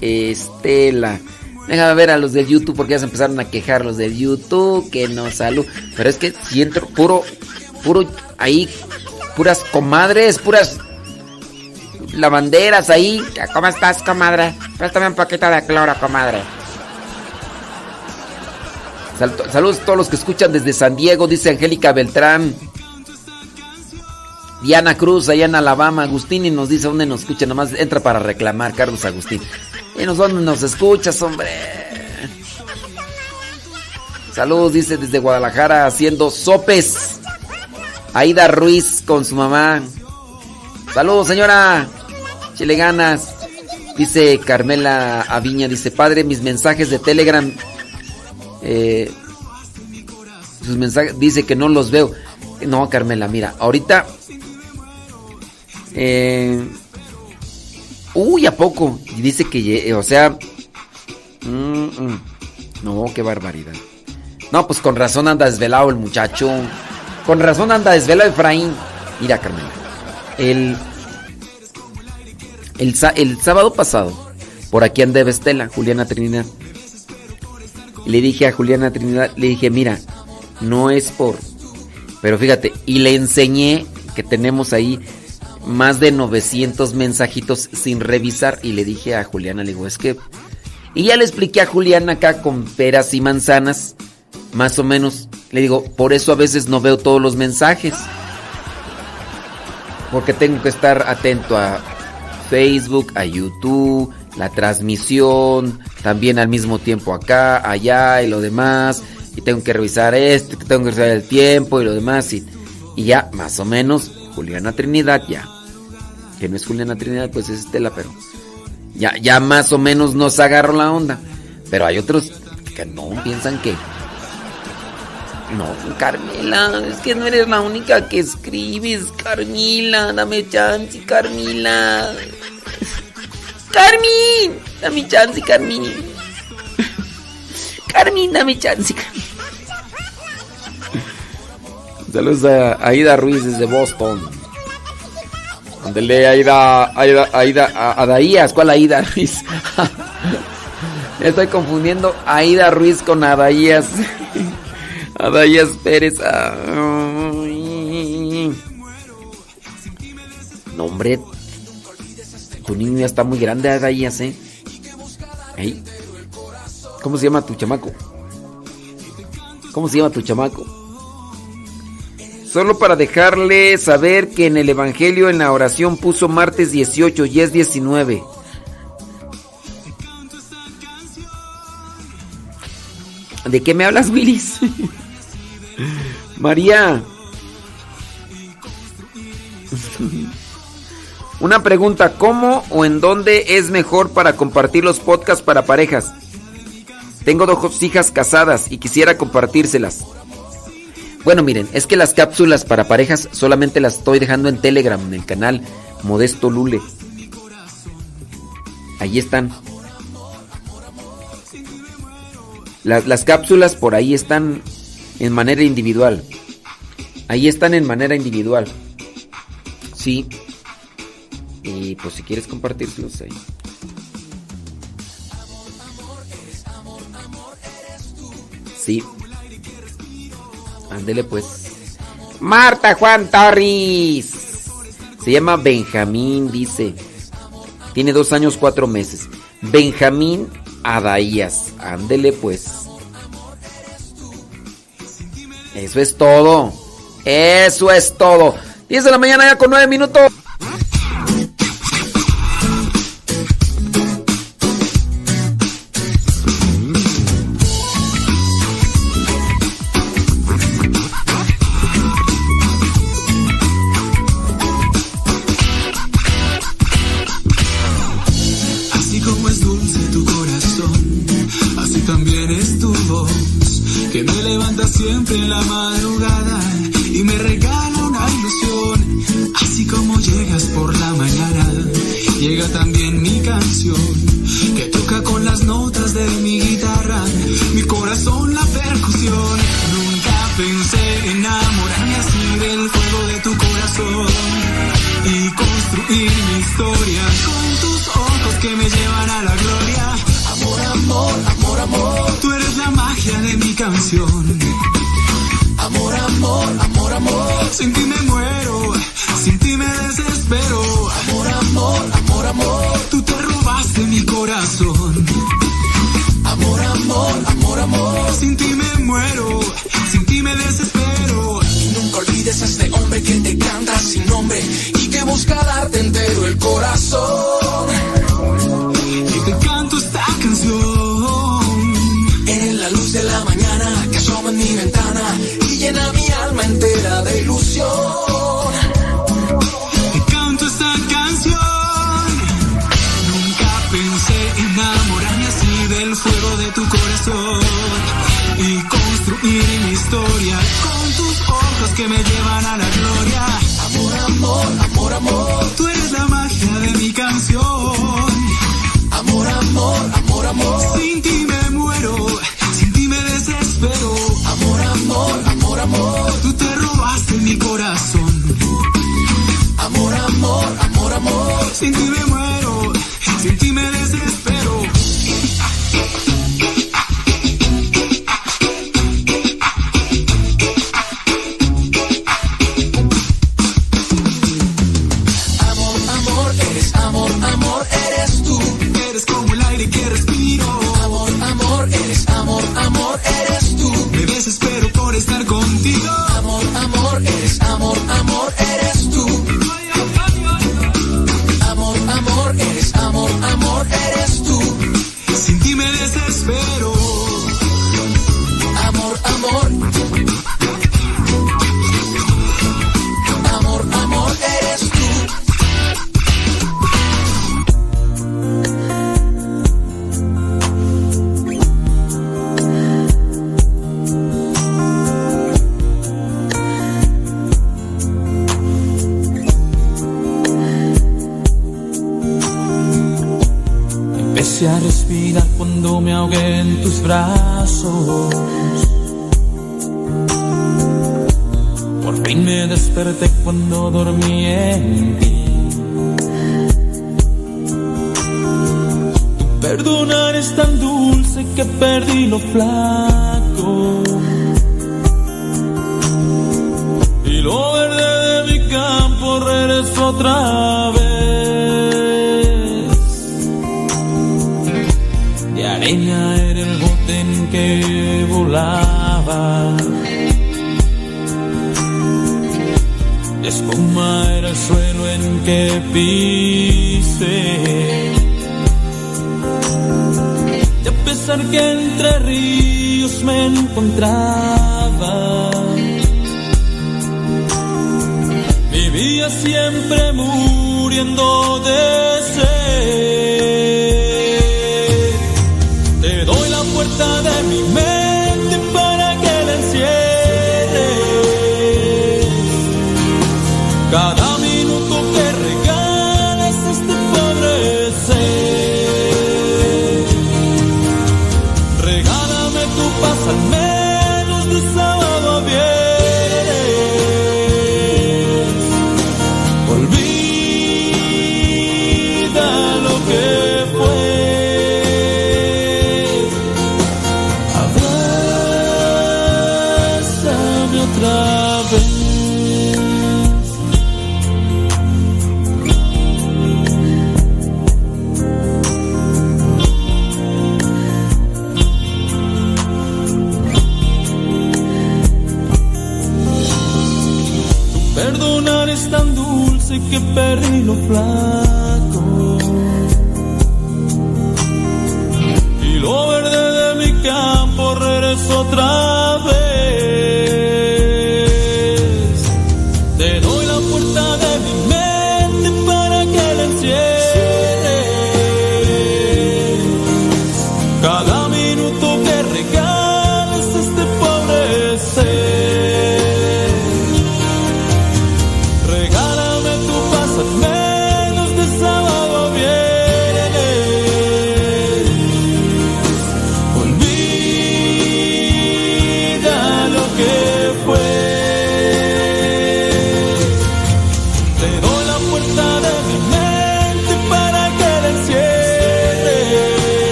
Estela. Déjame ver a los del YouTube porque ya se empezaron a quejar los del YouTube, que no salud. Pero es que si entro puro, puro ahí, puras comadres, puras lavanderas ahí. ¿Cómo estás, comadre? Préstame un poquito de cloro, comadre. Sal- saludos a todos los que escuchan desde San Diego, dice Angélica Beltrán. Diana Cruz, allá en Alabama. Agustín y nos dice dónde nos escucha. Nomás entra para reclamar, Carlos Agustín. Y nos dónde nos escuchas, hombre. Saludos, dice desde Guadalajara haciendo sopes. Aida Ruiz con su mamá. Saludos, señora. Chile ganas. Dice Carmela Aviña, dice, padre, mis mensajes de Telegram. eh, sus mensajes, dice que no los veo. No, Carmela, mira, ahorita. eh, uy, ¿a poco? Y dice que, lle- o sea. mm, mm, no, qué barbaridad. No, pues con razón anda desvelado el muchacho. Con razón anda desvelado Efraín. Mira, Carmela. El, el, el sábado pasado, por aquí andaba Estela, Juliana Trinidad. Le dije a Juliana Trinidad, le dije, mira, no es por... Pero fíjate, y le enseñé que tenemos ahí más de 900 mensajitos sin revisar. Y le dije a Juliana, le digo, es que Y ya le expliqué a Julián acá con peras y manzanas, más o menos. Le digo, por eso a veces no veo todos los mensajes. Porque tengo que estar atento a Facebook, a YouTube, la transmisión, también al mismo tiempo acá, allá y lo demás. Y tengo que revisar esto, tengo que revisar el tiempo y lo demás. Y, ya, más o menos, Juliana Trinidad ya. Que no es Juliana Trinidad, pues es Estela, pero ya, ya más o menos nos agarro la onda. Pero hay otros que no piensan que. No, Carmela, es que no eres la única que escribes, Carmila, dame chance, Carmila. Carmin, dame chance, Carmin. Carmin, dame chance. Saludos a Aida Ruiz desde Boston. Ándale, Aida, Aida, Aida, Adaías, ¿cuál Aida Ruiz? <laughs> Estoy confundiendo Aida Ruiz con Adaías. Adaías Pérez. Ay. No, hombre. Tu niño ya está muy grande, Adaías, ¿eh? Ey. ¿Cómo se llama tu chamaco? ¿Cómo se llama tu chamaco? Solo para dejarle saber que en el Evangelio en la oración puso martes 18 y es 19. ¿De qué me hablas, Willis? <laughs> María. Una pregunta, ¿cómo o en dónde es mejor para compartir los podcasts para parejas? Tengo dos hijas casadas y quisiera compartírselas. Bueno, miren, es que las cápsulas para parejas solamente las estoy dejando en Telegram, en el canal Modesto Lule. Ahí están. Las, las cápsulas por ahí están en manera individual. Ahí están en manera individual. Sí. Y pues si quieres compartírselos ahí. Sí. Ándele pues. Marta Juan Torres. Se llama Benjamín, dice. Tiene dos años, cuatro meses. Benjamín Adaías. Ándele pues. Eso es todo. Eso es todo. 10 de la mañana ya con 9 minutos.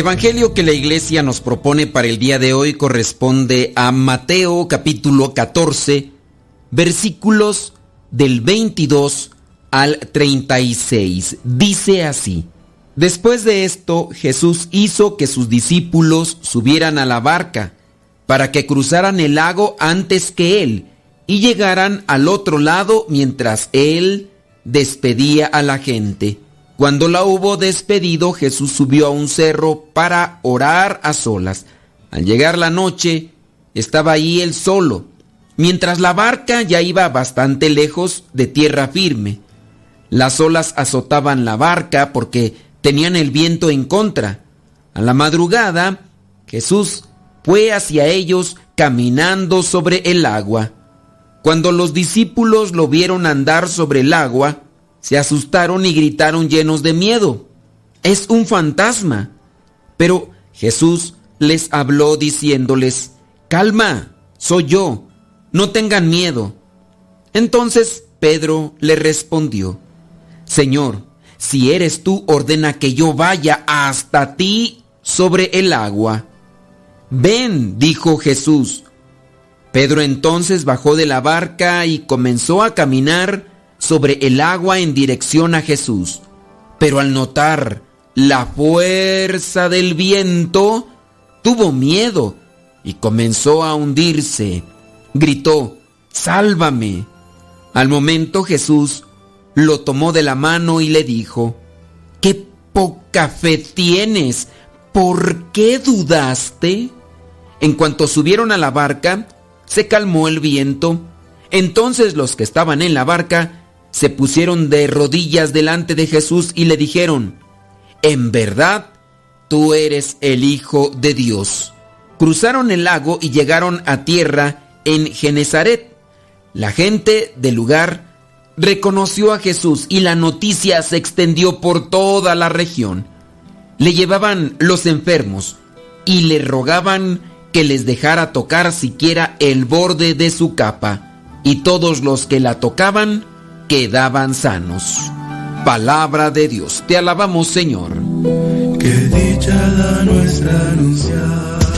Evangelio que la iglesia nos propone para el día de hoy corresponde a Mateo capítulo 14, versículos del 22 al 36. Dice así, Después de esto Jesús hizo que sus discípulos subieran a la barca para que cruzaran el lago antes que él y llegaran al otro lado mientras él despedía a la gente. Cuando la hubo despedido, Jesús subió a un cerro para orar a solas. Al llegar la noche, estaba ahí él solo, mientras la barca ya iba bastante lejos de tierra firme. Las olas azotaban la barca porque tenían el viento en contra. A la madrugada, Jesús fue hacia ellos caminando sobre el agua. Cuando los discípulos lo vieron andar sobre el agua, se asustaron y gritaron llenos de miedo. Es un fantasma. Pero Jesús les habló diciéndoles, Calma, soy yo, no tengan miedo. Entonces Pedro le respondió, Señor, si eres tú, ordena que yo vaya hasta ti sobre el agua. Ven, dijo Jesús. Pedro entonces bajó de la barca y comenzó a caminar sobre el agua en dirección a Jesús. Pero al notar la fuerza del viento, tuvo miedo y comenzó a hundirse. Gritó, Sálvame. Al momento Jesús lo tomó de la mano y le dijo, ¿qué poca fe tienes? ¿Por qué dudaste? En cuanto subieron a la barca, se calmó el viento. Entonces los que estaban en la barca se pusieron de rodillas delante de Jesús y le dijeron, en verdad, tú eres el Hijo de Dios. Cruzaron el lago y llegaron a tierra en Genezaret. La gente del lugar reconoció a Jesús y la noticia se extendió por toda la región. Le llevaban los enfermos y le rogaban que les dejara tocar siquiera el borde de su capa, y todos los que la tocaban quedaban sanos. Palabra de Dios, te alabamos Señor. Qué dicha da nuestra anunciar.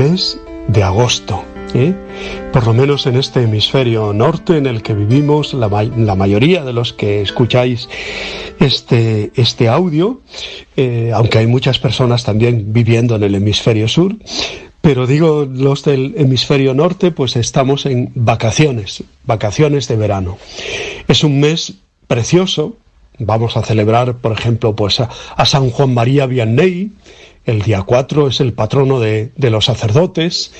Mes de agosto. ¿eh? Por lo menos en este hemisferio norte en el que vivimos, la, ma- la mayoría de los que escucháis este, este audio, eh, aunque hay muchas personas también viviendo en el hemisferio sur, pero digo los del hemisferio norte, pues estamos en vacaciones, vacaciones de verano. Es un mes precioso. Vamos a celebrar, por ejemplo, pues a, a San Juan María Vianney. El día 4 es el patrono de, de los sacerdotes.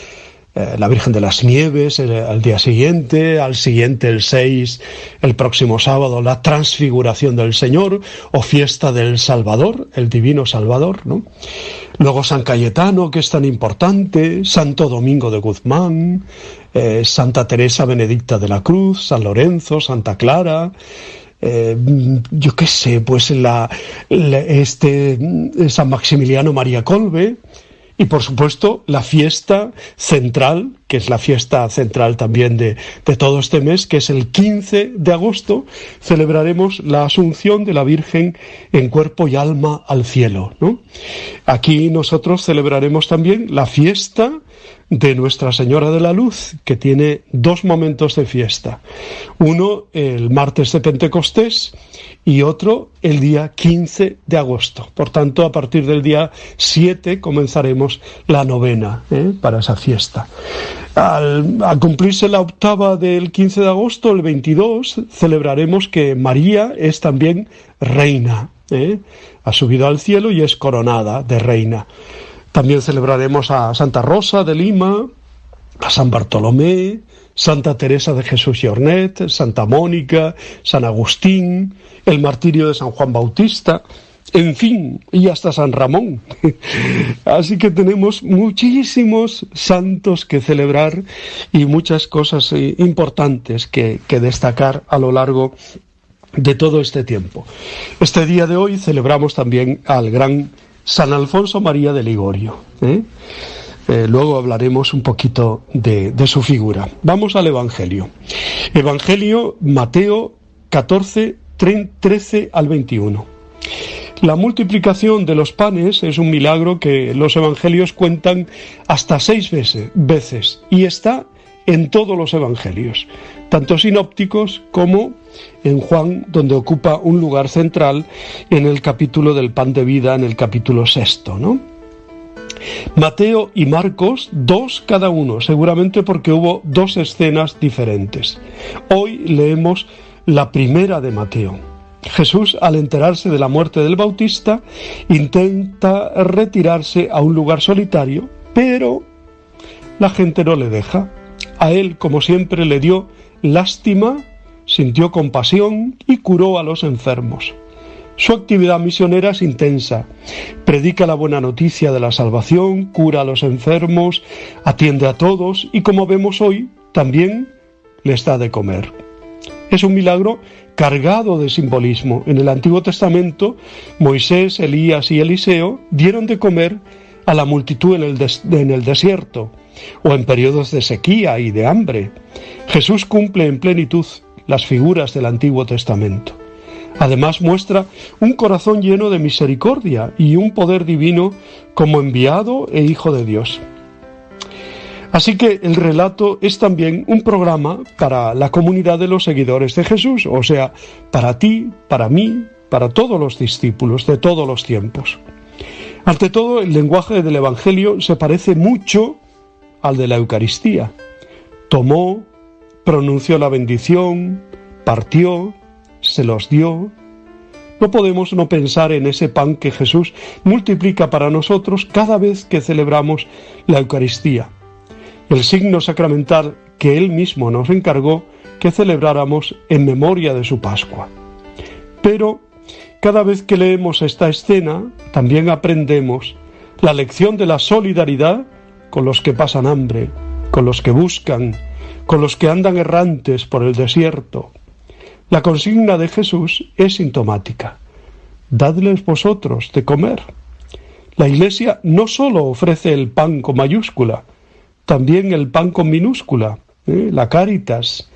Eh, la Virgen de las Nieves el- al día siguiente, al siguiente el 6, el próximo sábado, la transfiguración del Señor o fiesta del Salvador, el Divino Salvador, ¿no? Luego San Cayetano, que es tan importante, Santo Domingo de Guzmán, eh, Santa Teresa Benedicta de la Cruz, San Lorenzo, Santa Clara, eh, yo qué sé, pues la, este mm, San Maximiliano María Colbe y por supuesto la fiesta central, que es la fiesta central también de, de todo este mes, que es el 15 de agosto, celebraremos la Asunción de la Virgen en cuerpo y alma al cielo. ¿no? Aquí nosotros celebraremos también la fiesta de Nuestra Señora de la Luz, que tiene dos momentos de fiesta. Uno el martes de Pentecostés y otro el día 15 de agosto. Por tanto, a partir del día 7 comenzaremos la novena ¿eh? para esa fiesta. Al, cumplirse la octava del 15 de agosto, el 22, celebraremos que María es también reina. ¿eh? Ha subido al cielo y es coronada de reina. También celebraremos a Santa Rosa de Lima, a San Bartolomé, Santa Teresa de Jesús y Ornet, Santa Mónica, San Agustín, el martirio de San Juan Bautista, en fin, y hasta San Ramón. <laughs> Así que tenemos muchísimos santos que celebrar y muchas cosas eh, importantes que, que destacar a lo largo de todo este tiempo. Este día de hoy celebramos también al gran San Alfonso María de Ligorio. ¿eh? Eh, luego hablaremos un poquito de, de su figura. Vamos al Evangelio. Evangelio Mateo 14, 13 al 21. La multiplicación de los panes es un milagro que los evangelios cuentan hasta seis veces, veces y está en todos los evangelios, tanto sinópticos como en Juan, donde ocupa un lugar central en el capítulo del pan de vida, en el capítulo sexto, ¿no? Mateo y Marcos, dos cada uno, seguramente porque hubo dos escenas diferentes. Hoy leemos la primera de Mateo. Jesús, al enterarse de la muerte del Bautista, intenta retirarse a un lugar solitario, pero la gente no le deja. A él, como siempre, le dio lástima, sintió compasión y curó a los enfermos. Su actividad misionera es intensa. Predica la buena noticia de la salvación, cura a los enfermos, atiende a todos y como vemos hoy, también les da de comer. Es un milagro cargado de simbolismo. En el Antiguo Testamento, Moisés, Elías y Eliseo dieron de comer a la multitud en el, el desierto o en periodos de sequía y de hambre. Jesús cumple en plenitud las figuras del Antiguo Testamento. Además muestra un corazón lleno de misericordia y un poder divino como enviado e hijo de Dios. Así que el relato es también un programa para la comunidad de los seguidores de Jesús, o sea, para ti, para mí, para todos los discípulos de todos los tiempos. Ante todo, el lenguaje del Evangelio se parece mucho al de la Eucaristía. Tomó, pronunció la bendición, partió, se los dio. No podemos no pensar en ese pan que Jesús multiplica para nosotros cada vez que celebramos la Eucaristía, el signo sacramental que Él mismo nos encargó que celebráramos en memoria de su Pascua. Pero cada vez que leemos esta escena, también aprendemos la lección de la solidaridad con los que pasan hambre, con los que buscan, con los que andan errantes por el desierto. La consigna de Jesús es sintomática. Dadles vosotros de comer. La Iglesia no sólo ofrece el pan con mayúscula, también el pan con minúscula, ¿eh? la caritas,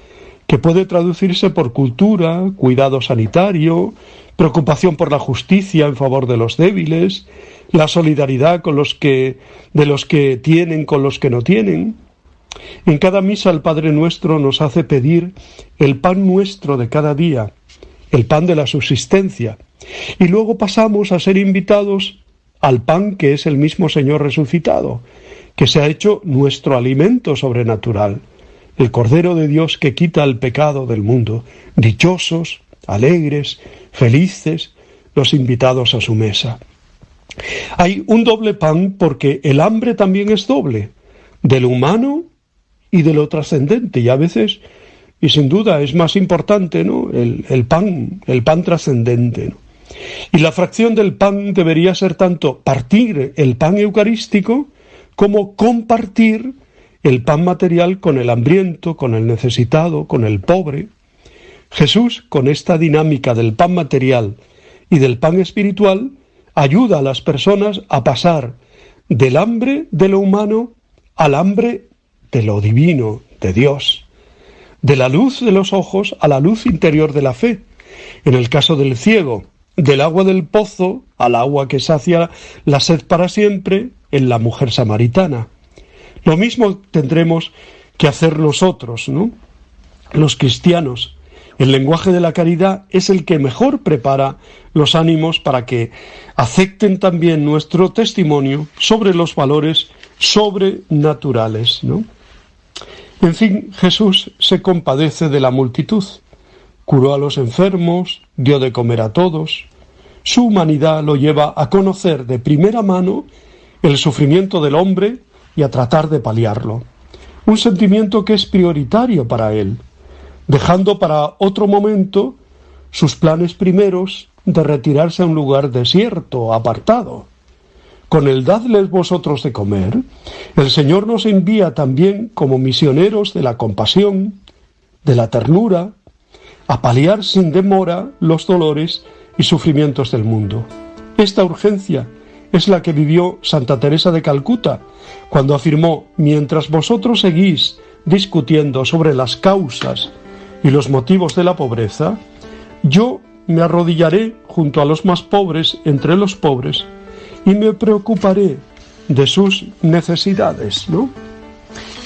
que puede traducirse por cultura, cuidado sanitario, preocupación por la justicia en favor de los débiles, la solidaridad con los que de los que tienen con los que no tienen. En cada misa el Padre Nuestro nos hace pedir el pan nuestro de cada día, el pan de la subsistencia, y luego pasamos a ser invitados al pan que es el mismo Señor resucitado, que se ha hecho nuestro alimento sobrenatural, el Cordero de Dios que quita el pecado del mundo, dichosos, alegres, felices, los invitados a su mesa. Hay un doble pan porque el hambre también es doble, de lo humano y de lo trascendente, y a veces, y sin duda es más importante, ¿no? El, pan, el pan trascendente. Y la fracción del pan debería ser tanto partir el pan eucarístico como compartir el pan material con el hambriento, con el necesitado, con el pobre. Jesús, con esta dinámica del pan material y del pan espiritual, ayuda a las personas a pasar del hambre de lo humano al hambre de lo divino, de Dios, de la luz de los ojos a la luz interior de la fe. En el caso del ciego, del agua del pozo al agua que sacia la sed para siempre en la mujer samaritana. Lo mismo tendremos que hacer nosotros, ¿no? Los cristianos. El lenguaje de la caridad es el que mejor prepara los ánimos para que acepten también nuestro testimonio sobre los valores sobrenaturales, ¿no? En fin, Jesús se compadece de la multitud, curó a los enfermos, dio de comer a todos. Su humanidad lo lleva a conocer de primera mano el sufrimiento del hombre y a tratar de paliarlo. Un sentimiento que es prioritario para él, dejando para otro momento sus planes primeros de retirarse a un lugar desierto, apartado. Con el dadles vosotros de comer, el Señor nos envía también como misioneros de la compasión, de la ternura, a paliar sin demora los dolores y sufrimientos del mundo. Esta urgencia es la que vivió Santa Teresa de Calcuta cuando afirmó, mientras vosotros seguís discutiendo sobre las causas y los motivos de la pobreza, yo me arrodillaré junto a los más pobres entre los pobres y me preocuparé de sus necesidades, ¿no?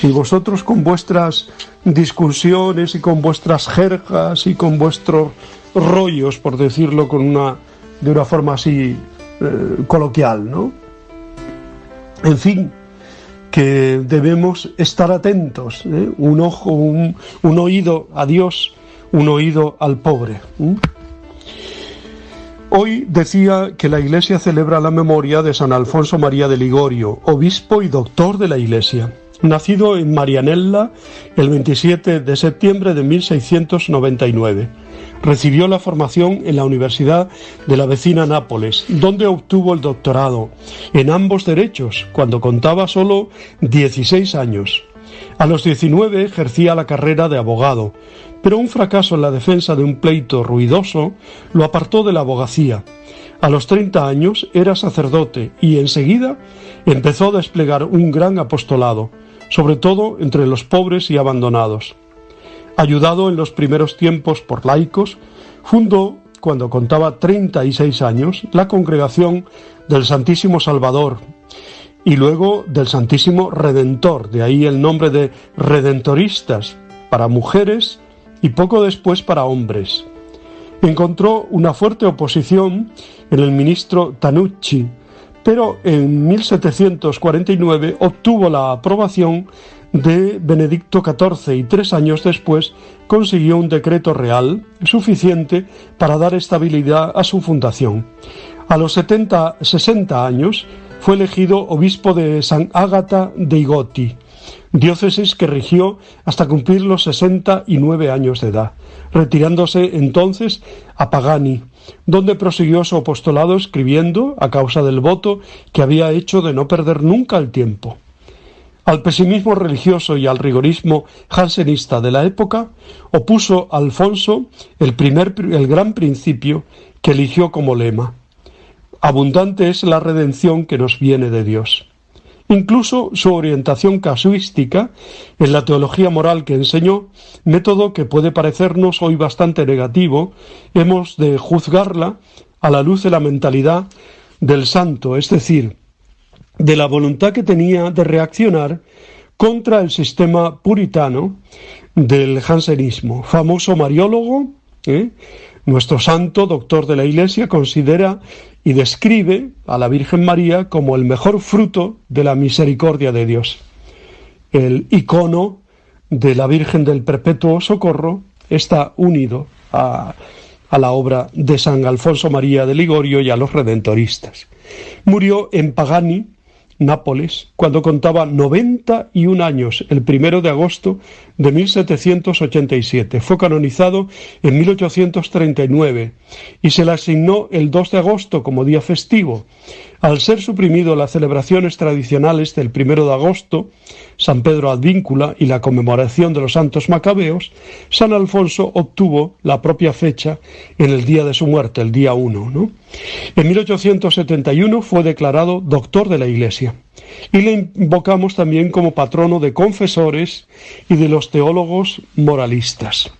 Y vosotros con vuestras discusiones y con vuestras jergas y con vuestros rollos, por decirlo con una, de una forma así eh, coloquial, ¿no? En fin, que debemos estar atentos, ¿eh? un ojo, un, oído a Dios, un oído al pobre. Hoy decía que la Iglesia celebra la memoria de San Alfonso María de Ligorio, obispo y doctor de la Iglesia, nacido en Marianella el 27 de septiembre de 1699. Recibió la formación en la Universidad de la vecina Nápoles, donde obtuvo el doctorado en ambos derechos cuando contaba solo 16 años. A los 19 ejercía la carrera de abogado, pero un fracaso en la defensa de un pleito ruidoso lo apartó de la abogacía. A los 30 años era sacerdote y enseguida empezó a desplegar un gran apostolado, sobre todo entre los pobres y abandonados. Ayudado en los primeros tiempos por laicos, fundó, cuando contaba 36 años, la congregación del Santísimo Salvador y luego del Santísimo Redentor, de ahí el nombre de Redentoristas, para mujeres y poco después para hombres. Encontró una fuerte oposición en el ministro Tanucci, pero en 1749 obtuvo la aprobación de Benedicto XIV y tres años después consiguió un decreto real suficiente para dar estabilidad a su fundación. A los 70, 60 años fue elegido obispo de San Ágata de Igoti, diócesis que rigió hasta cumplir los 69 años de edad, retirándose entonces a Pagani, donde prosiguió su apostolado escribiendo, a causa del voto que había hecho de no perder nunca el tiempo. Al pesimismo religioso y al rigorismo jansenista de la época opuso Alfonso el, primer, el gran principio que eligió como lema. Abundante es la redención que nos viene de Dios. incluso su orientación casuística en la teología moral que enseñó, método que puede parecernos hoy bastante negativo, hemos de juzgarla a la luz de la mentalidad del santo, es decir, de la voluntad que tenía de reaccionar contra el sistema puritano del jansenismo. Famoso mariólogo, ¿eh? nuestro santo doctor de la Iglesia considera y describe a la Virgen María como el mejor fruto de la misericordia de Dios. El icono de la Virgen del Perpetuo Socorro está unido a, a la obra de San Alfonso María de Ligorio y a los redentoristas. Murió en Pagani, Nápoles, cuando contaba 91 años, el primero de agosto de 1787. Fue canonizado en 1839 y se le asignó el 2 de agosto como día festivo. Al ser suprimido las celebraciones tradicionales del primero de agosto, San Pedro Advíncula y la conmemoración de los santos macabeos, San Alfonso obtuvo la propia fecha en el día de su muerte, el día 1. ¿no? En 1871 fue declarado doctor de la Iglesia y le invocamos también como patrono de confesores y de los teólogos moralistas.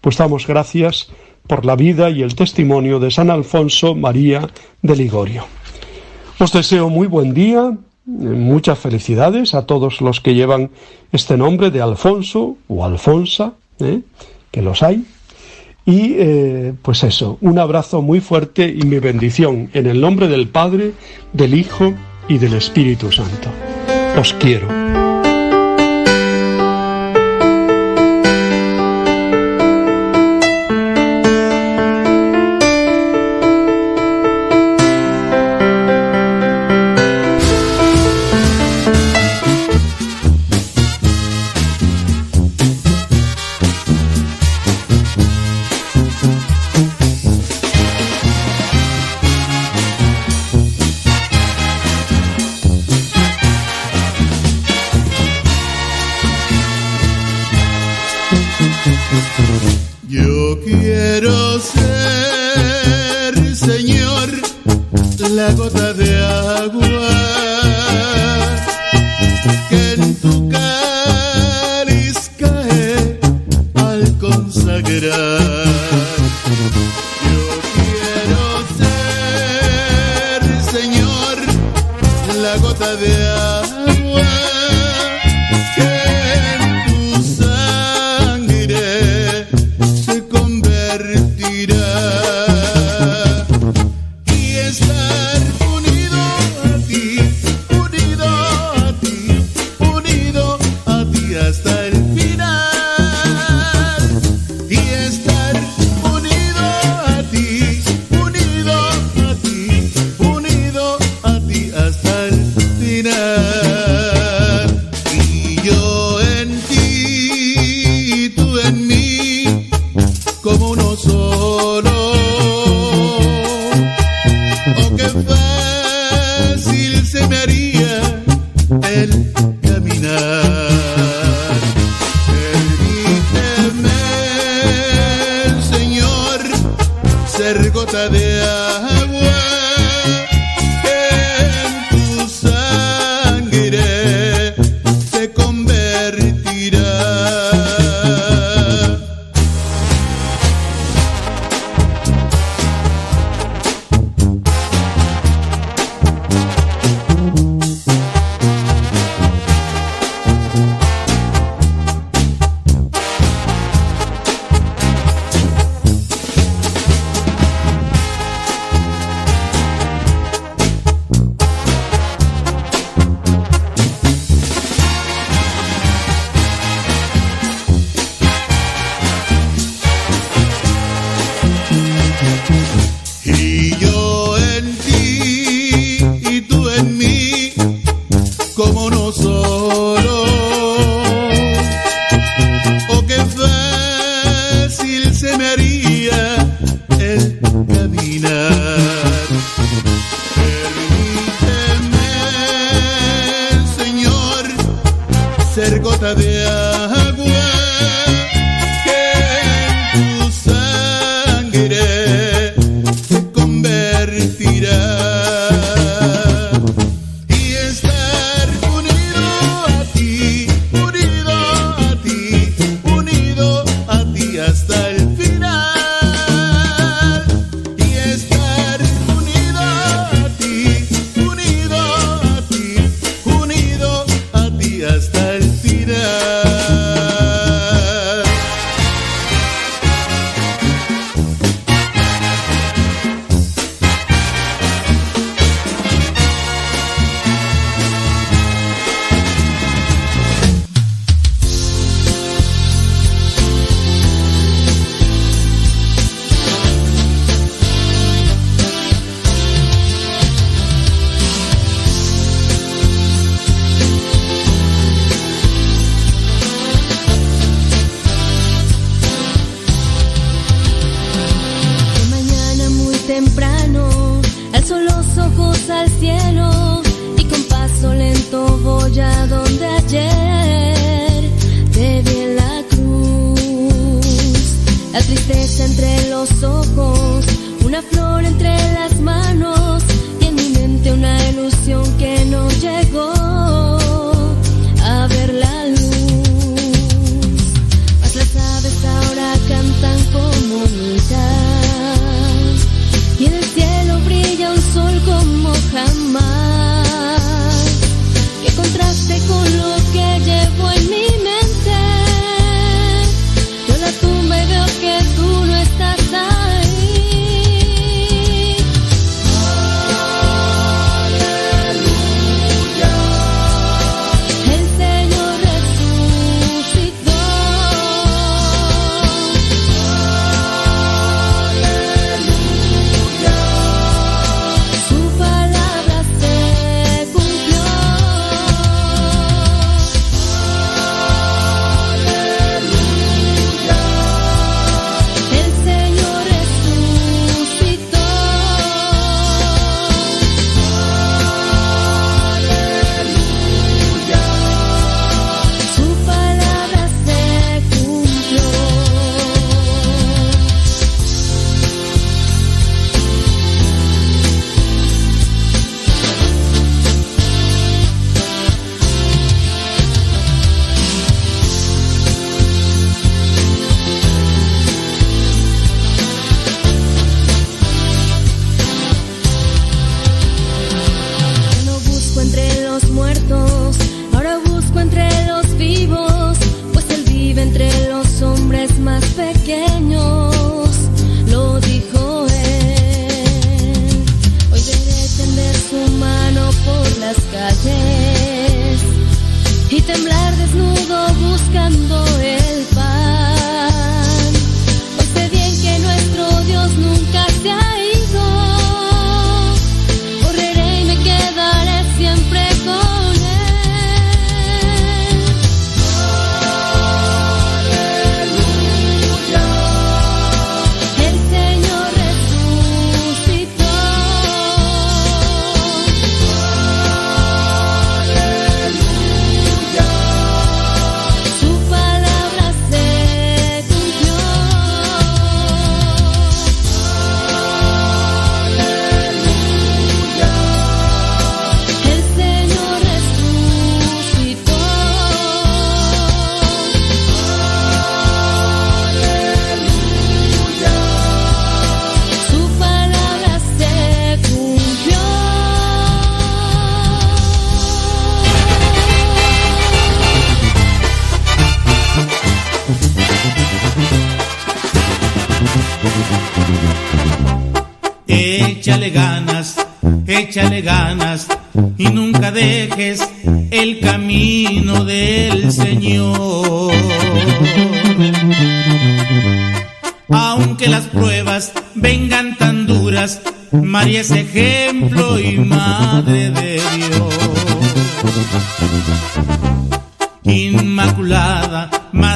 Pues damos gracias por la vida y el testimonio de San Alfonso María de Ligorio. Os deseo muy buen día, muchas felicidades a todos los que llevan este nombre de Alfonso o Alfonsa, ¿eh? que los hay. Y eh, pues eso, un abrazo muy fuerte y mi bendición en el nombre del Padre, del Hijo y del Espíritu Santo. Os quiero.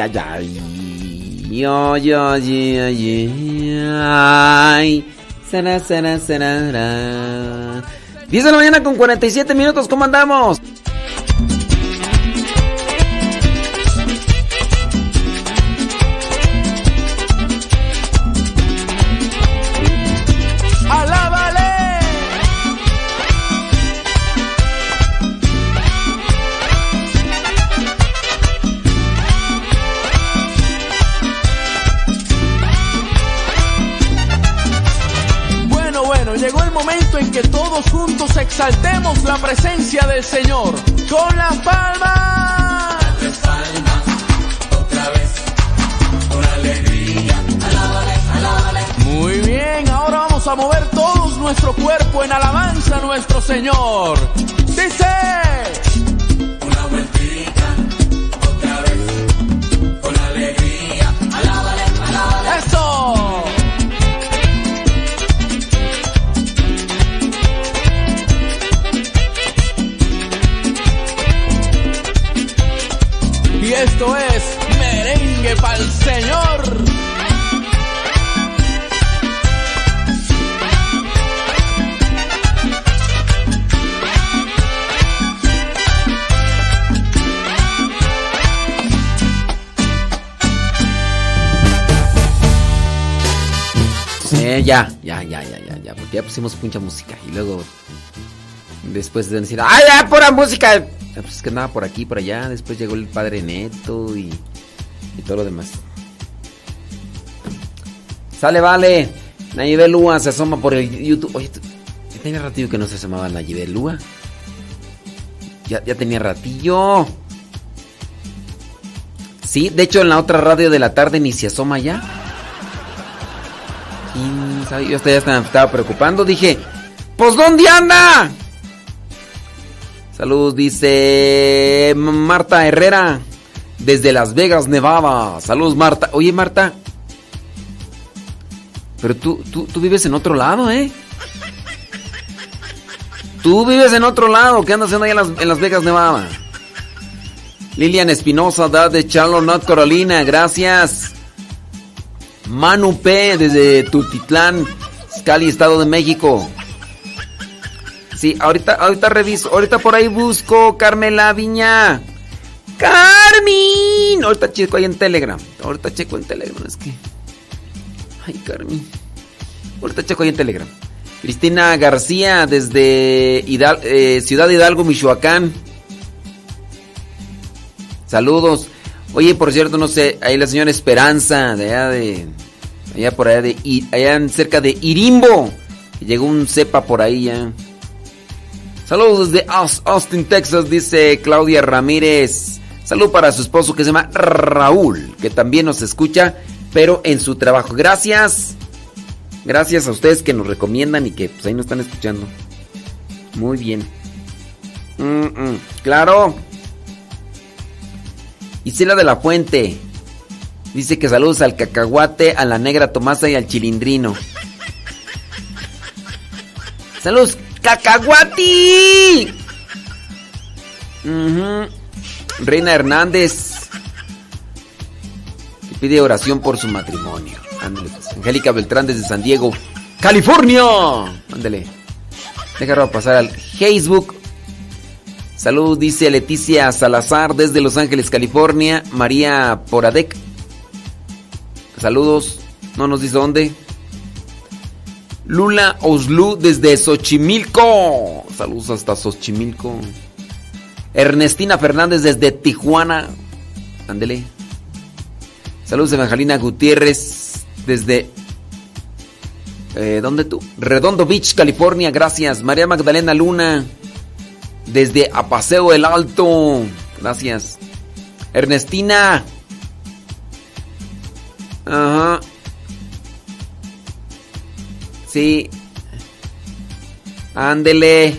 ay, ay, ay. Oy, oy, oy, ay. Será, será, será. 10 de la mañana con 47 minutos, ¿cómo andamos? Señor. Esto es merengue pa'l señor. Eh, ya, ya, ya, ya, ya, ya, porque ya pusimos mucha música y luego después de decir, ¡ay, ya, pura música! Pues es que andaba por aquí, por allá, después llegó el padre Neto y, y todo lo demás. Sale, vale. Nayibel Lua se asoma por el YouTube. Oye, ya tenía ratillo que no se asomaba Nayibel Lua. Ya, ya tenía ratillo. Sí, de hecho en la otra radio de la tarde ni se asoma ya. ¿Quién sabe? Yo hasta ya estaba preocupando. Dije, ¿pues dónde anda? Saludos, dice Marta Herrera. Desde Las Vegas, Nevada. Saludos, Marta. Oye, Marta. Pero tú, tú, tú vives en otro lado, ¿eh? Tú vives en otro lado. ¿Qué andas haciendo ahí en Las, en Las Vegas, Nevada? Lilian Espinosa, de Charlotte, North Carolina. Gracias. Manu P. desde Tultitlán, Cali, Estado de México. Sí, ahorita, ahorita reviso. Ahorita por ahí busco Carmela Viña. ¡Carmin! Ahorita checo ahí en Telegram. Ahorita checo en Telegram. Es que. Ay, Carmin. Ahorita checo ahí en Telegram. Cristina García desde eh, Ciudad Hidalgo, Michoacán. Saludos. Oye, por cierto, no sé, ahí la señora Esperanza, de allá de. Allá por allá de. Allá cerca de Irimbo. Llegó un cepa por ahí ya. Saludos desde Aus- Austin, Texas, dice Claudia Ramírez. Salud para su esposo que se llama Raúl, que también nos escucha, pero en su trabajo. Gracias. Gracias a ustedes que nos recomiendan y que pues ahí nos están escuchando. Muy bien. Mm, mm, claro. Isela de la Fuente. Dice que saludos al cacahuate, a la negra Tomasa y al chilindrino. Saludos, cacahuati. Reina Hernández. Pide oración por su matrimonio. Ándale, pues. Angélica Beltrán desde San Diego, California. Ándale. Déjalo pasar al Facebook. Salud, dice Leticia Salazar desde Los Ángeles, California. María Poradec. Saludos. No nos dice dónde. Lula Oslu desde Xochimilco. Saludos hasta Xochimilco. Ernestina Fernández desde Tijuana. Ándele. Saludos Evangelina Gutiérrez desde... Eh, ¿Dónde tú? Redondo Beach, California. Gracias. María Magdalena Luna desde Apaseo el Alto. Gracias. Ernestina. Ajá. Sí. Ándele.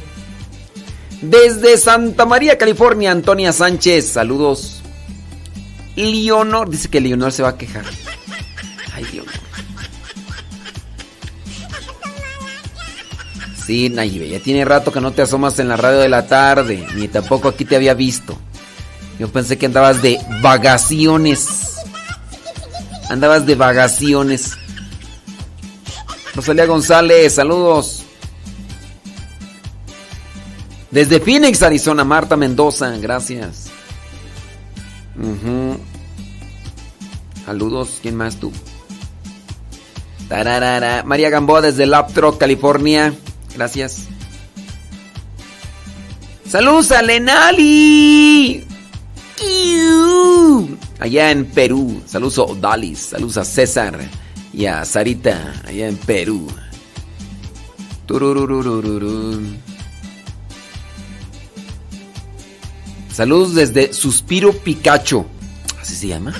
Desde Santa María, California, Antonia Sánchez. Saludos. Leonor. Dice que Leonor se va a quejar. Ay, Leonor. Sí, Nayibe, ya tiene rato que no te asomas en la radio de la tarde, ni tampoco aquí te había visto. Yo pensé que andabas de vagaciones. Andabas de vagaciones. Rosalía González, saludos. Desde Phoenix, Arizona, Marta Mendoza, gracias. Ujú. Saludos, ¿quién más tú? Tararara. María Gamboa desde Laptop, California. Gracias. Saludos a Lenali. Allá en Perú. Saludos a Odalis. Saludos a César y a Sarita. Allá en Perú. Saludos desde Suspiro Picacho. ¿Así se llama?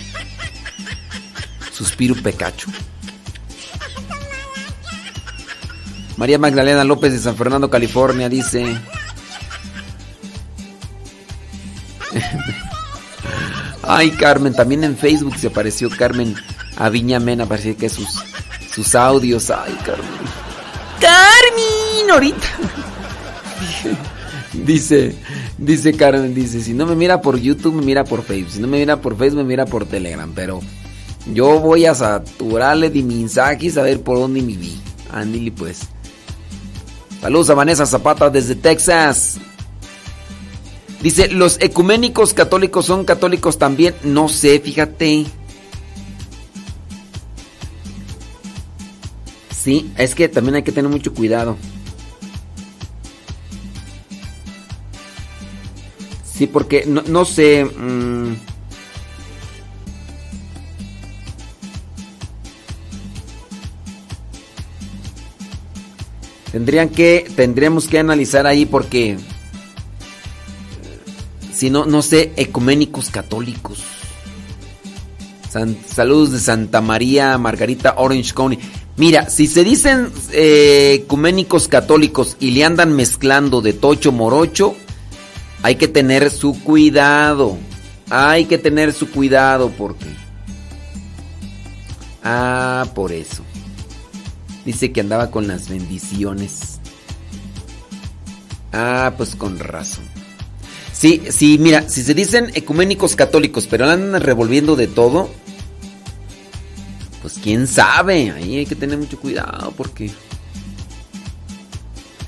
Suspiro Picacho. María Magdalena López de San Fernando, California, dice. <laughs> Ay, Carmen, también en Facebook se apareció Carmen Aviña Mena, parece que sus, sus audios. Ay, Carmen. Carmen, ahorita. <laughs> Dice, Dice Carmen, dice, si no me mira por YouTube, me mira por Facebook. Si no me mira por Facebook, me mira por Telegram. Pero yo voy a saturarle de mensajes a ver por dónde me vi. Ándale pues. Saludos a Vanessa Zapata desde Texas. Dice, ¿los ecuménicos católicos son católicos también? No sé, fíjate. Sí, es que también hay que tener mucho cuidado. Sí, porque no, no sé. mm, tendrían que, tendríamos que analizar ahí porque eh, si no, no sé, ecuménicos católicos. Saludos de Santa María Margarita Orange County. Mira, si se dicen eh, ecuménicos católicos y le andan mezclando de tocho morocho, hay que tener su cuidado. Hay que tener su cuidado porque... Ah, por eso. Dice que andaba con las bendiciones. Ah, pues con razón. Sí, sí, mira, si se dicen ecuménicos católicos, pero andan revolviendo de todo, pues quién sabe, ahí hay que tener mucho cuidado porque...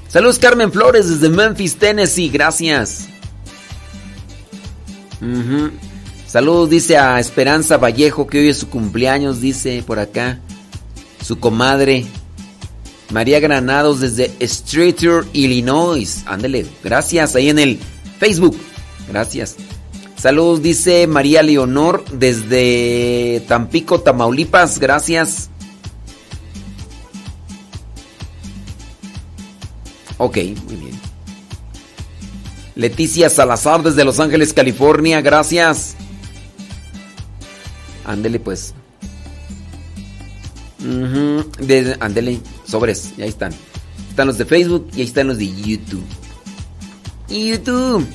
Saludos Carmen Flores desde Memphis, Tennessee, gracias. Saludos, dice a Esperanza Vallejo, que hoy es su cumpleaños, dice por acá. Su comadre. María Granados desde Streeter, Illinois. Ándele, gracias, ahí en el Facebook. Gracias. Saludos, dice María Leonor desde Tampico, Tamaulipas. Gracias. Ok, muy bien. Leticia Salazar desde Los Ángeles, California. Gracias. Ándele pues. De- ándele, sobres, ahí están. Están los de Facebook y ahí están los de YouTube. YouTube.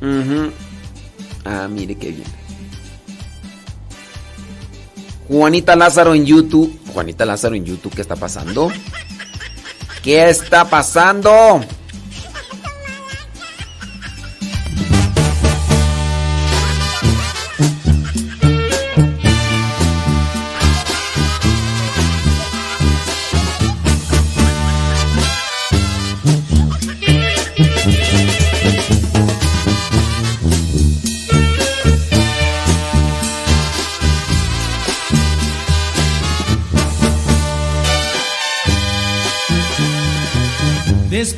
Ujú. Ah, mire qué bien. Juanita Lázaro en YouTube. Juanita Lázaro en YouTube, ¿qué está pasando? ¿Qué está pasando?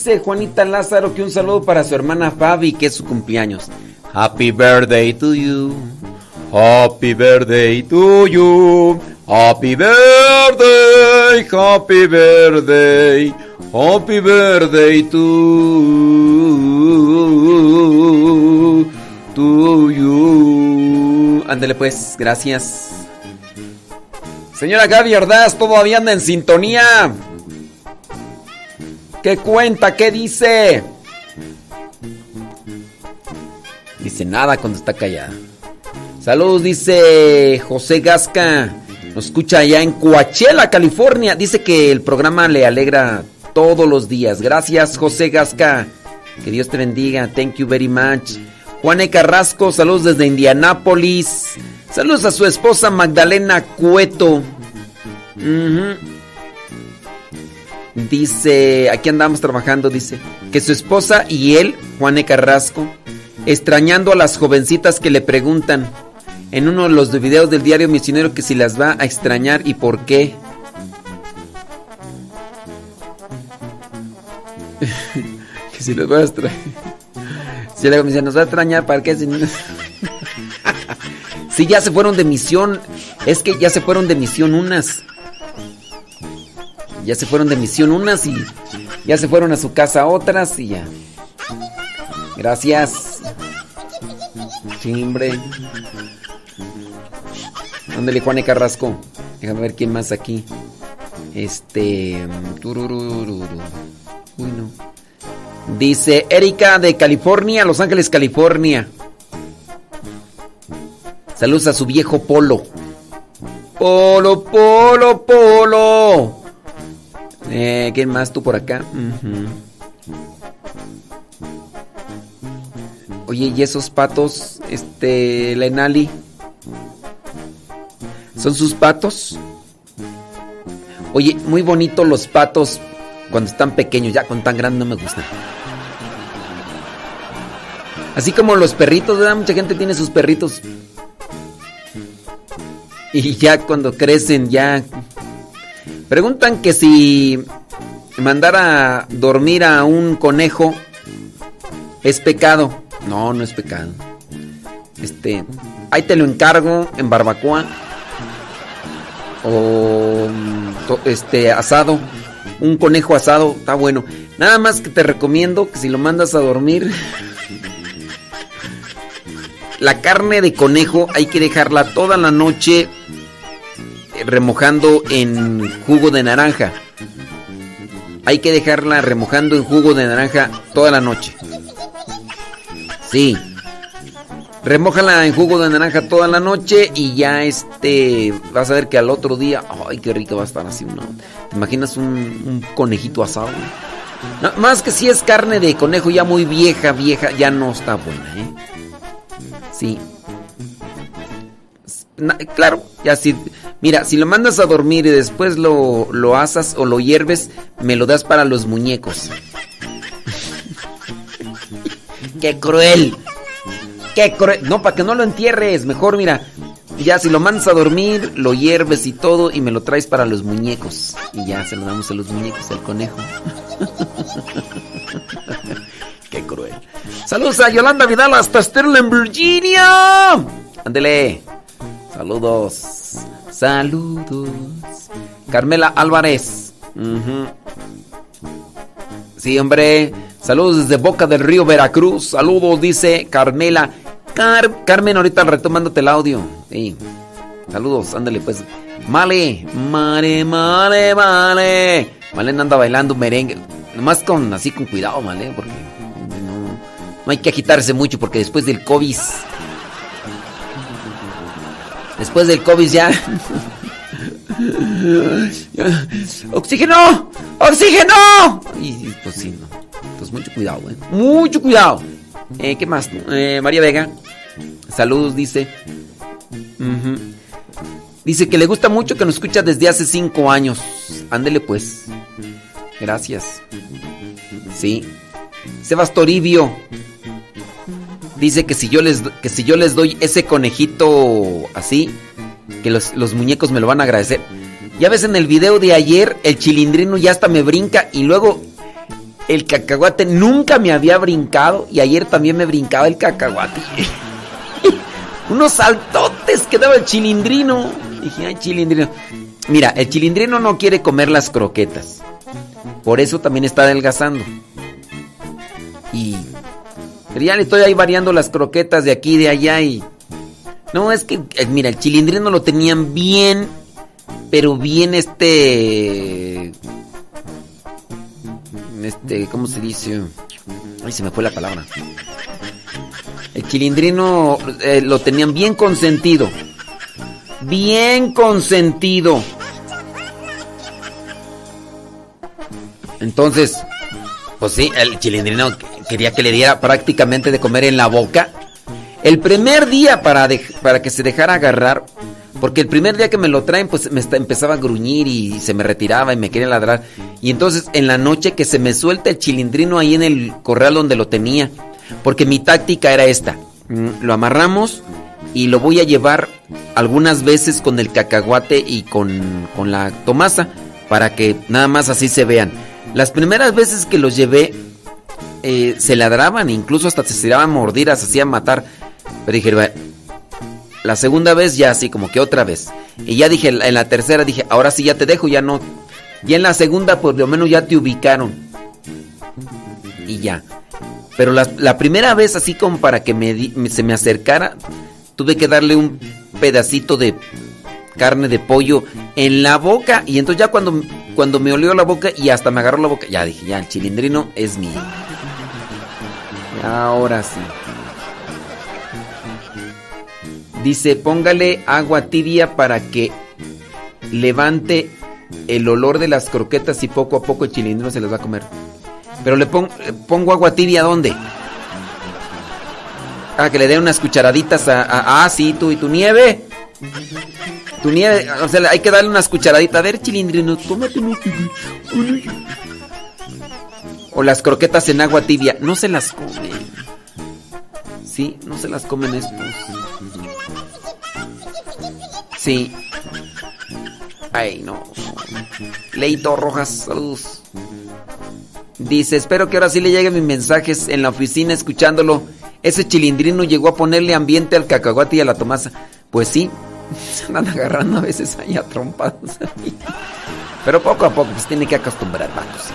Dice Juanita Lázaro que un saludo para su hermana Fabi, que es su cumpleaños. Happy birthday to you. Happy birthday to you. Happy birthday, happy birthday. Happy birthday to to you. Ándele pues, gracias. Señora Gaby Ordaz, todavía anda en sintonía. ¿Qué cuenta? ¿Qué dice? Dice nada cuando está callada. Saludos, dice José Gasca. Nos escucha allá en Coachella, California. Dice que el programa le alegra todos los días. Gracias, José Gasca. Que Dios te bendiga. Thank you very much. Juan E. Carrasco, saludos desde Indianápolis. Saludos a su esposa Magdalena Cueto. Ujú. Dice, aquí andamos trabajando, dice, que su esposa y él, Juan E. Carrasco, extrañando a las jovencitas que le preguntan en uno de los videos del diario misionero que si las va a extrañar y por qué. <laughs> que si las va a extrañar. <laughs> Si nos va a extrañar, ¿para qué? <laughs> Si, ya se fueron de misión. Es que ya se fueron de misión unas. Ya se fueron de misión unas y ya se fueron a su casa otras y ya. Gracias. Sí, hombre. Ándale, Juan E. Carrasco. Déjame ver quién más aquí. Este. Uy, no. Dice Erika de California, Los Ángeles, California. Saludos a su viejo Polo. Polo, Polo, Polo. Eh, ¿Quién más tú por acá? Oye, ¿y esos patos, este, Lenali? ¿Son sus patos? Oye, muy bonito los patos cuando están pequeños, ya con tan grandes no me gustan. Así como los perritos, ¿verdad? Mucha gente tiene sus perritos. Y ya cuando crecen, ya. Preguntan que si mandar a dormir a un conejo es pecado. No, no es pecado. Este, ahí te lo encargo en barbacoa o mm, este asado, un conejo asado, está bueno. Nada más que te recomiendo que si lo mandas a dormir <laughs> la carne de conejo hay que dejarla toda la noche remojando en jugo de naranja. Hay que dejarla remojando en jugo de naranja toda la noche. Sí. Remójala en jugo de naranja toda la noche y ya este vas a ver que al otro día, ay, qué rico va a estar así uno. ¿Te imaginas un, conejito asado? Más que si es carne de conejo ya muy vieja, vieja, ya no está buena, ¿eh? Sí. Na- claro, ya si, mira, si lo mandas a dormir y después lo, lo asas o lo hierves, me lo das para los muñecos. <laughs> ¡Qué cruel! ¡Qué cruel! No, para que no lo entierres, mejor mira, ya si lo mandas a dormir, lo hierves y todo y me lo traes para los muñecos. Y ya se lo damos a los muñecos, al conejo. <laughs> ¡Qué cruel! Saludos a Yolanda Vidal hasta Sterling, Virginia. Ándele. Saludos. Saludos. Carmela Álvarez. Sí, hombre. Saludos desde Boca del Río, Veracruz. Saludos, dice Carmela. Car- Carmen, ahorita retomándote el audio. Saludos, ándale pues. Male, male, male, male. Male anda bailando merengue. Nomás con, así con cuidado, Male, porque no, no hay que agitarse mucho porque después del COVID. Después del COVID ya. <laughs> ¡Oxígeno! ¡Oxígeno! Y, pues sí, no. Pues mucho cuidado, eh. Mucho cuidado. Eh, ¿Qué más? Eh, María Vega. Saludos, dice. Dice que le gusta mucho que nos escucha desde hace cinco años. Ándele pues. Gracias. Sí. Sebas Toribio. Dice que si yo les, que si yo les doy ese conejito así, que los, los muñecos me lo van a agradecer. Ya ves en el video de ayer, el chilindrino ya hasta me brinca y luego el cacahuate nunca me había brincado y ayer también me brincaba el cacahuate. <laughs> Unos saltotes que daba el chilindrino. Dije, ay, chilindrino. Mira, el chilindrino no quiere comer las croquetas. Por eso también está adelgazando. Y ya le estoy ahí variando las croquetas de aquí y de allá y... No, es que, eh, mira, el chilindrino lo tenían bien, pero bien este... Este, ¿cómo se dice? Ay, se me fue la palabra. El chilindrino eh, lo tenían bien consentido. Bien consentido. Entonces, pues sí, el chilindrino quería que le diera prácticamente de comer en la boca. El primer día para, para que se dejara agarrar, porque el primer día que me lo traen, pues me está- empezaba a gruñir y se me retiraba y me quería ladrar. Y entonces en la noche que se me suelta el chilindrino ahí en el corral donde lo tenía, porque mi táctica era esta: mm, lo amarramos y lo voy a llevar algunas veces con el cacahuate y con, con la tomasa, para que nada más así se vean. Las primeras veces que los llevé, eh, se ladraban, incluso hasta se tiraban mordidas, hacían matar. Pero dije, la segunda vez ya así, como que otra vez. Y ya dije, en la tercera dije, ahora sí ya te dejo, ya no. Y en la segunda, por lo menos ya te ubicaron. Y ya. Pero la, la primera vez, así como para que me- se me acercara, tuve que darle un pedacito de carne de pollo en la boca. Y entonces ya cuando, cuando me olió la boca y hasta me agarró la boca, ya dije, ya, el chilindrino es mío. Ahora sí. Dice, póngale agua tibia para que levante el olor de las croquetas y poco a poco el chilindrino se las va a comer. Pero le eh, pongo agua tibia ¿dónde? Ah, que le dé unas cucharaditas a, a- ah, sí, tú y tu nieve. Tu nieve, o sea, hay que darle unas cucharaditas. A ver, chilindrino, tómate. O las croquetas en agua tibia. No se las comen. Sí, no se las comen estos. Sí. Ay, no. Leito Rojas, saludos. Dice, espero que ahora sí le lleguen mis mensajes en la oficina escuchándolo. Ese chilindrino llegó a ponerle ambiente al cacahuate y a la tomasa. Pues sí, <laughs> se andan agarrando a veces ahí a. <laughs> Pero poco a poco, pues tiene que acostumbrar, vatos.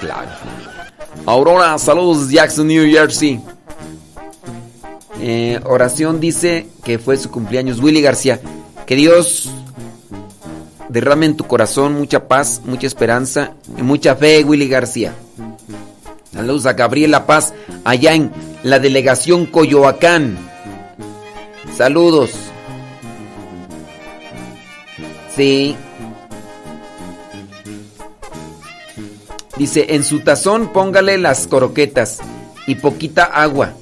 Claro. Aurora, saludos, Jackson, New Jersey. Eh, oración dice que fue su cumpleaños. Willy García, que Dios derrame en tu corazón mucha paz, mucha esperanza y mucha fe, Willy García. Saludos a Gabriela Paz, allá en la delegación Coyoacán. Saludos. Dice, en su tazón póngale las croquetas y poquita agua.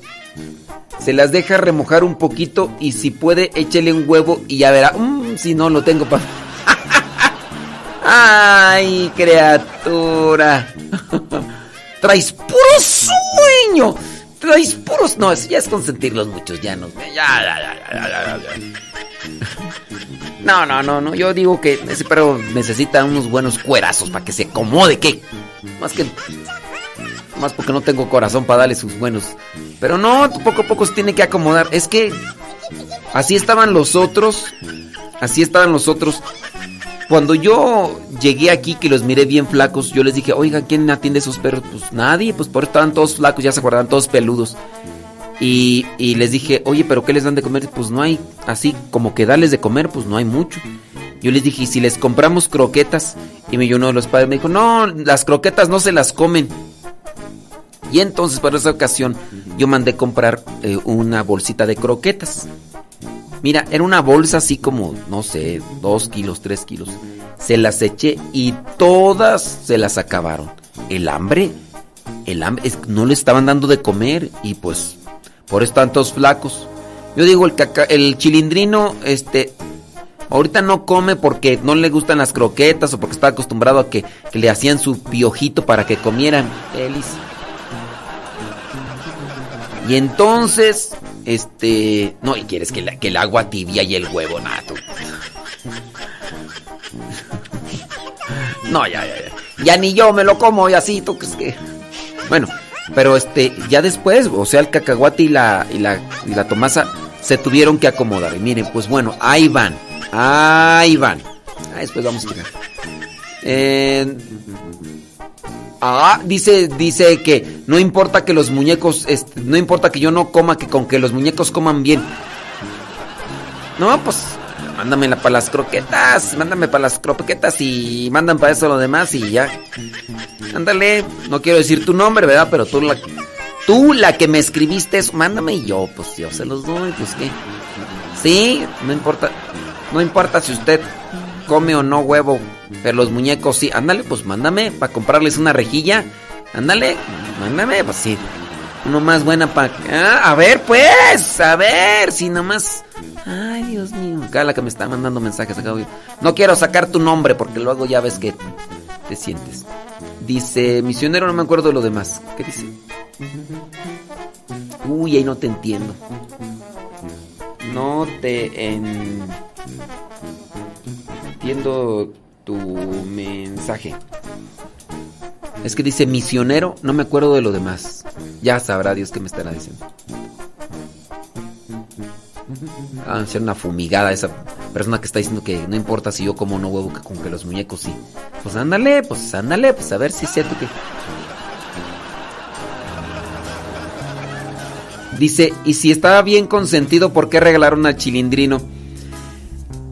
Se las deja remojar un poquito y si puede, échele un huevo y ya verá. Mm, si no, lo tengo para... <laughs> ¡Ay, criatura! <laughs> Traes puro sueño. Traes puros... No, ya es consentirlos muchos, ya no. Ya, ya, ya, ya, ya. No, no, no, no. Yo digo que ese perro necesita unos buenos cuerazos para que se acomode, ¿qué? Más que. Más porque no tengo corazón para darle sus buenos. Pero no, poco a poco se tiene que acomodar. Es que. Así estaban los otros. Así estaban los otros. Cuando yo llegué aquí, que los miré bien flacos, yo les dije, oiga, ¿quién atiende esos perros? Pues nadie, pues por eso estaban todos flacos, ya se acordaban, todos peludos. Y, y, les dije, oye, pero ¿qué les dan de comer? Pues no hay, así como que darles de comer, pues no hay mucho. Yo les dije, ¿y si les compramos croquetas? Y me uno de los padres me dijo, no, las croquetas no se las comen. Y entonces, por esa ocasión, yo mandé comprar eh, una bolsita de croquetas. Mira, era una bolsa así como, no sé, dos kilos, tres kilos. Se las eché y todas se las acabaron. El hambre, el hambre, no le estaban dando de comer y pues por eso tantos flacos. Yo digo, el, caca, el chilindrino, este, ahorita no come porque no le gustan las croquetas o porque está acostumbrado a que, que le hacían su piojito para que comieran. Feliz. Y entonces, este, no, y quieres que, el agua tibia y el huevo, nato. No, ya, ya, ya. Ya ni yo me lo como y así, tú crees que. Bueno, pero este, ya después, o sea, el cacahuate y la, y la, y la tomasa se tuvieron que acomodar. Y miren, pues bueno, ahí van. Ahí van. Ah, después vamos a llegar. Eh, ah, dice, dice que no importa que los muñecos, este, no importa que yo no coma, que con que los muñecos coman bien. No, pues mándamela para las croquetas, mándame para las croquetas y mandan para eso lo demás y ya. Ándale, no quiero decir tu nombre, ¿verdad? Pero tú la, tú la que me escribiste eso, mándame y yo, pues yo se los doy, pues qué. Sí, no importa, no importa si usted come o no huevo, pero los muñecos sí. Ándale, pues mándame para comprarles una rejilla. Ándale, mándame, pues sí. Uno más buena para... Ah, a ver, pues, a ver, si nomás... Ay, Dios mío. Acá la que me está mandando mensajes acá. No quiero sacar tu nombre porque luego ya ves que te sientes. Dice, misionero, no me acuerdo de lo demás. ¿Qué dice? Uy, ahí no te entiendo. No te en... entiendo tu mensaje. Es que dice misionero, no me acuerdo de lo demás. Ya sabrá Dios qué me estará diciendo. Ah, ser una fumigada esa persona que está diciendo que no importa si yo como no huevo que con que los muñecos sí. Pues ándale, pues ándale, pues a ver si es cierto que. Dice, y si estaba bien consentido, ¿por qué regalaron al chilindrino?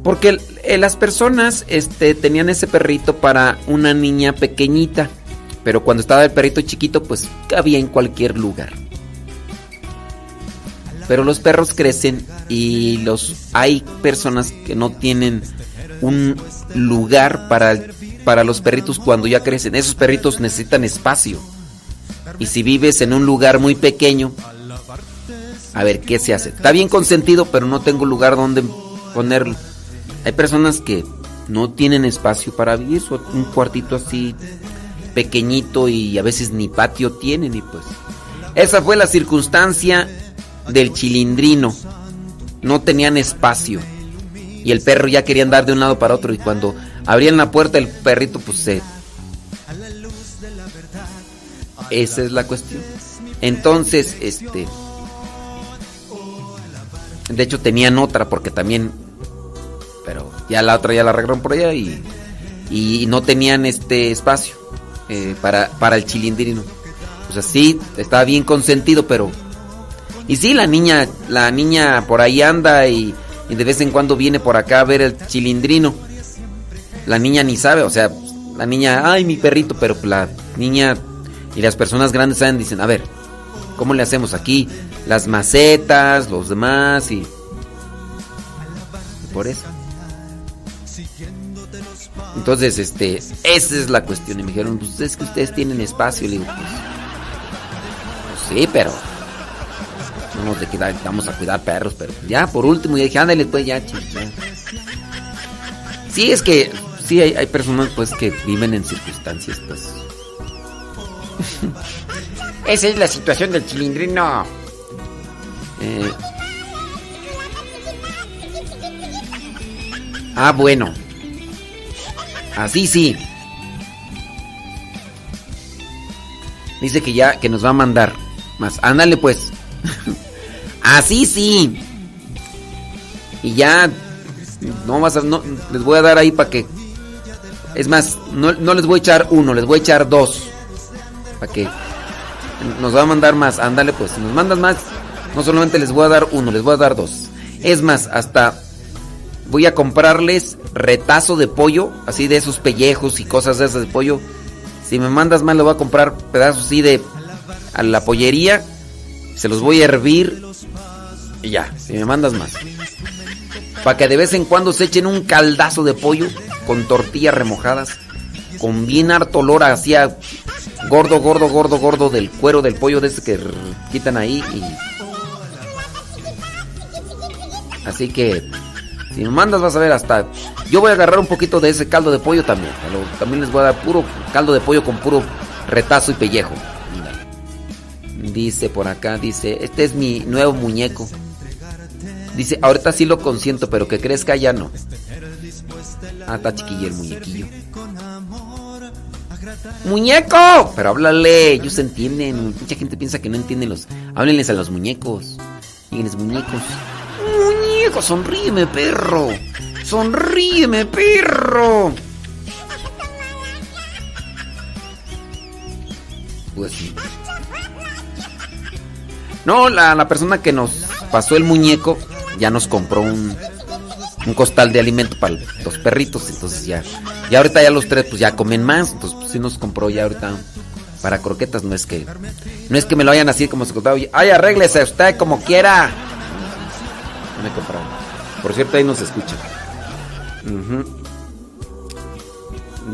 Porque las personas este, tenían ese perrito para una niña pequeñita. Pero cuando estaba el perrito chiquito, pues cabía en cualquier lugar. Pero los perros crecen y los hay personas que no tienen un lugar para, para los perritos cuando ya crecen. Esos perritos necesitan espacio. Y si vives en un lugar muy pequeño, a ver qué se hace. Está bien consentido, pero no tengo lugar donde ponerlo. Hay personas que no tienen espacio para vivir, un cuartito así pequeñito y a veces ni patio tienen y pues esa fue la circunstancia del chilindrino. No tenían espacio. Y el perro ya quería andar de un lado para otro y cuando abrían la puerta el perrito pues se Esa es la cuestión. Entonces, este de hecho tenían otra porque también pero ya la otra ya la arreglaron por allá y y no tenían este espacio. Eh, para, para el chilindrino. O sea, sí, estaba bien consentido, pero... Y sí, la niña, la niña por ahí anda y, y, de vez en cuando viene por acá a ver el chilindrino. La niña ni sabe, o sea, la niña, ay, mi perrito, pero la niña y las personas grandes saben, dicen, a ver, ¿cómo le hacemos aquí? Las macetas, los demás y... y por eso. Entonces, este, esa es la cuestión. Y me dijeron, pues es que ustedes tienen espacio. Le digo, pues, pues sí, pero No nos de vamos a cuidar perros, pero ya por último, ya dije, ándale, pues ya, chis, ya. Sí, es que sí hay, hay personas pues que viven en circunstancias pues. <laughs> Esa es la situación del chilindrino. Eh, Ah, bueno. Así sí. Dice que ya, que nos va a mandar más. Ándale pues. <laughs> Así sí. Y ya. No vas a. No, les voy a dar ahí para que. Es más, no, no les voy a echar uno, les voy a echar dos. Para que. Nos va a mandar más. Ándale pues. Si nos mandas más, no solamente les voy a dar uno, les voy a dar dos. Es más, hasta voy a comprarles retazo de pollo, así de esos pellejos y cosas de esas de pollo. Si me mandas más, le voy a comprar pedazos así de a la pollería. Se los voy a hervir y ya, si me mandas más. Para que de vez en cuando se echen un caldazo de pollo con tortillas remojadas, con bien harto olor hacia gordo, gordo, gordo, gordo del cuero del pollo de ese que quitan ahí. Y... Así que si me mandas vas a ver hasta... Yo voy a agarrar un poquito de ese caldo de pollo también. También les voy a dar puro caldo de pollo con puro retazo y pellejo. Dice por acá, dice, este es mi nuevo muñeco. Dice, ahorita sí lo consiento, pero que crezca ya no. Ah, está chiquillo el muñequillo. ¡Muñeco! Pero háblale, ellos entienden. Mucha gente piensa que no entienden los. Háblenles a los muñecos. Díganles muñecos. Sonríeme, perro. Sonríeme, perro. Pues. No, la, la persona que nos pasó el muñeco ya nos compró un, un costal de alimento para los perritos. Entonces ya, ya ahorita ya los tres pues ya comen más. Entonces pues, sí nos compró ya ahorita para croquetas. No es que no es que me lo hayan así como se contaba. Ay, arréglese usted como quiera. No compraron. Por cierto, ahí nos escucha.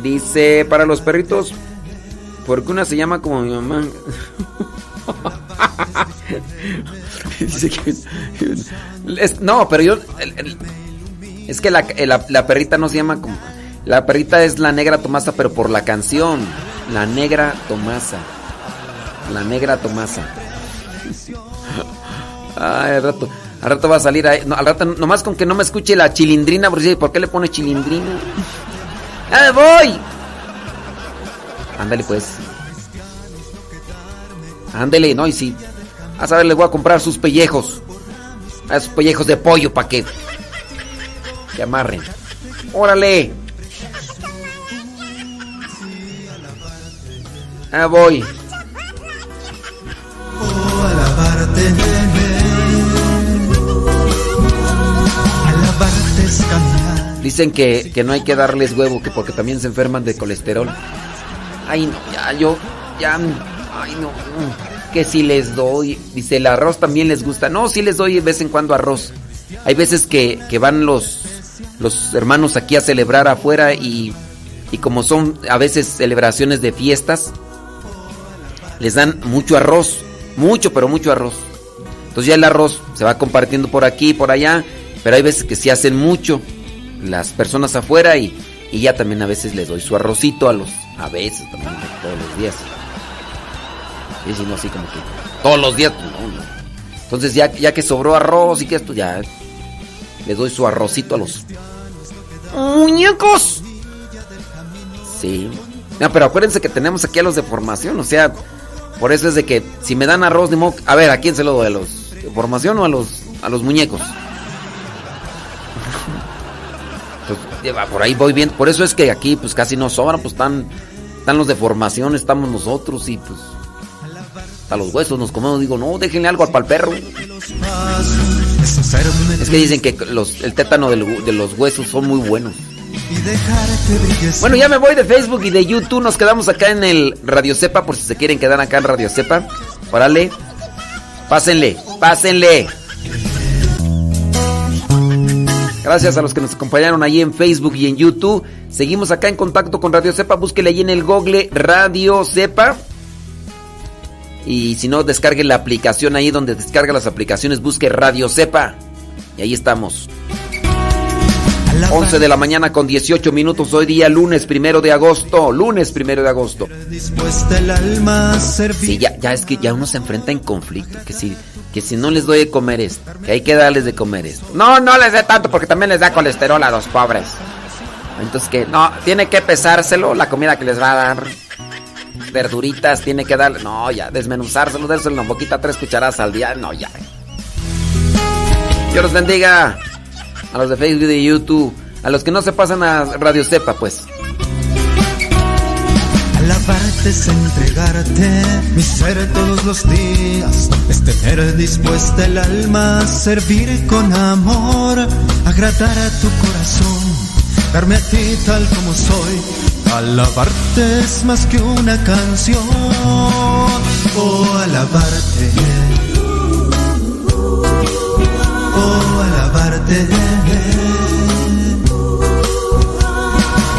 Dice, para los perritos, porque una se llama como mi mamá. <laughs> Dice que- no, pero yo. es que la, la- la perrita no se llama como. La perrita es la negra Tomasa, pero por la canción. La negra Tomasa. La negra Tomasa. <laughs> Ay, al rato. Al rato va a salir ahí. Al rato, nomás con que no me escuche la chilindrina. porque ¿Por qué le pone chilindrina? ¡Ya me voy! Ándale, pues. Ándele, no, y sí. A saber, les voy a comprar sus pellejos. A esos pellejos de pollo para que. Que amarren. ¡Órale! Ah, voy. Alabarte, alabarte Dicen que, que no hay que darles huevo, que porque también se enferman de colesterol. Ay, no, ya, yo, ya, ay, no, mm, que si les doy. Dice, el arroz también les gusta. No, sí les doy de vez en cuando arroz. Hay veces que, que van los, los hermanos aquí a celebrar afuera y, y como son a veces celebraciones de fiestas, les dan mucho arroz. Mucho, pero mucho arroz. Entonces ya el arroz se va compartiendo por aquí y por allá, pero hay veces que sí hacen mucho las personas afuera y, y ya también a veces les doy su arrocito a los, a veces también todos los días. Y si no así como que todos los días, pues, no, no. Entonces ya, ya que sobró arroz y que esto ya les doy su arrocito a los muñecos. Sí. No, pero acuérdense que tenemos aquí a los de formación, o sea, por eso es de que si me dan arroz, ni modo- a ver, ¿a quién se lo doy? ¿A los de formación o a los, a los muñecos? Pues, lleva, por ahí voy bien. Por eso es que aquí pues casi no sobran, pues están, están los de formación, estamos nosotros y pues a los huesos nos comemos. Digo, no, déjenle algo al perro. Es que dicen que los, el tétano de los huesos son muy buenos. Bueno, ya me voy de Facebook y de YouTube. Nos quedamos acá en el Radio Cepa por si se quieren quedar acá en Radio Cepa. Órale. Pásenle, pásenle. Gracias a los que nos acompañaron ahí en Facebook y en YouTube. Seguimos acá en contacto con Radio Cepa. Búsquele ahí en el Google Radio Cepa. Y si no, descargue la aplicación ahí donde descarga las aplicaciones, busque Radio Cepa. Y ahí estamos. 11 de la mañana con 18 minutos, hoy día lunes primero de agosto, lunes primero de agosto. Sí, ya, ya es que ya uno se enfrenta en conflicto, que si, que si no les doy de comer esto, que hay que darles de comer esto. No, no les dé tanto porque también les da colesterol a los pobres. Entonces que, no, tiene que pesárselo la comida que les va a dar. Verduritas, tiene que darle, no, ya, desmenuzárselo, dárselo una boquita, tres cucharadas al día, no, ya. Dios los bendiga. A los de Facebook y YouTube. A los que no se pasan a Radio Cepa, pues. Alabarte es entregarte mi ser todos los días. Es tener dispuesta el alma servir con amor, agradar a tu corazón, darme a ti tal como soy. Alabarte es más que una canción. Oh, alabarte. Oh, alabarte.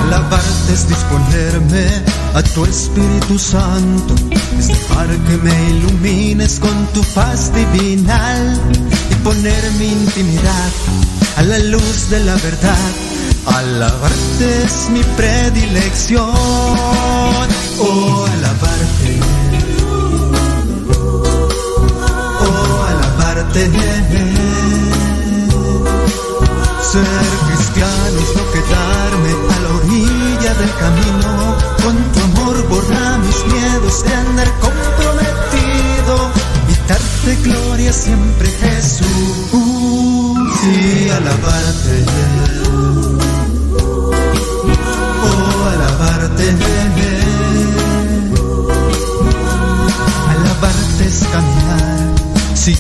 Alabarte es disponerme a tu Espíritu Santo, es dejar que me ilumines con tu paz divinal y poner mi intimidad a la luz de la verdad. Alabarte es mi predilección, oh alabarte, oh alabarte. Ser cristiano es no quedarme a la orilla del camino. Con tu amor borra mis miedos de andar comprometido y gloria siempre Jesús y alabarte. Oh, alabarte.